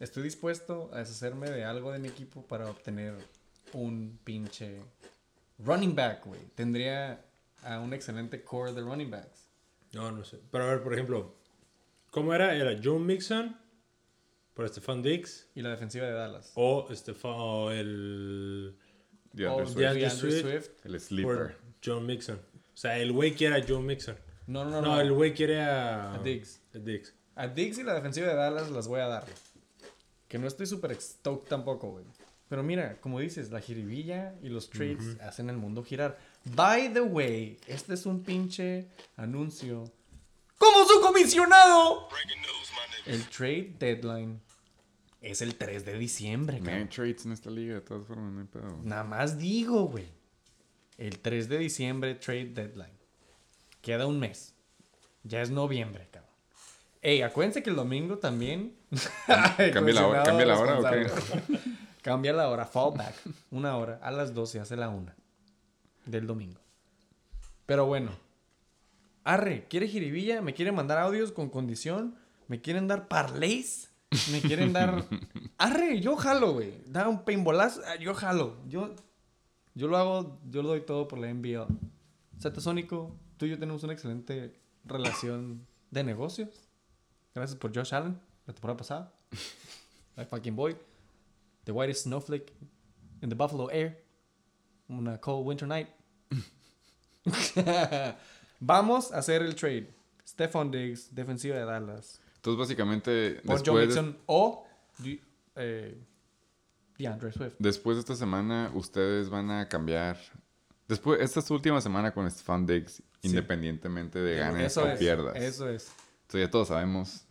Estoy dispuesto a deshacerme de algo de mi equipo para obtener un pinche running back, güey. Tendría a un excelente core de running backs. No, no sé. Pero a ver, por ejemplo, ¿cómo era? ¿Era Joe Mixon por Stephon Diggs Y la defensiva de Dallas. o Stephon o el O Swift. El por sleeper. Joe Mixon? O sea, el güey quiere a Joe Mixon. No, no, no. No, no. el güey quiere a, A Diggs. a Diggs. A Diggs y la defensiva de Dallas las voy a dar. Que no estoy súper stoked tampoco, güey. Pero mira, como dices, la jiribilla y los trades hacen el mundo girar. By the way, este es un pinche anuncio. ¡Como su comisionado! El trade deadline es el 3 de diciembre, No hay cabrón. trades en esta liga, de todas formas, no hay pedo. Nada más digo, güey. El 3 de diciembre, trade deadline. Queda un mes. Ya es noviembre, cabrón. Ey, acuérdense que el domingo también. ¿Cambia la hora- cambia la hora o qué? responsable. Cambia la hora, fallback. Una hora. A las 12 hace la una. Del domingo. Pero bueno. Arre, ¿quiere jiribilla? ¿Me quiere mandar audios con condición? ¿Me quieren dar parlays? ¿Me quieren dar...? Arre, yo jalo, güey. Da un paintballazo. ah, Yo jalo. Yo, yo lo hago, yo lo doy todo por la NBL. Satasónico, tú y yo tenemos una excelente relación de negocios. Gracias por Josh Allen, la temporada pasada. I fucking boy. The whitest snowflake in the Buffalo air. On a cold winter night. Vamos a hacer el trade. Stephon Diggs, defensiva de Dallas. Entonces, básicamente, Por Joe Mixon o eh, DeAndre Swift. después de esta semana, ustedes van a cambiar. Después, esta es su última semana con Stefan Diggs, independientemente de ganes Eso o es. pierdas. Eso es. Entonces, ya todos sabemos.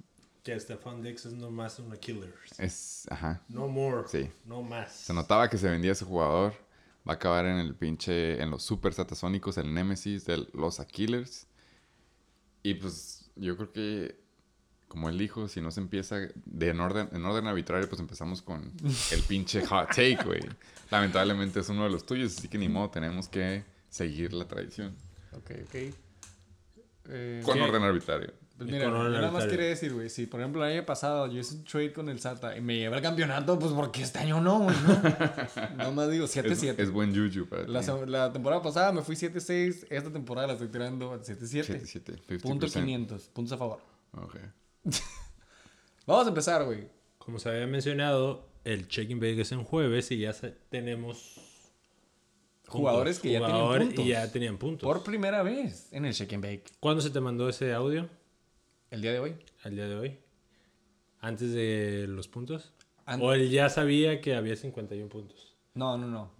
Que Stefan Dix es nomás una killer. Es. Ajá. No more. Sí. No más. Se notaba que se vendía ese jugador. Va a acabar en el pinche. En los super satasónicos, el Nemesis de los Aquilers. Y pues, yo creo que. Como él dijo, si no se empieza de en orden, en orden arbitrario, pues empezamos con el pinche hot take, güey. Lamentablemente es uno de los tuyos, así que ni modo, tenemos que seguir la tradición. Ok, ok. Eh, Con orden arbitrario. Pues mira, yo nada más quería decir, güey, si por ejemplo el año pasado yo hice un trade con el SATA y me lleva el campeonato, pues porque este año no, güey, ¿no? Nada más digo Es, 7-7. es buen juju para La, ti. la temporada pasada me fui 7-6, esta temporada la estoy tirando al 7-7. 7-7, 50%. Punto 500, puntos a favor. Ok. Vamos a empezar, güey. Como se había mencionado, el check-in bake es en jueves y ya se- tenemos puntos. Jugadores que ya tenían puntos. Y ya tenían puntos. Por primera vez en el Shake and Bake. ¿Cuándo se te mandó ese audio? El día de hoy. ¿Al día de hoy? ¿Antes de los puntos? An- ¿O él ya sabía que había 51 puntos? No, no, no.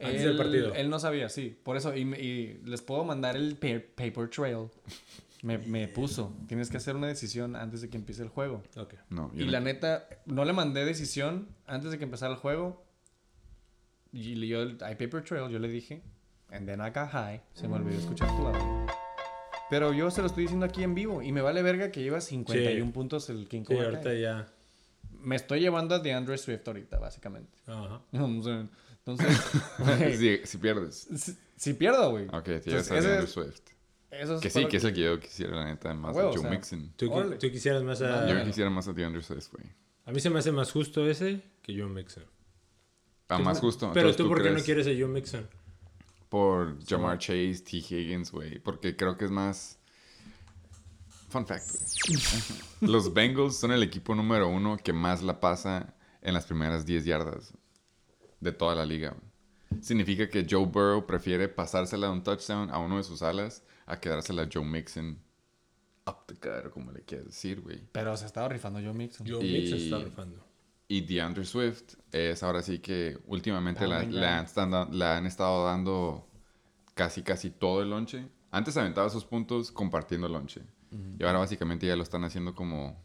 Antes él, del partido. Él no sabía, sí. Por eso, y, me- y les puedo mandar el pa- paper trail. Me, me puso. Tienes que hacer una decisión antes de que empiece el juego. Ok. No, Y no- la neta, no le mandé decisión antes de que empezara el juego. Y le- yo, hay paper trail, yo le dije. And then I got high. Se me olvidó escuchar tu audio. Pero yo se lo estoy diciendo aquí en vivo. Y me vale verga que lleva 51 Sí. puntos el King Sí, Cobra ahorita Kai. ya. Me estoy llevando a DeAndre Swift ahorita, básicamente. Ajá. O sea, Entonces, si, si pierdes. si, si pierdo, güey. Ok, te Entonces, llevas a DeAndre es- Swift. Eso es Que sí, que es el que yo quisiera, la neta, más A Joe o sea, Mixon. ¿Tú, quisieras más a... Yo quisiera más a DeAndre Swift, güey. A mí se me hace más justo ese que John Mixon. A más justo. Pero Entonces, tú, ¿por qué no quieres a John Mixon? Por Jamar Chase, T. Higgins, güey. Porque creo que es más. Fun fact, güey. Los Bengals son el equipo número uno que más la pasa en las primeras 10 yardas de toda la liga. Significa que Joe Burrow prefiere pasársela de un touchdown a uno de sus alas a quedársela a Joe Mixon up the gut, o como le quieras decir, güey. Pero se estaba rifando Joe Mixon. John Y- Mixon está rifando. Y DeAndre Swift es ahora sí que últimamente Oh la- God. han, le han estado dando casi casi todo el lonche. Antes aventaba sus puntos compartiendo el lonche. Y ahora básicamente ya lo están haciendo como,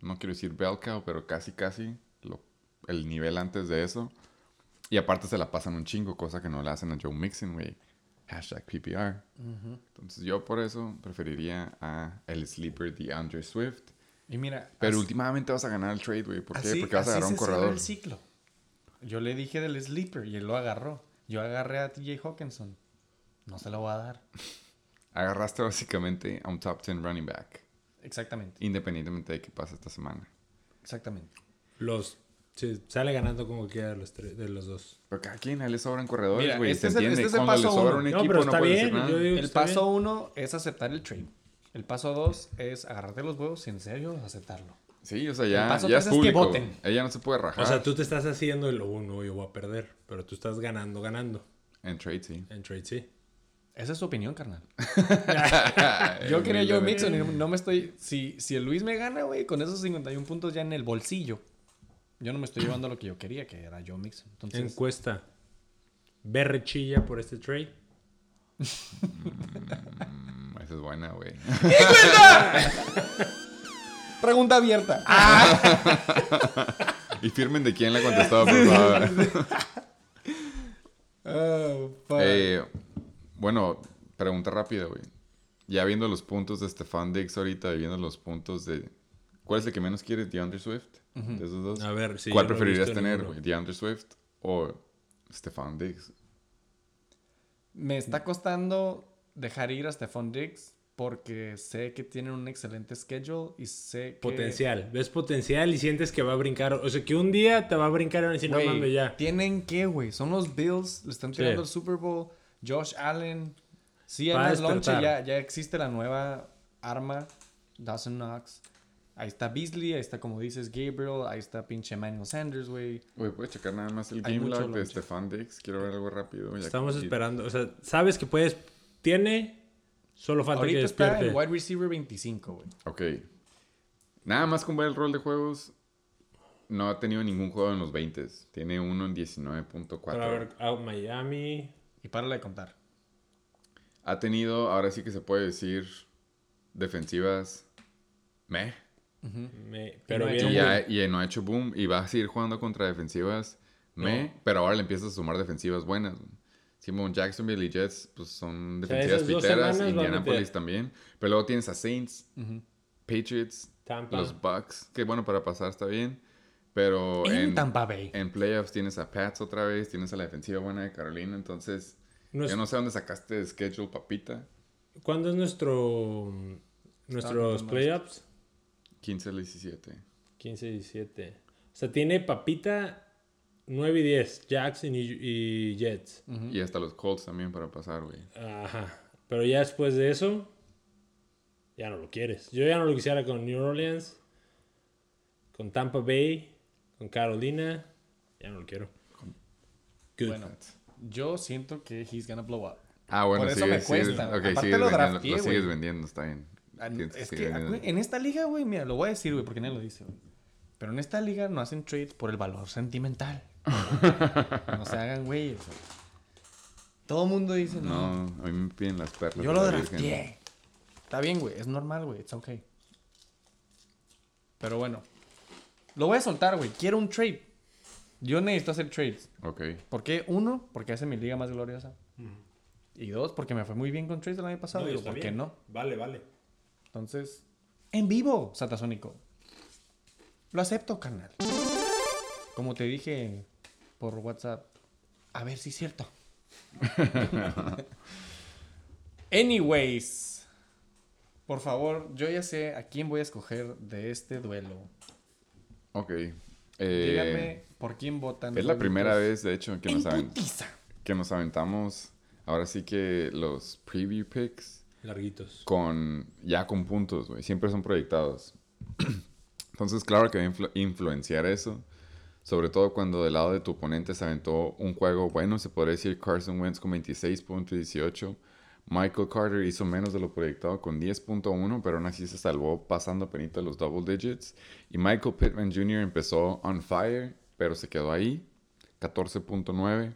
no quiero decir bell cow, pero casi casi lo- el nivel antes de eso. Y aparte se la pasan un chingo, cosa que no le hacen a Joe Mixon, güey. Hashtag PPR. Entonces yo por eso preferiría a el sleeper DeAndre Swift. Y mira, Pero así- últimamente vas a ganar el trade, güey. ¿Por qué? así- Porque vas a agarrar un corredor. el ciclo. Yo le dije del sleeper y él lo agarró. Yo agarré a TJ Hawkinson. No se lo voy a dar. Agarraste básicamente a un top 10 running back. Exactamente. Independientemente de qué pase esta semana. Exactamente. Los... sí, sale ganando como quiera de los, tres- de los dos. Pero cada quien a él le sobran corredores, güey. este Se es el- entiende. este es el paso uno. un No, pero está bien, yo digo- El está paso bien. uno es aceptar el trade. El paso dos es agarrarte los huevos y en serio aceptarlo. Sí, o sea, ya, paso ya es es que público. voten. Ella no se puede rajar. O sea, tú te estás haciendo el, oh, no, yo voy a perder. Pero tú estás ganando, ganando. En trade, sí. En trade, sí. Esa es su opinión, carnal. Eh, Yo quería Joe humildemente. Mixon y no me estoy. Si, si el Luis me gana, güey, con esos 51 puntos ya en el bolsillo, yo no me estoy llevando lo que yo quería, que era Joe Mixon. Entonces, Encuesta. ¿Berre chilla por este trade? Esa es buena, güey. pregunta abierta. y firmen de quién la contestó, por favor. Oh. Eh, bueno, pregunta rápida, güey. Ya viendo los puntos de Stefan Diggs ahorita y viendo los puntos de... ¿Cuál es el que menos quieres, DeAndre Swift? De esos dos. A ver, sí. ¿Cuál no preferirías tener, güey? ¿DeAndre Swift o Stefan Diggs? Me está costando dejar ir a Stephon Diggs porque sé que tienen un excelente schedule y sé que... Potencial. Ves potencial y sientes que va a brincar. O sea, que un día te va a brincar y van a decir, no mames, ya. ¿Tienen qué, güey? Son los Bills, le están tirando Sí. el Super Bowl. Josh Allen. Sí, hay Va lonche, despertar. ya, ya existe la nueva arma, Dawson Knox. Ahí está Beasley, ahí está, como dices, Gabriel, ahí está pinche Emmanuel Sanders, güey. Güey, ¿puedes checar nada más el Hay game log de. Stefan Diggs? Quiero ver algo rápido. Estamos que- esperando. O sea, sabes que puedes. Tiene Solo falta Ahorita que está en wide receiver 25, güey. Ok. Nada más con ver el rol de juegos, no ha tenido ningún juego en los 20. Tiene uno en 19.4. Para ver a Miami. Y párale de contar. Ha tenido, ahora sí que se puede decir, defensivas meh. me- pero no ha bien. Y, y no ha hecho boom. Y va a seguir jugando contra defensivas. No. Pero ahora le empieza a sumar defensivas buenas. Simon Jacksonville y Jets pues son sea, defensivas esas dos piteras. Indianapolis también. Pero luego tienes a Saints, Patriots, Tampa. los Bucks. Que bueno, para pasar está bien. Pero En, en, Tampa Bay. en playoffs tienes a Pats otra vez. Tienes a la defensiva buena de Carolina. Entonces, No es- yo no sé dónde sacaste de schedule, papita. ¿Cuándo es nuestro nuestros playoffs? 15 al 17. 15 y 17. O sea, tiene Papita 9 y 10, Jackson y, y Jets. Y hasta los Colts también para pasar, güey. Ajá. Pero ya después de eso, ya no lo quieres. Yo ya no lo quisiera con New Orleans, con Tampa Bay, con Carolina. Ya no lo quiero. Good. Bueno, yo siento que he's gonna blow up. Ah, bueno, Por eso sigues, me cuesta, sigues- güey. ok, Aparte sigues lo vendiendo, drafteé, lo sigues vendiendo, está bien. Tienes Es que güey, en esta liga, güey, mira, lo voy a decir, güey, porque nadie lo dice, güey. Pero en esta liga no hacen trades por el valor sentimental. No se hagan, güey. Todo mundo dice, no, No, a mí me piden las perlas. yo lo drafteé. Está bien, güey, es normal, güey, it's okay. Pero bueno, lo voy a soltar, güey. Quiero un trade. Yo necesito hacer trades. Ok. ¿Por qué? Uno, porque hace mi liga más gloriosa. Y dos, porque me fue muy bien con trades el año pasado. No, y Digo, está ¿Por qué no? Vale, vale. Entonces, en vivo, Satasónico. Lo acepto, canal. Como te dije por WhatsApp, a ver si es cierto. Anyways, por favor, yo ya sé a quién voy a escoger de este duelo. Ok. Díganme Eh, por quién votan. es la primera vez, de hecho, que nos, putiza. que nos aventamos. Ahora sí que los preview picks Larguitos. con ya con puntos, güey. Siempre son proyectados. Entonces, claro que va a influ- influenciar eso. Sobre todo cuando del lado de tu oponente se aventó un juego bueno, se podría decir Carson Wentz con 26.18. Michael Carter hizo menos de lo proyectado con 10.1, pero aún así se salvó pasando penita los double digits. Y Michael Pittman Jr. empezó on fire, pero se quedó ahí, 14.9.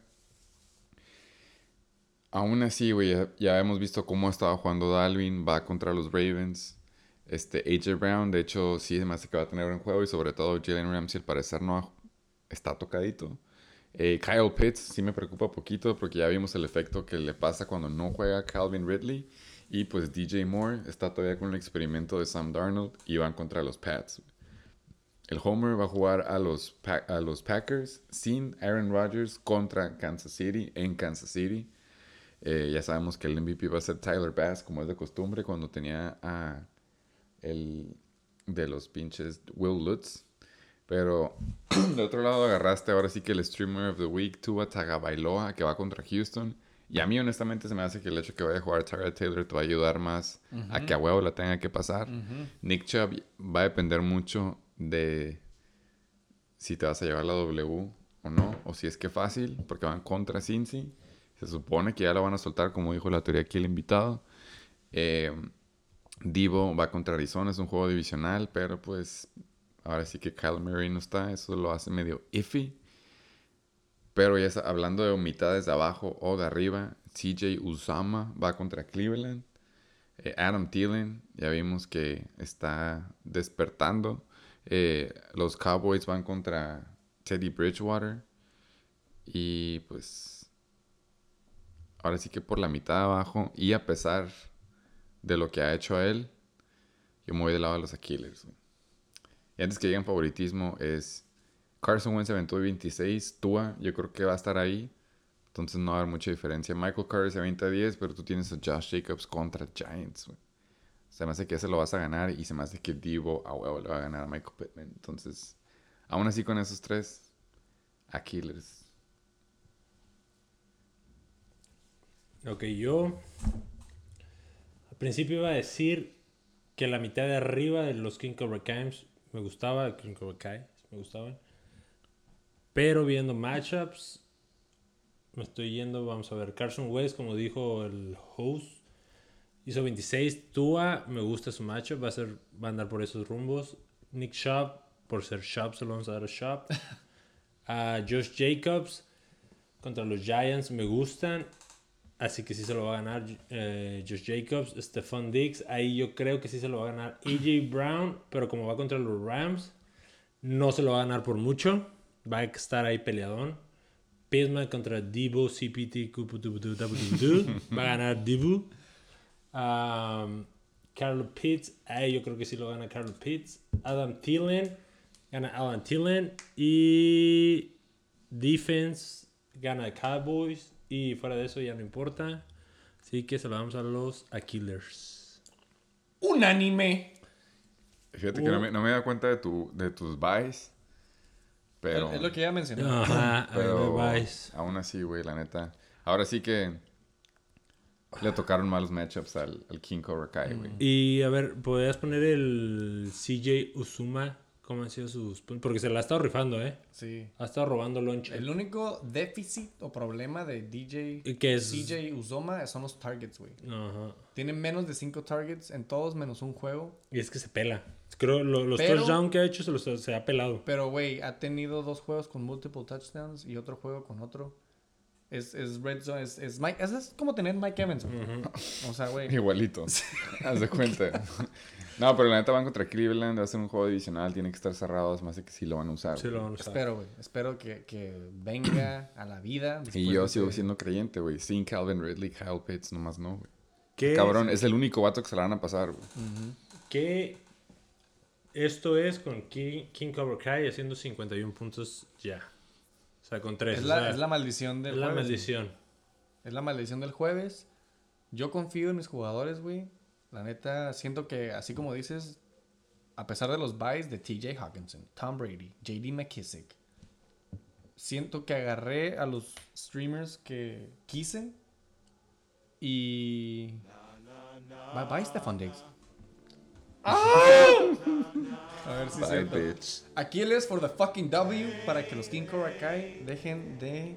Aún así, güey, ya, hemos visto cómo estaba jugando Dalvin, va contra los Ravens. Este, AJ Brown, de hecho, sí, hace que va a tener un juego y sobre todo Jalen Ramsey, al parecer, no ha- está tocadito. Eh, Kyle Pitts sí me preocupa poquito porque ya vimos el efecto que le pasa cuando no juega Calvin Ridley. Y pues DJ Moore está todavía con el experimento de Sam Darnold y van contra los Pats. El Homer va a jugar a los, a los Packers sin Aaron Rodgers contra Kansas City en Kansas City. Eh, ya sabemos que el MVP va a ser Tyler Bass, como es de costumbre, cuando tenía a el de los pinches Will Lutz. Pero de otro lado agarraste ahora sí que el Streamer of the Week, Tua Tagovailoa, que va contra Houston. Y a mí honestamente se me hace que el hecho de que vaya a jugar Tyrod Taylor te va a ayudar más a que a huevo la tenga que pasar. Nick Chubb va a depender mucho de si te vas a llevar la W o no, o si es que fácil, porque van contra Cincy. Se supone que ya la van a soltar, como dijo la teoría aquí el invitado. Eh, Divo va contra Arizona, es un juego divisional, pero pues ahora sí que Kyle Murray no está, eso lo hace medio iffy. Pero ya sa- hablando de mitades de abajo o de arriba, CJ Usama va contra Cleveland. Eh, Adam Thielen, ya vimos que está despertando. Eh, los Cowboys van contra Teddy Bridgewater. Y pues ahora sí que por la mitad de abajo y a pesar de lo que ha hecho él, yo me voy del lado de los Aquiles. Y antes que lleguen favoritismo es Carson Wentz aventó de 26, Tua yo creo que va a estar ahí. Entonces no va a haber mucha diferencia. Michael Carter se aventa 10, pero tú tienes a Josh Jacobs contra Giants. güey. Se me hace que ese lo vas a ganar y se me hace que Divo a huevo le va a ganar a Michael Pittman. Entonces, aún así con esos tres, Aquiles. Ok, yo al principio iba a decir que la mitad de arriba de los King Cobra Kai's me gustaba, Kai me gustaban. Pero viendo matchups, me estoy yendo, vamos a ver, Carson West, como dijo el host, Hizo 26. Tua, me gusta su matchup. Va a, ser, va a andar por esos rumbos. Nick Shop, por ser Shop, se lo vamos a dar a Shop. A Josh Jacobs contra los Giants, me gustan. Así que sí se lo va a ganar eh, Josh Jacobs. Stephon Diggs, ahí yo creo que sí se lo va a ganar AJ Brown. Pero como va contra los Rams, no se lo va a ganar por mucho. Va a estar ahí peleadón. Pisma contra Divo CPT. Va a ganar Divo. Um, Carlos Pitts, ahí yo creo que sí lo gana Carlos Pitts. Adam Thielen, gana Adam Thielen. Y Defense, gana Cowboys. Y fuera de eso ya no importa. Así que se lo damos a los Aquilers. Unánime. Fíjate que no me, no me he dado cuenta de, tu, de tus buys. Pero, Es lo que ya mencioné. Ajá, a pero ver, Vice. aún así, güey, la neta. Ahora sí que le tocaron malos matchups al, al King Cobra Kai, güey. Y a ver, ¿podrías poner el CJ Uzuma? ¿Cómo han sido sus puntos? Porque se la ha estado rifando, ¿eh? Sí. Ha estado robando lonche. El único déficit o problema de DJ ¿Y qué es? CJ Uzoma son los targets, güey. Ajá. Tiene menos de 5 targets en todos menos un juego. Y es que se pela. Creo lo- los Pero- touchdowns que ha hecho se los se ha pelado. Pero, güey, ha tenido dos juegos con multiple touchdowns y otro juego con otro. Es, es red zone, es, es, Mike, es, es como tener Mike Evans. güey. O sea, güey. Igualito. Haz de cuenta. No, pero la neta van contra Cleveland, va a ser un juego divisional, tiene que estar cerrado, es más de que sí lo van a usar. Sí lo güey. van a usar. Espero, güey. Espero que, que venga a la vida. Y yo sigo que- siendo creyente, güey. Sin Calvin Ridley, Kyle Pitts, nomás no, güey. ¿Qué, Cabrón, es el único vato que se la van a pasar, güey. ¿Qué esto es con King, King Cobra Kai haciendo 51 puntos ya? O sea, con 3. Es la, es la maldición del es la jueves. maldición. Es la maldición del jueves. Yo confío en mis jugadores, güey. La neta, siento que, así como dices, a pesar de los buys de TJ Hawkinson, Tom Brady, JD McKissick, siento que agarré a los streamers que quise y... Bye bye, Stefan Diggs. A ver si Bye, bitch. Aquiles for the fucking W para que los King Cobra Kai dejen de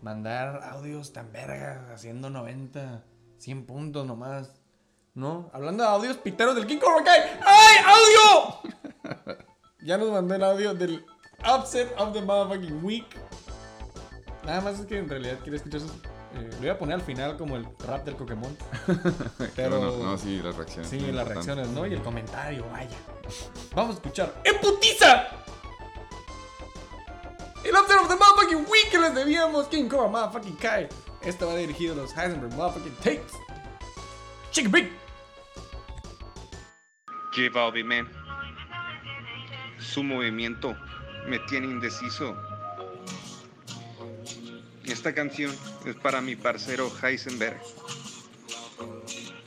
mandar audios tan vergas haciendo 90, 100 puntos nomás. ¿No? Hablando de audios piteros del King Cobra Kai. ¡Ay, audio! ya nos mandó el audio del Upset of the Motherfucking Week. Nada más es que en realidad quiero escuchar sus... eh, lo voy a poner al final como el rap del Pokémon. Pero... No, no, sí, las reacciones. Sí, las reacciones, ¿no? Y el comentario, vaya. Vamos a escuchar. ¡En putiza! El Upset of the Motherfucking Week que les debíamos. King Cobra Motherfucking Kai. Esto va dirigido a los Heisenberg Motherfucking Takes. Chick Big. J Balvin, man. Su movimiento me tiene indeciso. Esta canción es para mi parcero Heisenberg.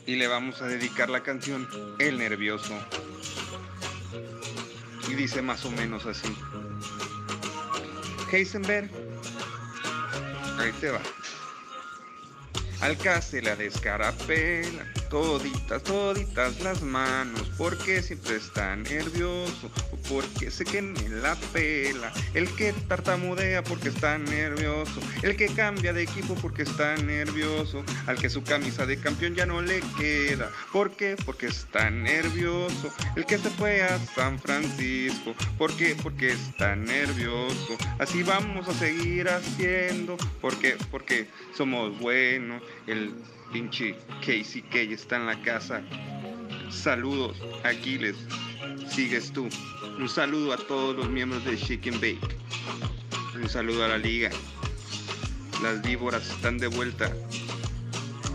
Y le vamos a dedicar la canción El Nervioso. Y dice más o menos así. Heisenberg, ahí te va. Al que se la descarapela, toditas, toditas las manos, porque siempre está nervioso, porque sé que me la pela, el que tartamudea porque está nervioso, el que cambia de equipo porque está nervioso, al que su camisa de campeón ya no le queda, ¿por qué? Porque está nervioso, el que se fue a San Francisco, ¿por qué? Porque está nervioso, así vamos a seguir haciendo, ¿por qué? Porque somos buenos, el pinche Casey Kay está en la casa. Saludos, Aquiles, sigues tú. Un saludo a todos los miembros de Chicken Bake. Un saludo a la liga. Las víboras están de vuelta.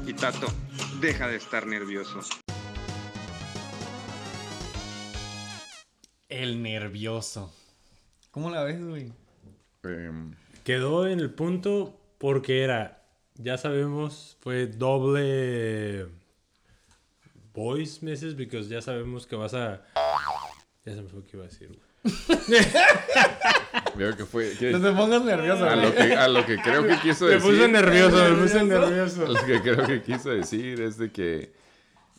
Y Tato, deja de estar nervioso. El nervioso. ¿Cómo la ves, güey? Em, Quedó en el punto porque era, ya sabemos, fue doble voice message, because ya sabemos que vas a... Ya se me fue que iba a decir, güey. veo que fue. que- No te pongas nervioso, a, lo güey. que, a lo que creo que quiso Me decir. puse nervioso, me puse nervioso. Lo que creo que quiso decir es de que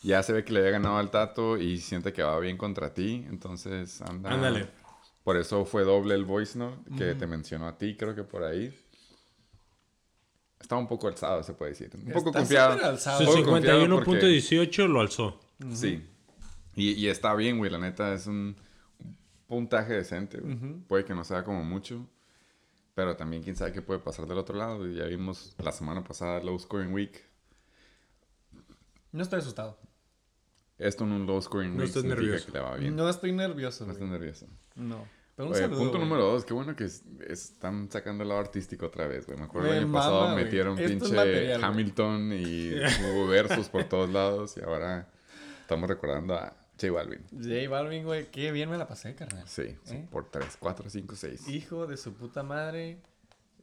ya se ve que le había ganado al Tato y siente que va bien contra ti. Entonces anda. Ándale. Por eso fue doble el voice note que te mencionó a ti, creo que por ahí. Estaba un poco alzado, se puede decir. Un Está poco confiado. Su poco confiado porque- 51.18 lo alzó. Sí. Y, y está bien, güey. La neta es un puntaje decente. güey. Puede que no sea como mucho. Pero también quién sabe qué puede pasar del otro lado. Ya vimos la semana pasada Low Scoring Week. No estoy asustado. Esto en un Low Scoring No Week estás significa nervioso. que le va bien. No estoy nervioso, No estás nervioso. No. Pero un Oye, saludo, punto güey. número dos. Qué bueno que es- están sacando el lado artístico otra vez, güey. Me acuerdo Me el año mama, pasado güey. metieron Esto es pinche material, güey. Hamilton y hubo versos por todos lados. Y ahora estamos recordando a J Balvin. J Balvin, güey, qué bien me la pasé, carnal. Sí, sí, ¿Eh? por 3, 4, 5, 6. Hijo de su puta madre.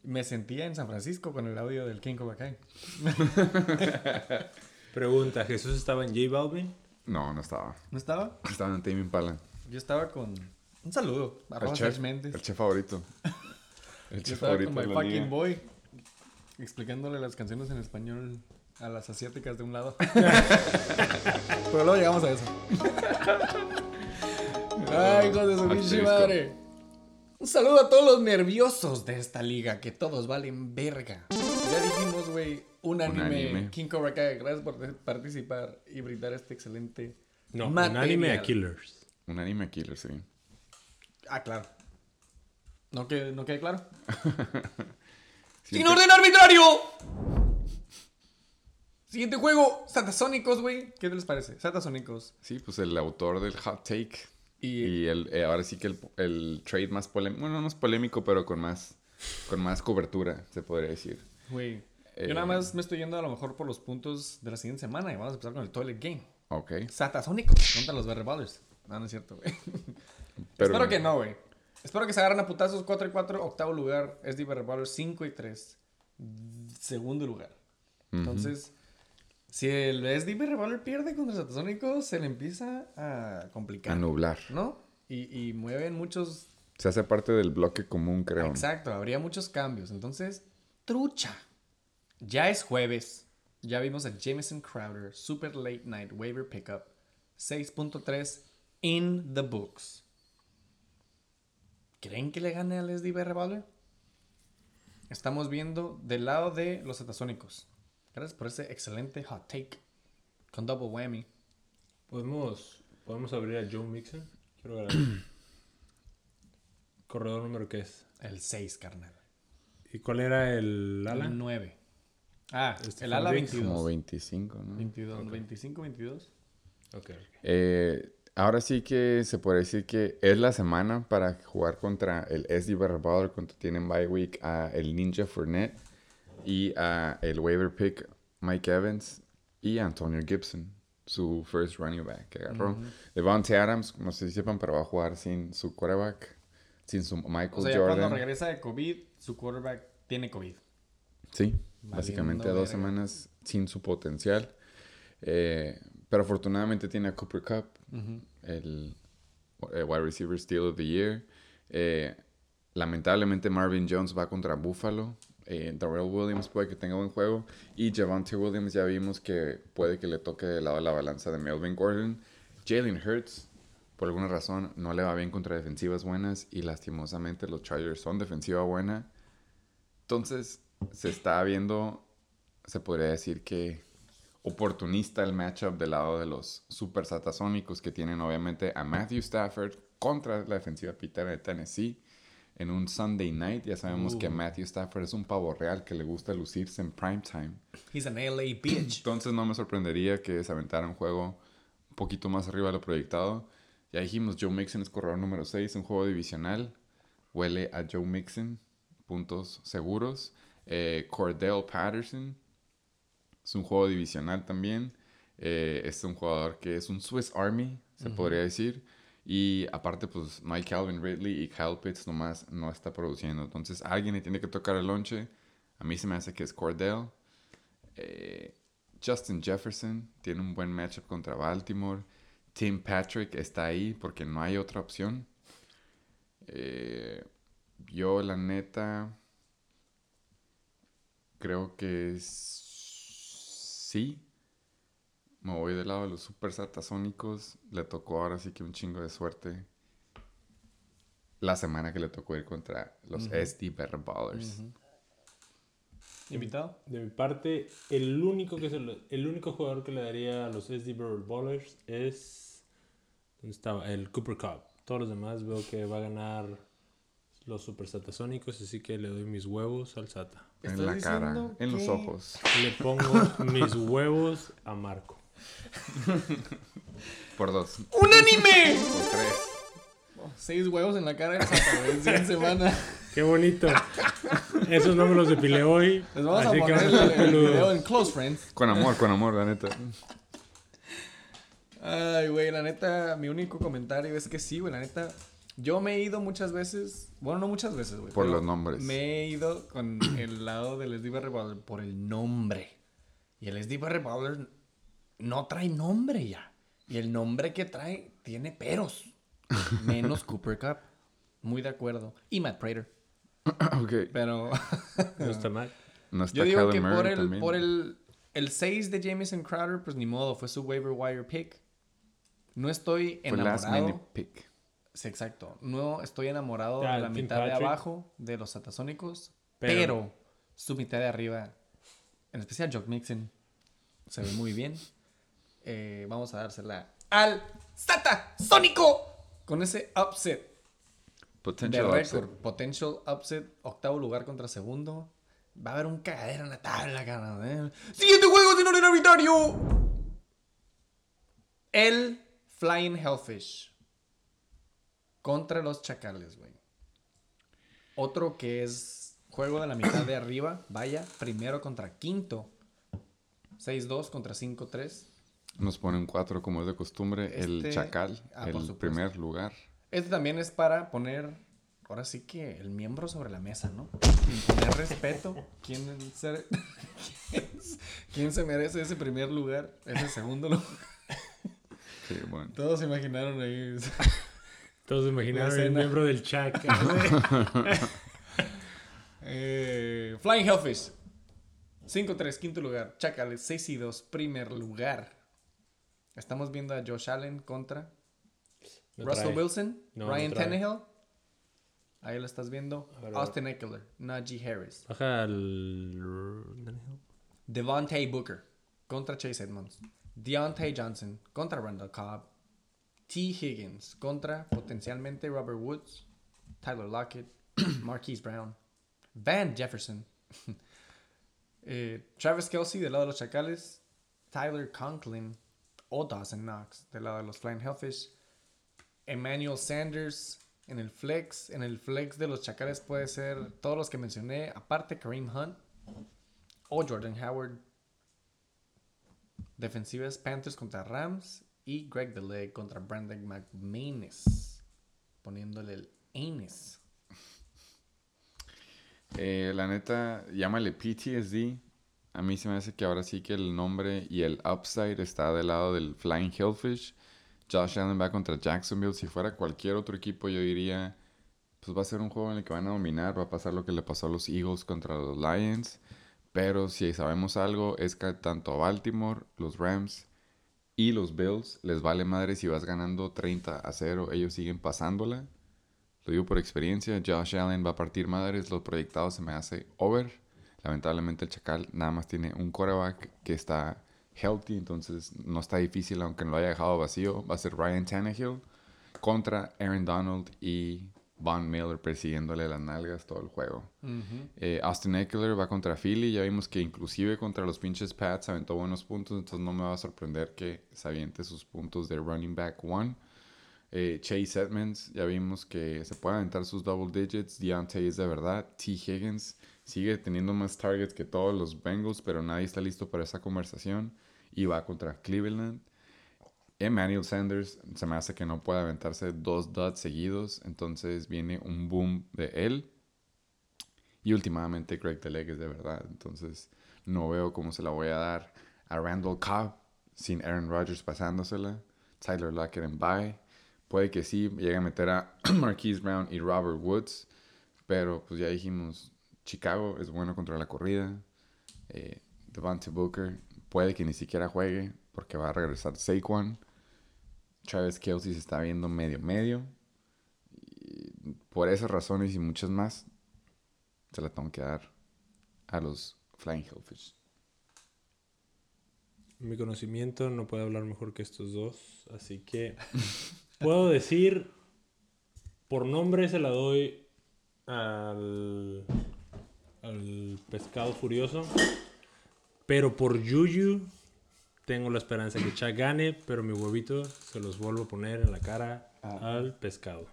Me sentía en San Francisco con el audio del King Cobra Kai. Pregunta, ¿Jesús estaba en J Balvin? No, no estaba. ¿No estaba? Estaba en Tame Impala. Yo estaba con... Un saludo. El Arroba chef, Serge Méndez. el chef favorito. El Yo chef estaba favorito con de My la Fucking. Boy. Explicándole las canciones en español a las asiáticas de un lado. Pero luego llegamos a eso. Ay, hijo de su pinche madre. Un saludo a todos los nerviosos de esta liga, que todos valen verga. Ya dijimos, güey, un anime, anime. King Cobra Kai. Gracias por participar y brindar este excelente No, un material. anime a Killers. Un anime killer, sí. Ah, claro. ¿No, que, ¿No quede claro? ¡Sin orden arbitrario! Siguiente juego, Satasónicos, güey. ¿Qué les parece? Satasónicos. Sí, pues el autor del hot take. Y, Y el, eh, ahora sí que el, el trade más polémico. Bueno, no es polémico, pero con más, con más cobertura, se podría decir. güey, Eh, yo nada más me estoy yendo a lo mejor por los puntos de la siguiente semana y vamos a empezar con el Toilet Game. Ok. Satasónicos contra los Berry Ballers. No, no es cierto, güey. Pero, Espero que no, güey. Espero que se agarren a putazos 4 y 4. Octavo lugar, SD Ballers 5 y 3. Segundo lugar. Entonces, si el SDB Revolver pierde contra Satasónicos, se le empieza a complicar. A nublar. ¿No? Y, y mueven muchos. Se hace parte del bloque común, creo. Exacto, habría muchos cambios. Entonces, trucha. Ya es jueves. Ya vimos a Jameson Crowder, Super Late Night Waiver Pickup, 6.3 in the books. ¿Creen que le gane al SDB Revolver? Estamos viendo del lado de los Satasónicos. Gracias por ese excelente hot take. Con double whammy. ¿Podemos, podemos abrir a Joe Mixon. Quiero ver. Corredor número que es. El 6, carnal. ¿Y cuál era el ala? El 9. Ah, Este el ala Diggs. 22. Como 25, ¿no? 22, 25, 22. Ok. Eh, ahora sí que se puede decir que es la semana para jugar contra el SD Barbados, contra tienen bye week a el Ninja Fournette y a el waiver pick Mike Evans y Antonio Gibson, su first running back que agarró. Devontae Adams, no sé si sepan, pero va a jugar sin su quarterback, sin su Michael O sea, ya cuando Jordan. regresa de COVID, su quarterback tiene COVID. Sí, básicamente a dos verga. semanas sin su potencial. Eh, pero afortunadamente tiene a Cooper Cup, el eh, wide receiver steal of the year. Eh, lamentablemente Marvin Jones va contra Buffalo. Eh, Darrell Williams puede que tenga buen juego. Y Javante Williams ya vimos que puede que le toque del lado de la balanza de Melvin Gordon. Jalen Hurts, por alguna razón, no le va bien contra defensivas buenas. Y lastimosamente los Chargers son defensiva buena. Entonces, se está viendo, se podría decir que oportunista el matchup del lado de los super satasónicos que tienen obviamente a Matthew Stafford contra la defensiva pitera de Tennessee en un Sunday night. Ya sabemos que Matthew Stafford es un pavo real que le gusta lucirse en prime time. He's an LA bitch. Entonces no me sorprendería que se aventara un juego un poquito más arriba de lo proyectado. Ya dijimos, Joe Mixon es corredor número 6, un juego divisional. Huele a Joe Mixon, puntos seguros. Eh, Cordell Patterson es un juego divisional también. Eh, es un jugador que es un Swiss Army, se podría decir. Y aparte, pues Mike Calvin Ridley y Kyle Pitts nomás no está produciendo. Entonces, alguien le tiene que tocar el lonche. A mí se me hace que es Cordell. Eh, Justin Jefferson tiene un buen matchup contra Baltimore. Tim Patrick está ahí porque no hay otra opción. Eh, yo, la neta, creo que s- sí. Me voy del lado de los super satasónicos. Le tocó ahora sí que un chingo de suerte. La semana que le tocó ir contra los SD Better Ballers. invitado. De mi parte, el único, que se lo- el único jugador que le daría a los SD Ballers es. ¿Dónde estaba? El Cooper Cup. Todos los demás veo que va a ganar los Super Satasónicos, así que le doy mis huevos al Sata. En ¿Estás la cara, en los que- ojos. Le pongo mis huevos a Marco. Por dos. ¡Unánime! Por tres. Seis huevos en la cara de Santa, güey. Es en semana. ¡Qué bonito! Esos no me los depilé hoy. Les vamos así a que poner a el, el video en Close Friends. Con amor, con amor, la neta. Ay, güey, la neta, mi único comentario es que sí, güey, la neta. Yo me he ido muchas veces, bueno, no muchas veces, güey. Por los nombres. Me he ido con el lado del SD Barry Bowler por el nombre. Y el SD Barry Bowler no trae nombre ya. Y el nombre que trae tiene peros. Menos Cooper Cup. Muy de acuerdo. Y Matt Prater. ok. Pero No está mal. No está yo digo que Murray por el, también. por el, el 6 de Jameson Crowder, pues ni modo, fue su waiver wire pick. No estoy Fue last minute enamorado. pick. Sí, exacto. No estoy enamorado de la mitad de abajo de los satasónicos, pero, Pero- su mitad de arriba, en especial Jock Mixon, se ve muy bien. Eh, vamos a dársela al Satasónico con ese upset de Potential récord. upset. Potential upset, octavo lugar contra segundo. Va a haber un cagadero en la tabla, cara. ¿eh? Siguiente juego sin orden arbitrario. El Flying Hellfish contra los Chacales, güey. Otro que es juego de la mitad de arriba. Vaya, primero contra quinto. 6-2 contra 5-3. Nos ponen cuatro como es de costumbre. El Este- Chacal, ah, el primer lugar. Este también es para poner, ahora sí que el miembro sobre la mesa, ¿no? Poner respeto. ¿Quién se, quién, quién se merece ese primer lugar? Ese segundo lugar. Sí, bueno. Todos se imaginaron ahí. Todos imaginaron el miembro del Chac. Eh, Flying Hellfish. 5-3, quinto lugar. Chacales, 6 y 2, primer lugar. Estamos viendo a Josh Allen contra No Russell trae. Wilson, No, no Ryan trae. Tannehill. Ahí lo estás viendo. Ver. Austin Eckler, Najee Harris. Baja al. Devontae Booker contra Chase Edmonds. Deontay Johnson contra Randall Cobb. T. Higgins contra potencialmente Robert Woods. Tyler Lockett. Marquise Brown. Van Jefferson. eh, Travis Kelsey del lado de los Chacales. Tyler Conklin o Dawson Knox del lado de los Flying Hellfish. Emmanuel Sanders en el flex. En el flex de los Chacales puede ser todos los que mencioné. Aparte Kareem Hunt o Jordan Howard. Defensivas Panthers contra Rams y Greg DeLay contra Brandon McManus. Poniéndole el anus. Eh, la neta, llámale PTSD. A mí se me hace que ahora sí que el nombre y el upside está del lado del Flying Hellfish. Josh Allen va contra Jacksonville. Si fuera cualquier otro equipo, yo diría, pues va a ser un juego en el que van a dominar. Va a pasar lo que le pasó a los Eagles contra los Lions. Pero si sabemos algo, es que tanto Baltimore, los Rams y los Bills les vale madre si vas ganando 30 a 0. Ellos siguen pasándola. Lo digo por experiencia. Josh Allen va a partir madres. Los proyectados se me hace over. Lamentablemente el Chacal nada más tiene un quarterback que está healthy. Entonces no está difícil aunque lo haya dejado vacío. Va a ser Ryan Tannehill contra Aaron Donald y Von Miller persiguiéndole las nalgas todo el juego. Eh, Austin Eckler va contra Philly. Ya vimos que inclusive contra los pinches Pats aventó buenos puntos. Entonces no me va a sorprender que se aviente sus puntos de running back one. Eh, Chase Edmonds, ya vimos que se puede aventar sus double digits. Deontay es de verdad. T. Higgins sigue teniendo más targets que todos los Bengals, pero nadie está listo para esa conversación. Y va contra Cleveland. Emmanuel Sanders se me hace que no puede aventarse dos duds seguidos. Entonces viene un boom de él. Y últimamente Greg Deleg es de verdad. Entonces no veo cómo se la voy a dar a Randall Cobb sin Aaron Rodgers pasándosela. Tyler Lockett en bye. Puede que sí llegue a meter a Marquise Brown y Robert Woods. Pero pues ya dijimos, Chicago es bueno contra la corrida. Eh, Devontae Booker puede que ni siquiera juegue porque va a regresar Saquon. Travis Kelsey se está viendo medio medio. Por esas razones y muchas más, se la tengo que dar a los Flying Hellfish. Mi conocimiento no puede hablar mejor que estos dos, así que puedo decir, por nombre se la doy al, al pescado furioso, pero por Yuyu tengo la esperanza que Chuck gane, pero mi huevito se los vuelvo a poner en la cara al pescado.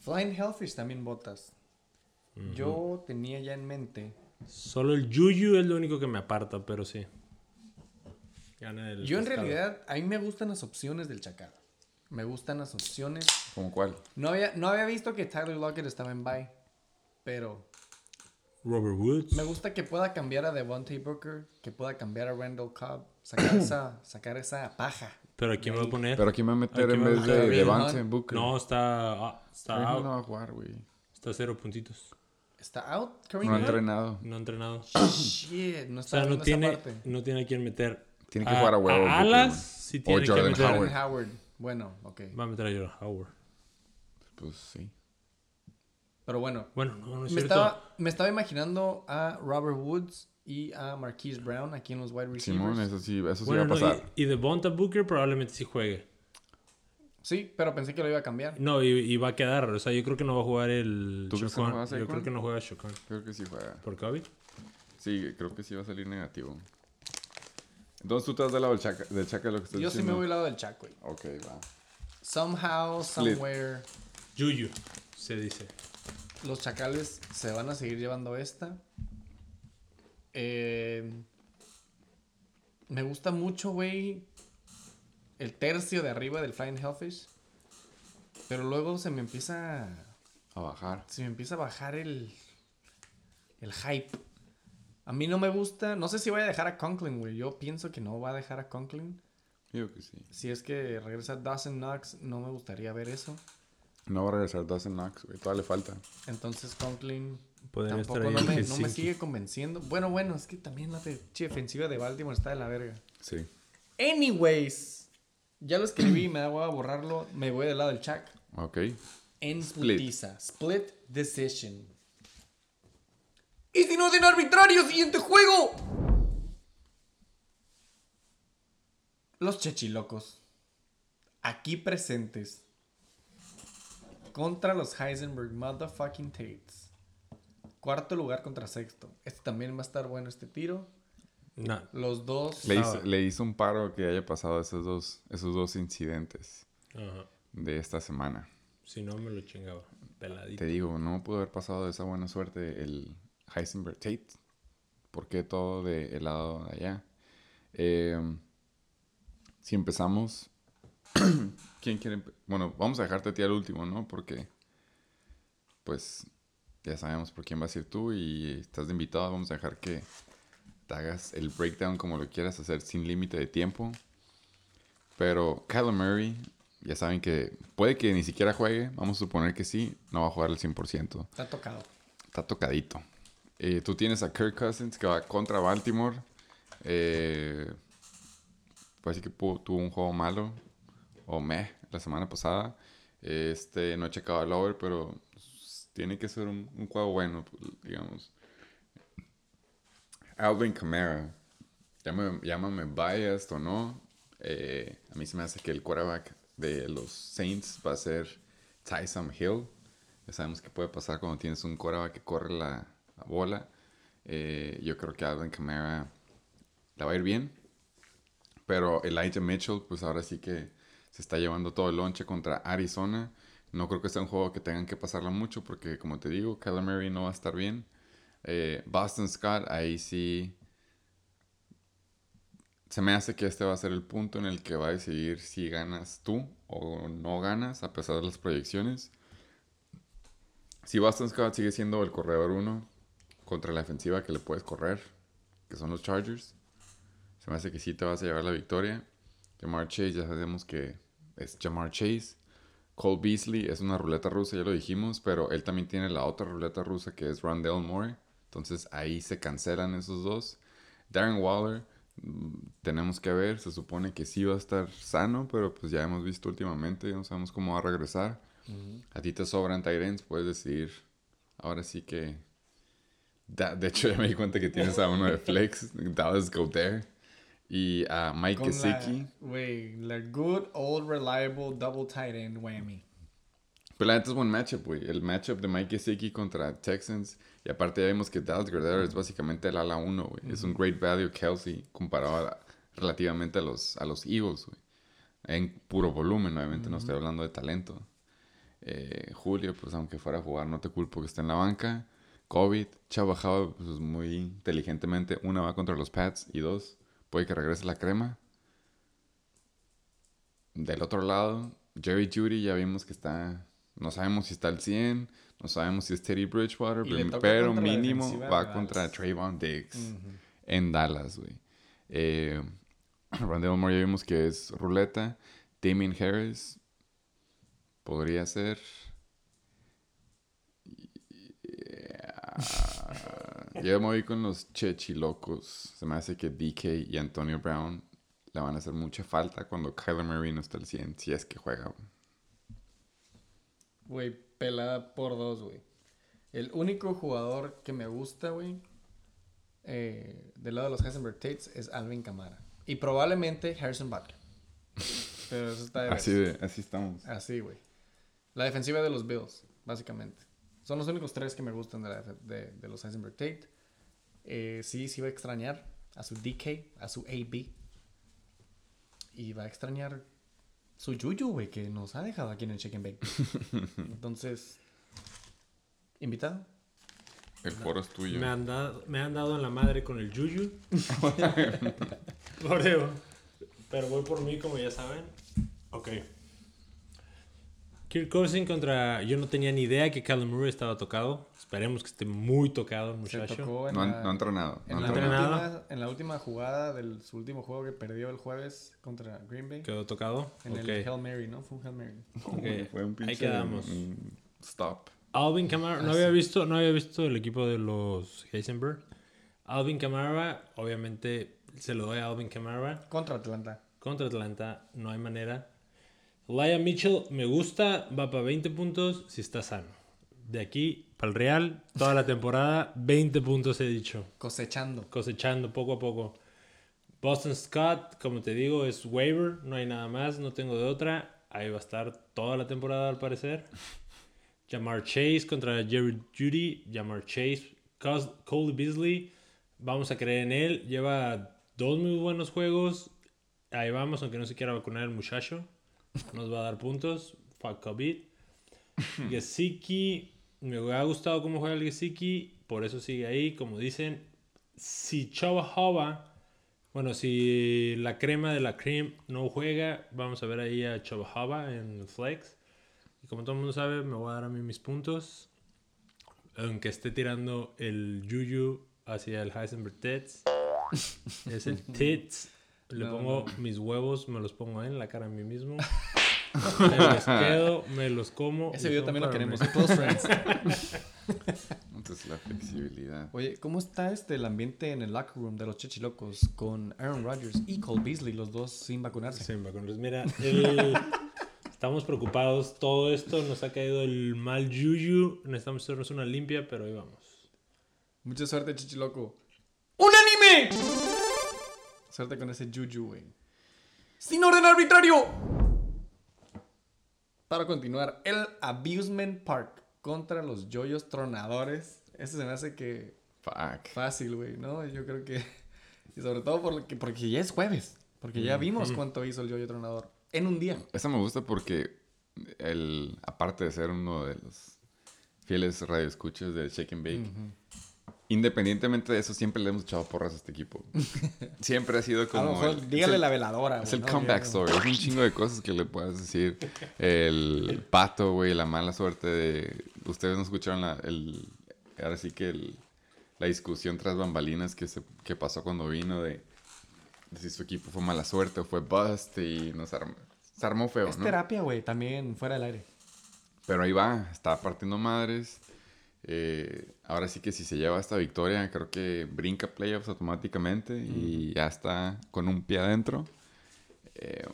Flying Hellfish también botas. Yo tenía ya en mente. Solo el Yuyu es lo único que me aparta, pero sí. Gana el Yo en pescado. realidad, a mí me gustan las opciones del chacal. Me gustan las opciones. ¿Cómo cuál? No había, no había visto que Tyler Lockett estaba en bye. Pero Robert Woods. me gusta que pueda cambiar a Devontae Booker. Que pueda cambiar a Randall Cobb. Sacar esa, sacar esa paja. Pero aquí me voy a poner. Pero aquí me va a meter en va a vez de ¿no? Booker. No, está, ah, está Kareem out. no va a jugar, güey. Está cero puntitos. ¿Está out? Kareem No ha entrenado. No ha entrenado. Shit, no O está sea, no esa tiene, parte. no tiene a quién meter. Tiene que jugar a huevo, alas, sí O tiene que Jordan meter. Howard. Jordan Howard. Bueno, ok. Va a meter a Jordan Howard. Pues sí. Pero bueno. Bueno, no, no es Me cierto. estaba, me estaba imaginando a Robert Woods y a Marquise Brown aquí en los wide receivers. Simón, eso sí, eso sí Bueno, va a no, pasar. y, y Devonta Booker probablemente sí juegue. Sí, pero pensé que lo iba a cambiar. No, y, y va a quedar. O sea, yo creo que no va a jugar el ¿Tú crees que no Yo creo que no juega Chocón. Creo que sí juega. ¿Por COVID? Sí, creo que sí va a salir negativo. Entonces tú te has del lado del chaca, del chaca de lo que estás Yo sí me diciendo. voy al lado del Chac, güey. Ok, va. Somehow, Split. somewhere, Yuyu, se dice. Los chacales se van a seguir llevando esta. Eh, me gusta mucho, güey, el tercio de arriba del Flying Hellfish. Pero luego se me empieza. A bajar. Se me empieza a bajar el. El hype. A mí no me gusta. No sé si voy a dejar a Conklin, güey. Yo pienso que no va a dejar a Conklin. Digo que sí. Si es que regresa Dawson Knox, no me gustaría ver eso. No va a regresar Dawson Knox, güey. Todavía le falta. Entonces Conklin Podría tampoco estar ahí no me, no me sigue convenciendo. Bueno, bueno, es que también la defensiva de Baltimore está de la verga. Sí. Anyways, ya lo escribí, me da hueva borrarlo. Me voy del lado del Chuck. Ok. En Split. putiza. Split decision. ¿Y si no hacen arbitrario siguiente juego? Los chechilocos. Aquí presentes. Contra los Heisenberg Motherfucking Tates. Cuarto lugar contra sexto. Este también va a estar bueno este tiro. No, Los dos. Le Ah. hizo, le hizo un paro que haya pasado esos dos, esos dos incidentes ajá. de esta semana. Si no, me lo chingaba. Peladito. Te digo, no pudo haber pasado esa buena suerte el Heisenberg Tate. ¿Por qué todo del lado de allá? Eh, si empezamos... ¿Quién quiere? Bueno, vamos a dejarte a ti al último, ¿no? Porque, pues, ya sabemos por quién vas a ir tú y estás de invitado. Vamos a dejar que te hagas el breakdown como lo quieras hacer sin límite de tiempo. Pero Kyler Murray, ya saben que puede que ni siquiera juegue. Vamos a suponer que sí. No va a jugar al 100%. Está tocado. Está tocadito. Eh, tú tienes a Kirk Cousins que va contra Baltimore. Eh, parece que pu- tuvo un juego malo. O meh, la semana pasada. Este, no he checado el over, pero tiene que ser un, un juego bueno, digamos. Alvin Kamara. Llámame, llámame biased o no. eh, a mí se me hace que el quarterback de los Saints va a ser Tyson Hill. Ya sabemos que puede pasar cuando tienes un quarterback que corre la, la bola. Eh, yo creo que Alvin Kamara la va a ir bien. Pero Elijah Mitchell, pues ahora sí que se está llevando todo el lonche contra Arizona. No creo que sea un juego que tengan que pasarla mucho porque, como te digo, Murray no va a estar bien. Eh, Boston Scott, ahí sí. Se me hace que este va a ser el punto en el que va a decidir si ganas tú o no ganas, a pesar de las proyecciones. Si Boston Scott sigue siendo el corredor 1 contra la defensiva que le puedes correr, que son los Chargers, se me hace que sí te vas a llevar la victoria. Jamar Chase, ya sabemos que es Jamar Chase. Cole Beasley es una ruleta rusa, ya lo dijimos, pero él también tiene la otra ruleta rusa que es Rondell Moore. Entonces ahí se cancelan esos dos. Darren Waller, mm, tenemos que ver, se supone que sí va a estar sano, pero pues ya hemos visto últimamente, no sabemos cómo va a regresar. A ti te sobran Tyrants, puedes decidir ahora sí que Da- de hecho, ya me di cuenta que tienes a uno de Flex, Dallas Goddard, y a Mike Gesicki. güey, la good old reliable double tight end whammy. Pero la neta es buen matchup, güey. El matchup de Mike Gesicki contra Texans. Y aparte ya vimos que Dallas Goddard es básicamente el ala 1, güey. Es un great value Kelsey comparado a- relativamente a los, a los Eagles, güey. En puro volumen, obviamente, no estoy hablando de talento. Eh, Julio, pues aunque fuera a jugar, no te culpo que esté en la banca. COVID, Chava Java, pues muy inteligentemente, una va contra los Pats y dos, puede que regrese la crema. Del otro lado, Jerry Judy ya vimos que está, no sabemos si está al 100, no sabemos si es Teddy Bridgewater, pero, mínimo va contra Trayvon Diggs en Dallas, güey. Eh, Rondell Moore ya vimos que es ruleta. Damien Harris podría ser. Yeah. Yo me voy con los chechilocos. Se me hace que DK y Antonio Brown le van a hacer mucha falta cuando Kyler Murray no está al 100, si es que juega. güey. Pelada por dos, güey. El único jugador que me gusta, güey, eh, del lado de los Heisenberg Tates es Alvin Kamara. Y probablemente Harrison Butler. Pero eso está de Así, de, así estamos. Así, güey. La defensiva de los Bills, básicamente. Son los únicos tres que me gustan de, la de- de los Heisenberg Tate. Eh, sí, sí va a extrañar a su DK, a su AB. Y va a extrañar su Yuyu, güey, que nos ha dejado aquí en el Chicken Bake. Entonces, invitado. El foro es tuyo. Me han, dado, me han dado en la madre con el Yuyu. Eso. Pero voy por mí, como ya saben. Ok. Kirk Cousins contra... Yo no tenía ni idea que Callum Murray estaba tocado. Esperemos que esté muy tocado el Se muchacho. tocó en No, la- no entrenado. En no la, entrenado. última, en la última jugada del su último juego que perdió el jueves contra Green Bay. Quedó tocado. En el Hail Mary, ¿no? Fue un Hail Mary. Fue un Ahí quedamos. un stop. Alvin Kamara, no Ah, había sí. visto, no había visto el equipo de los Heisenberg. Alvin Kamara, obviamente se lo doy a Alvin Kamara. Contra Atlanta. Contra Atlanta, no hay manera. Laia Mitchell me gusta, va para 20 puntos si está sano. De aquí para el Real, toda la temporada, 20 puntos he dicho. Cosechando. Cosechando poco a poco. Boston Scott, como te digo, es waiver, no hay nada más, no tengo de otra. Ahí va a estar toda la temporada al parecer. Jamar Chase contra Jerry Judy. Jamar Chase. Cole Beasley. Vamos a creer en él. Lleva dos muy buenos juegos. Ahí vamos, aunque no se quiera vacunar el muchacho. Nos va a dar puntos. Fuck COVID. Gesicki. Me ha gustado cómo juega el Gesicki. Por eso sigue ahí. Como dicen, si Chava Hova. Bueno, si la crema de la cream no juega, vamos a ver ahí a Chava Hova en flex. Y como todo el mundo sabe, me voy a dar a mí mis puntos. Aunque esté tirando el Yuyu hacia el Heisenberg Tits. Es el Tits. Le No, pongo mis huevos, me los pongo en la cara a mí mismo. me los quedo, me los como. Ese video también lo queremos. Close friends. Entonces la flexibilidad. Oye, ¿cómo está este el ambiente en el locker room de los Chechilocos con Aaron Rodgers y Cole Beasley, los dos sin vacunarse? Sí, vacunas. Mira, el- estamos preocupados. Todo esto nos ha caído el mal yuyu. Necesitamos hacernos una limpia, pero ahí vamos. Mucha suerte, Chichiloco. ¡Unánime! Suerte con ese Juju, güey. ¡Sin orden arbitrario! Para continuar, el Abusement Park contra los Yoyos Tronadores. Ese se me hace que Fuck. fácil, güey, ¿no? Yo creo que... Y sobre todo por lo que- porque ya es jueves. Porque ya vimos cuánto hizo el Yoyo Tronador. En un día. Esa me gusta porque el, aparte de ser uno de los fieles radioescuchas de Shake and Bake, independientemente de eso, siempre le hemos echado porras a este equipo. siempre ha sido A lo como... mejor, el- dígale el- la veladora, Es el comeback story. Es un chingo de cosas que le puedes decir. El pato, güey, la mala suerte de... Ustedes no escucharon la, el... Ahora sí que el- la discusión tras bambalinas que, se, que pasó cuando vino de, de si su equipo fue mala suerte o fue bust y nos armó, se armó feo, Es ¿no? terapia, güey, también fuera del aire. Pero ahí va, está partiendo madres. Eh, ahora sí que si se lleva esta victoria, creo que brinca playoffs automáticamente y ya está con un pie adentro. Eh,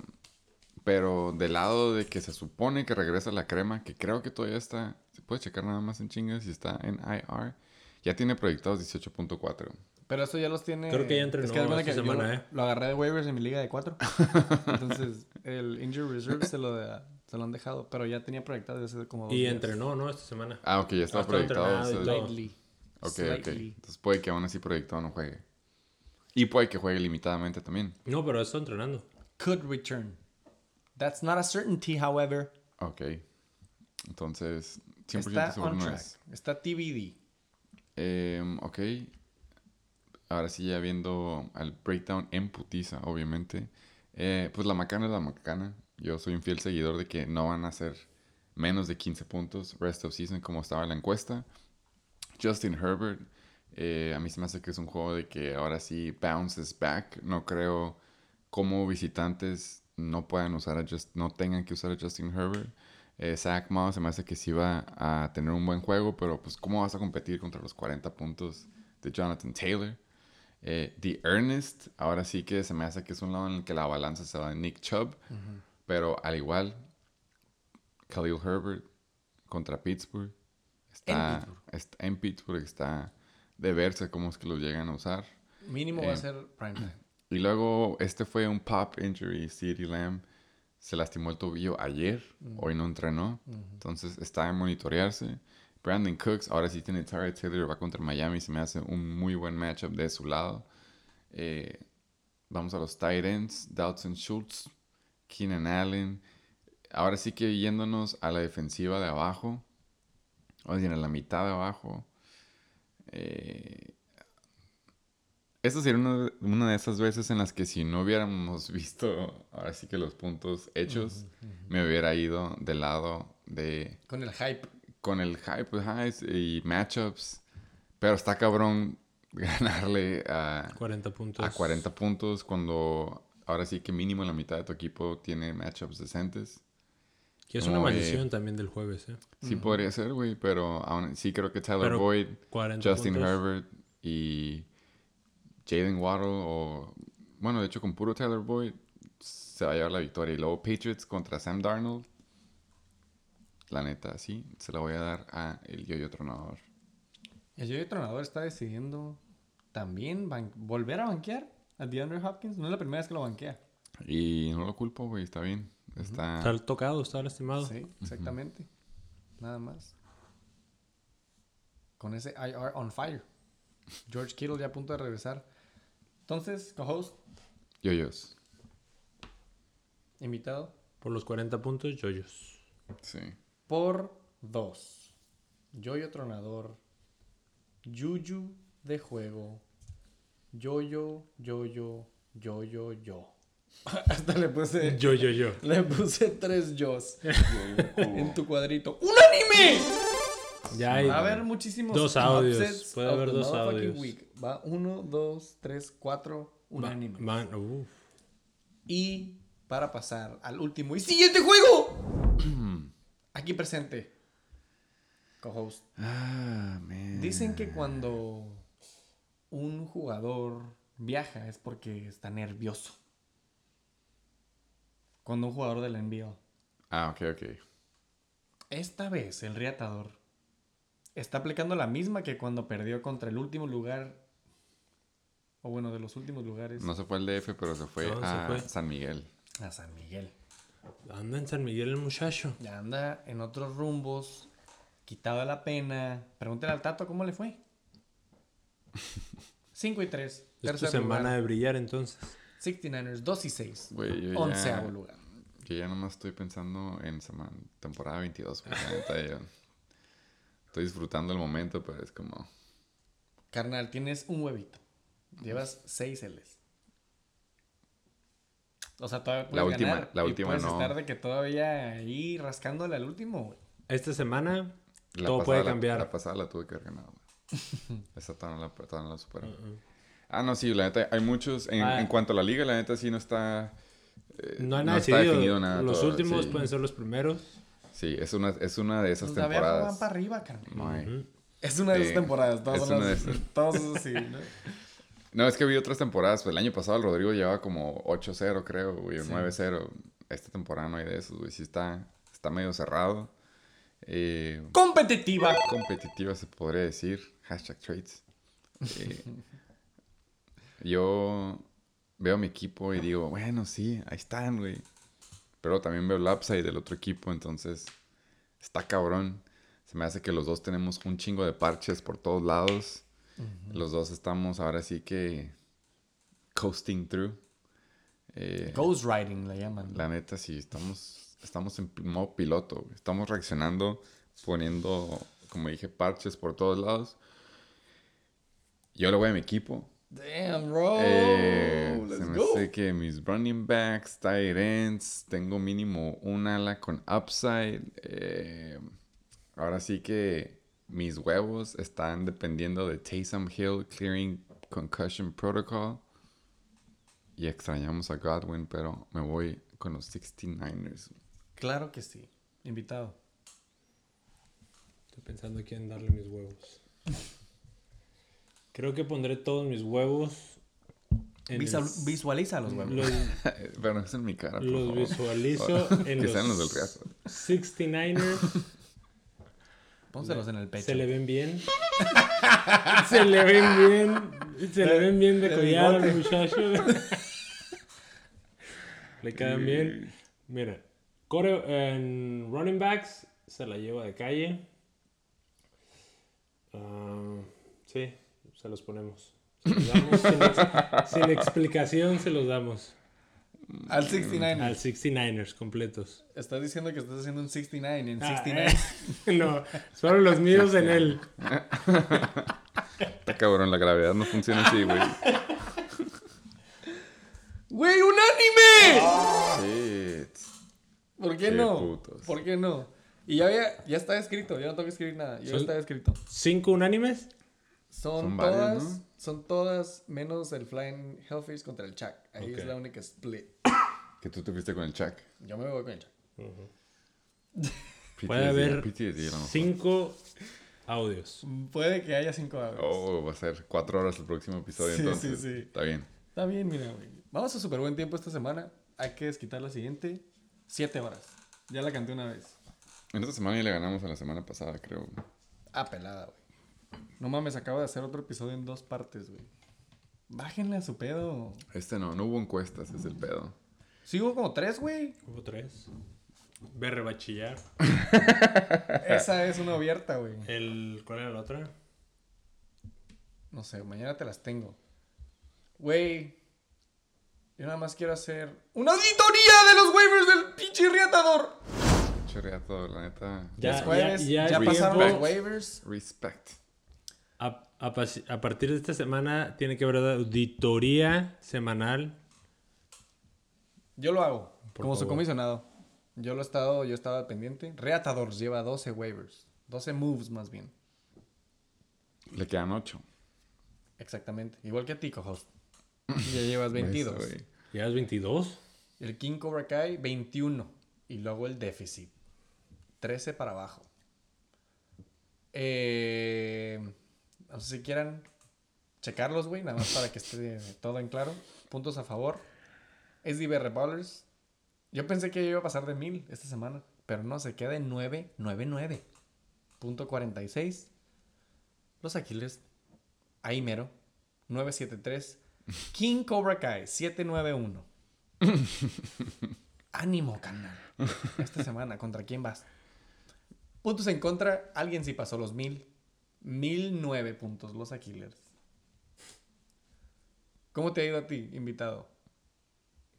pero del lado de que se supone que regresa la crema, que creo que todavía está, se puede checar nada más en chingas si está en IR. Ya tiene proyectados 18.4. Pero eso ya los tiene. Creo que ya entrenó es que, esta que semana, lo, ¿eh? lo agarré de waivers en mi liga de cuatro. Entonces, el Injury Reserve se lo, de- se lo han dejado. Pero ya tenía proyectado desde hace como dos Y días. entrenó, ¿no? Esta semana. Ah, ok, ya estaba Ah, proyectado. o sea, todo. Slightly. Ok, ok. Entonces puede que aún así proyectado no juegue. Y puede que juegue limitadamente también. No, pero está entrenando. Could return. That's not a certainty, however. Ok. Entonces, 100% Está seguro on no track. es. Está TBD. Em, ok. Ahora sí, ya viendo al breakdown en putiza, obviamente. Eh, pues la macana es la macana. Yo soy un fiel seguidor de que no van a ser menos de 15 puntos rest of season como estaba en la encuesta. Justin Herbert, eh, a mí se me hace que es un juego de que ahora sí bounces back. No creo como visitantes no puedan usar a Just, no tengan que usar a Justin Herbert. Eh, Zach Moss se me hace que sí va a tener un buen juego, pero pues ¿cómo vas a competir contra los 40 puntos de Jonathan Taylor? Eh, The Ernest, ahora sí que se me hace que es un lado en el que la balanza se va a Nick Chubb, pero al igual, Khalil Herbert contra Pittsburgh. Está, está en Pittsburgh, está de verse cómo es que lo llegan a usar. Mínimo Eh, va a ser prime. Y luego, este fue un pop injury. CeeDee Lamb se lastimó el tobillo ayer. Hoy no entrenó. Entonces está en monitorearse. Brandon Cooks, ahora sí tiene Tyrod Taylor, va contra Miami. Se me hace un muy buen matchup de su lado. Eh, vamos a los tight ends. Dalton Schultz, Keenan Allen. Ahora sí que yéndonos a la defensiva de abajo. O bien a la mitad de abajo. Eh, esta sería una, una de esas veces en las que si no hubiéramos visto ahora sí que los puntos hechos, me hubiera ido del lado de Con el hype. con el hype highs y matchups. Pero está cabrón ganarle a, 40 puntos. a 40 puntos cuando ahora sí que mínimo la mitad de tu equipo tiene matchups decentes. Que es una eh, maldición también del jueves, ¿eh? Sí podría ser, güey, pero aún sí creo que Tyler Pero Boyd, 40 Justin puntos. Herbert y Jalen Waddle o... Bueno, de hecho con puro Tyler Boyd se va a llevar la victoria. Y luego Patriots contra Sam Darnold. La neta, sí, se la voy a dar a el yo-yo tronador. El Joey Tronador está decidiendo también volver a banquear a DeAndre Hopkins. No es la primera vez que lo banquea. Y no lo culpo, güey, está bien. Está... Está tocado, está lastimado. Sí, exactamente. Nada más. Con ese IR on fire. George Kittle ya a punto de regresar. Entonces, co-host, Yo-yos. invitado Por los 40 puntos, yoyos. Sí. por dos. Yoyo Tronador. Yuyu de juego. Yoyo, yoyo, yoyo, yo. Hasta le puse. Yo, yo, yo. Le puse tres yos en tu cuadrito. ¡Un anime! Ya hay. Va a haber muchísimos Dos audios. Puede haber dos audios. week. Va uno, dos, tres, cuatro, un Va- anime. Y para pasar al último y siguiente juego. Aquí presente. Co-host. Ah, man. Dicen que cuando un jugador viaja es porque está nervioso. Cuando un jugador del NBA. Ah, ok, ok. Esta vez el reatador está aplicando la misma que cuando perdió contra el último lugar. O bueno, de los últimos lugares. No se fue al DF, pero se fue No, se a fue. San Miguel. A San Miguel. Anda en San Miguel el muchacho. Ya anda en otros rumbos. Quitado de la pena. Pregúntale al Tato cómo le fue. 5 y 3. Es tu semana de brillar entonces. 69ers 2 y 6. Güey, yo ya- Onceavo lugar. Yo ya nomás estoy pensando en semana, temporada 22. Porque la neta ya estoy disfrutando el momento, pero es como... Carnal, tienes un huevito. Llevas 6 L's. O sea, todavía puedes La última- ganar la y última puedes no. estar de que todavía ahí rascándole al último, güey. Esta semana La todo pasada puede la- cambiar. La pasada la tuve que haber ganado. Esa todavía no la, no la superé. Ah, no, sí, la neta, hay muchos. En, Ah. en cuanto a la liga, la neta sí no está... eh, No hay nada está decidido. definido nada Los todavía, últimos sí. pueden ser los primeros. Sí, es una, es una de esas Los de abajo van temporadas. para arriba, carnal. No hay. Ujú. Es una de esas Sí, temporadas. Todas es son una de las- esas. Todos esos sí, ¿no? No, es que vi otras temporadas. Pues el año pasado el Rodrigo llevaba como 8-0, creo, güey, o 9-0. Esta temporada no hay de esos, güey. Sí está, está medio cerrado. eh, Competitiva. competitiva, se podría decir. Hashtag trades. Eh, yo veo a mi equipo y digo, bueno, sí, ahí están, güey. Pero también veo el upside del otro equipo, entonces está cabrón. Se me hace que los dos tenemos un chingo de parches por todos lados. Los dos estamos ahora sí que coasting through. Eh, Ghost Riding le llaman. la neta, sí, estamos, estamos en modo piloto. Estamos reaccionando, poniendo, como dije, parches por todos lados. Yo le voy a mi equipo. Damn, bro. Eh, Let's se me go. hace que mis running backs, tight ends, tengo mínimo un ala con upside. eh, ahora sí que mis huevos están dependiendo de Taysom Hill clearing concussion protocol. Y extrañamos a Godwin, pero me voy con los 69ers. Claro que sí. Invitado. Estoy pensando a quién darle mis huevos. Creo que pondré todos mis huevos. en Visual- el- visualiza los huevos. Los, pero no es en mi cara, por los favor. visualizo en que los sean los del Real. 69ers. Pónselos en el pecho. Se le ven bien. se le ven bien. Se le ven bien de collar al muchacho. le quedan bien. Mira, core, en running backs se la lleva de calle. Ah, sí, se los ponemos. Se los damos sin, ex- sin explicación, se los damos. Al 69. Al 69ers completos. Estás diciendo que estás haciendo un 69 en Ah, 69. eh, no, fueron los míos en él. Está cabrón, la gravedad no funciona así, güey. ¡Güey, un anime! Shit. ¿Por qué Qué no? putos. ¿Por qué no? Y ya, había, ya está escrito, ya no tengo que escribir nada. Ya está escrito. ¿Cinco unánimes? Son, todas, ¿no? son todas menos el Flying Hellfish contra el Chuck. Ahí es la única split. Que tú te fuiste con el Chuck. Yo me voy con el Chuck. Puede PTSD, haber PTSD, a lo mejor. cinco audios. Puede que haya cinco audios. Oh, va a ser cuatro horas el próximo episodio, Sí, entonces. sí, sí. Está bien. Está bien, mira, güey. Vamos a súper buen tiempo esta semana. Hay que desquitar la siguiente. Siete horas. Ya la canté una vez. En esta semana ya le ganamos a la semana pasada, creo. Ah, pelada, güey. No mames, acabo de hacer otro episodio en dos partes, güey. Bájenle a su pedo. Este no, no hubo encuestas, es el pedo. Sí, hubo como tres, güey. Hubo tres. Berre va a chillar. Esa es una abierta, güey. El, ¿Cuál era la otra? No sé, mañana te las tengo. Güey. Yo nada más quiero hacer una auditoría de los waivers del pinche riatador. Chorreato, la neta. Ya, ya- ya, ya pasaron los waivers. Respect. A, partir de esta semana tiene que haber auditoría semanal. Yo lo hago. Por como su favor. comisionado. Yo lo he estado, yo estaba pendiente. Reatador lleva 12 waivers. 12 moves más bien. Le quedan ocho. Exactamente. Igual que a ti, host Ya llevas 22. Eso, güey. ¿Ya es 22? el King Cobra Kai, 21. Y luego el déficit. 13 para abajo. Eh, no sé si quieran checarlos, güey. Nada más para que esté todo en claro. Puntos a favor. SDBR Ballers. Yo pensé que iba a pasar de 1000 esta semana. Pero no, se queda en 999. Punto 46. Los Aquiles. Ahí mero. 973. King Cobra Kai 791. Ánimo, canal. Esta semana, ¿contra quién vas? Puntos en contra, alguien sí pasó los mil. Mil nueve puntos, los Aquilers. ¿Cómo te ha ido a ti, invitado?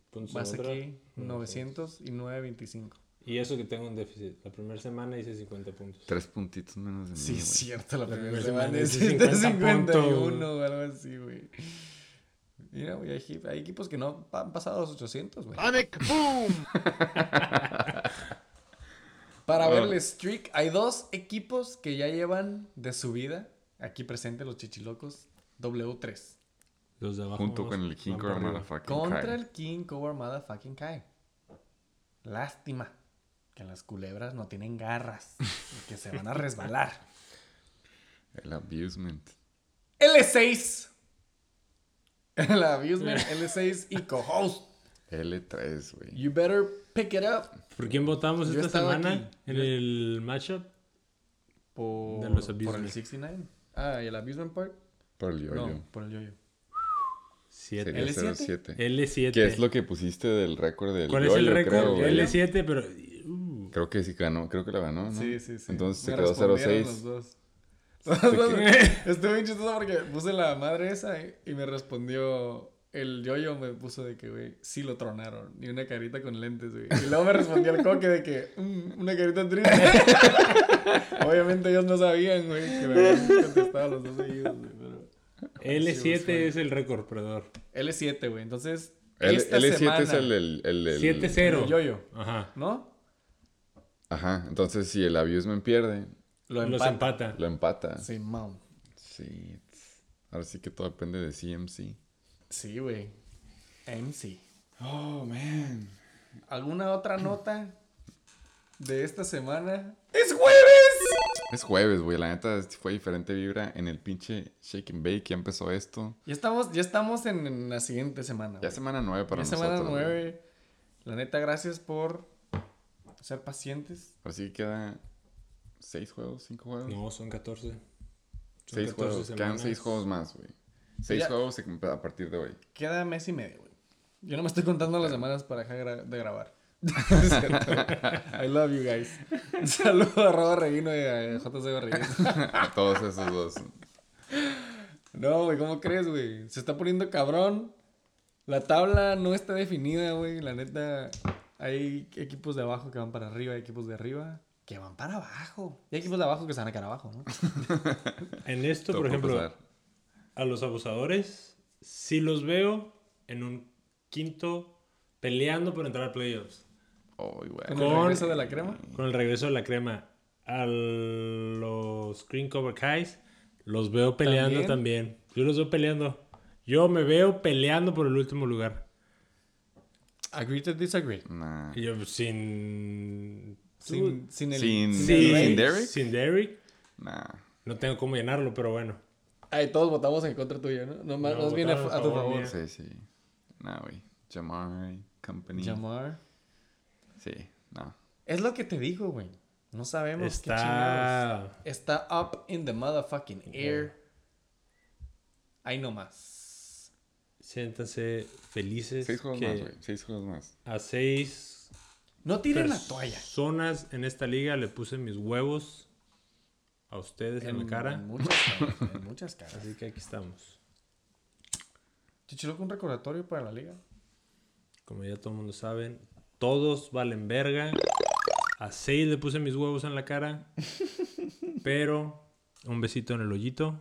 Puntos Vas en contra. aquí 900 y 925. Y eso que tengo en déficit. La primera semana hice 50 puntos. Tres puntitos menos de mí, Sí, es cierto, la primera primera semana semana hice 50 51 puntos. o algo así, güey. Mira, güey, hay, hay equipos que no han pasado los 800, güey. Para ver el streak, hay dos equipos que ya llevan de su vida, aquí presentes los chichilocos, W3. Los de abajo. Junto con el King Cobra. Motherfucking Contra Kai. el King Cobra Motherfucking Kai. Lástima que las culebras no tienen garras y que se van a resbalar. El abusement. L6. El Abusement, L6 y co-host. L3, güey. You better pick it up. ¿Por quién votamos Yo esta semana aquí. en Yo- el matchup? Por, De los por Abusement. el 69. Ah, ¿y el Abusement Park? Por el yo-yo. No, por el yoyo. 7. Sería L7? 07. L7. ¿Qué es lo que pusiste del récord del ¿Cuál es el récord? creo, güey? L7, pero... uh, Creo que sí ganó, creo que la ganó, ¿no? Sí, sí, sí. Entonces se quedó respondieron 0-6. los dos. Estuvo bien chistoso porque puse la madre esa y- y me respondió el yoyo me puso de que, güey, sí lo tronaron. Y una carita con lentes, güey. Y luego me respondió el coque de que, "Mm, una carita triste. Obviamente ellos no sabían, güey, que me habían contestado los dos seguidos, güey. Pero... L7 Sí, es el récord perdedor. L7, güey. Entonces, L- esta L7 semana... es el... el, el, el- 7-0. El yoyo, Ajá. ¿no? Ajá, entonces si el abusement pierde, Lo Los empata. empata. lo empata. Sí, mam. Sí. Ahora sí que todo depende de CMC. Sí, güey. MC. Oh, man. ¿Alguna otra nota de esta semana? ¡Es jueves! Es jueves, güey. La neta fue diferente vibra en el pinche Shake and Bake. Ya empezó esto. Ya estamos, ya estamos en, en la siguiente semana. Ya güey. semana nueve para Ya nosotros. semana nueve. La neta, gracias por ser pacientes. Así que queda seis juegos, cinco juegos. No, son 14. Son seis 14 juegos. Quedan seis juegos más, güey. Seis Ya. juegos a partir de hoy. Queda mes y medio, güey. Yo no me estoy contando las semanas para dejar de grabar. Es cierto. I love you guys. Un saludo a Robo Reguino y a JC Rodríguez. A todos esos dos. No, güey, ¿cómo crees, güey? Se está poniendo cabrón. La tabla no está definida, güey. La neta, hay equipos de abajo que van para arriba, hay equipos de arriba que van para abajo. Y hay equipos de abajo que se van a quedar abajo, ¿no? En esto, Todo por ejemplo, pasar. A los abusadores, sí los veo en un quinto peleando por entrar a playoffs. Con Con- el regreso de la crema. Con el regreso de la crema. A los Screen Cover Guys, los veo peleando ¿También? también. Yo los veo peleando. Yo me veo peleando por el último lugar. Agree to disagree. Nah. Yo sin... Sin, sin el. Sin- sin el ¿Sin. Derrick? Sin Derrick. Nah. No tengo cómo llenarlo, pero bueno. Ay, todos votamos en contra tuya, ¿no? No, más, No, más bien a, tu favor. Sí, sí. Nah, güey. Jamar Company. Jamar. Sí, no. Es lo que te digo, güey. No sabemos qué chingados. Está... Está up in the motherfucking air. Ahí nomás. Siéntanse felices Seis juegos que más, güey. Seis juegos más. a seis No tiren la toalla. personas en esta liga le puse mis huevos a ustedes en, la cara. En muchas caras. En muchas caras. Así que aquí estamos. Chichiloco, un recordatorio para la liga. Como ya todo el mundo saben, todos valen verga. A seis le puse mis huevos en la cara. Pero un besito en el hoyito.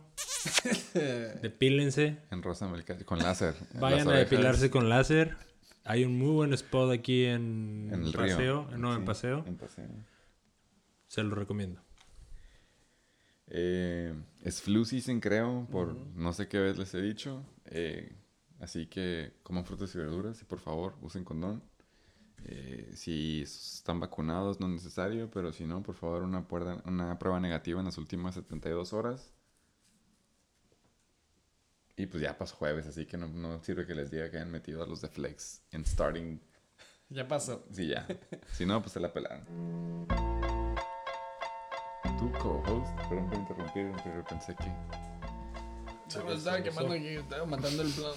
Depílense. En Rosa Melca- con láser. en Vayan a depilarse con láser. Hay un muy buen spot aquí en, En el paseo. río. No, en paseo. En paseo. Se lo recomiendo. Eh, es flu season, creo, por no sé qué vez les he dicho. Eh, así que coman frutas y verduras y por favor usen condón. Eh, si están vacunados no es necesario, pero si no, por favor una, puerta- una prueba negativa en las últimas 72 horas. Y pues ya pasó jueves, así que no, no sirve que les diga que hayan metido a los de Flex en starting. Ya pasó. Sí, ya. si no, pues se la pelaron. Tu co-host, perdón por interrumpir, pero pensé que... Se me estaba quemando aquí, estaba matando el plan.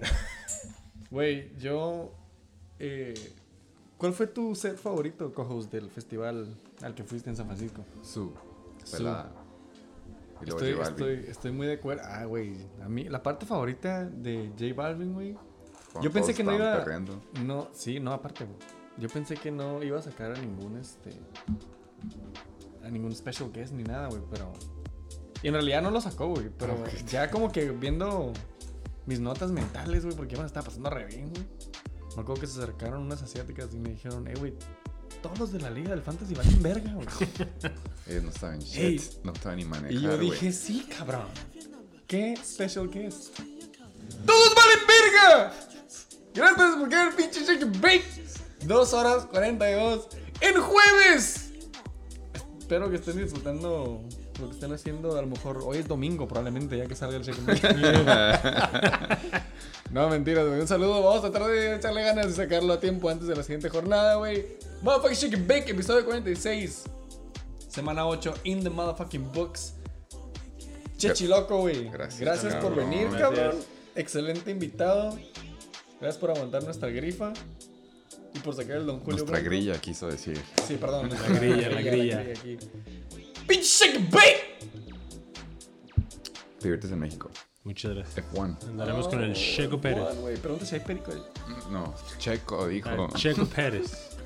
Güey, yo. eh, ¿Cuál fue tu set favorito, co-host, del festival al que fuiste en San Francisco? Su Su. Estoy, estoy, estoy muy de acuerdo. Ah, güey. A mí, la parte favorita de J Balvin, güey. Yo pensé que no iba. perreando. No, sí, no, aparte, güey. Yo pensé que no iba a sacar a ningún, este. A ningún special guest ni nada, güey, pero. Y en realidad no lo sacó, güey. Pero Ok. ya como que viendo mis notas mentales, güey, porque ya me estaba pasando re bien, güey. Me acuerdo que se acercaron unas asiáticas y me dijeron, eh, güey, todos los de la liga del fantasy valen verga, güey. Ellos no estaban shit. Ey. No estaban ni manejar, Y yo dije, sí, cabrón. ¿Qué special guest? ¡Todos valen verga! Gracias por el pinche shake bake. 2 horas 42 en jueves. Espero que estén disfrutando lo que estén haciendo. A lo mejor hoy es domingo, probablemente, ya que salga el Bake. no, mentiras, güey. Un saludo. Vamos a tratar de echarle ganas de sacarlo a tiempo antes de la siguiente jornada, güey. Motherfucking Shake and Bake, episodio 46. Semana 8, in the motherfucking books. Chechi loco, güey. Gracias, Gracias por cabrón. venir, Gracias. cabrón. Excelente invitado. Gracias por aguantar nuestra grifa. Y por sacar el Don Julio. Nuestra Blanco. grilla, quiso decir. Sí, perdón. La grilla, la grilla. ¡Pinche! Te diviertes en México. Muchas gracias. F1. Andaremos con el Checo Pérez. Si hay perico ahí. No, Checo dijo. Ah, Checo Pérez.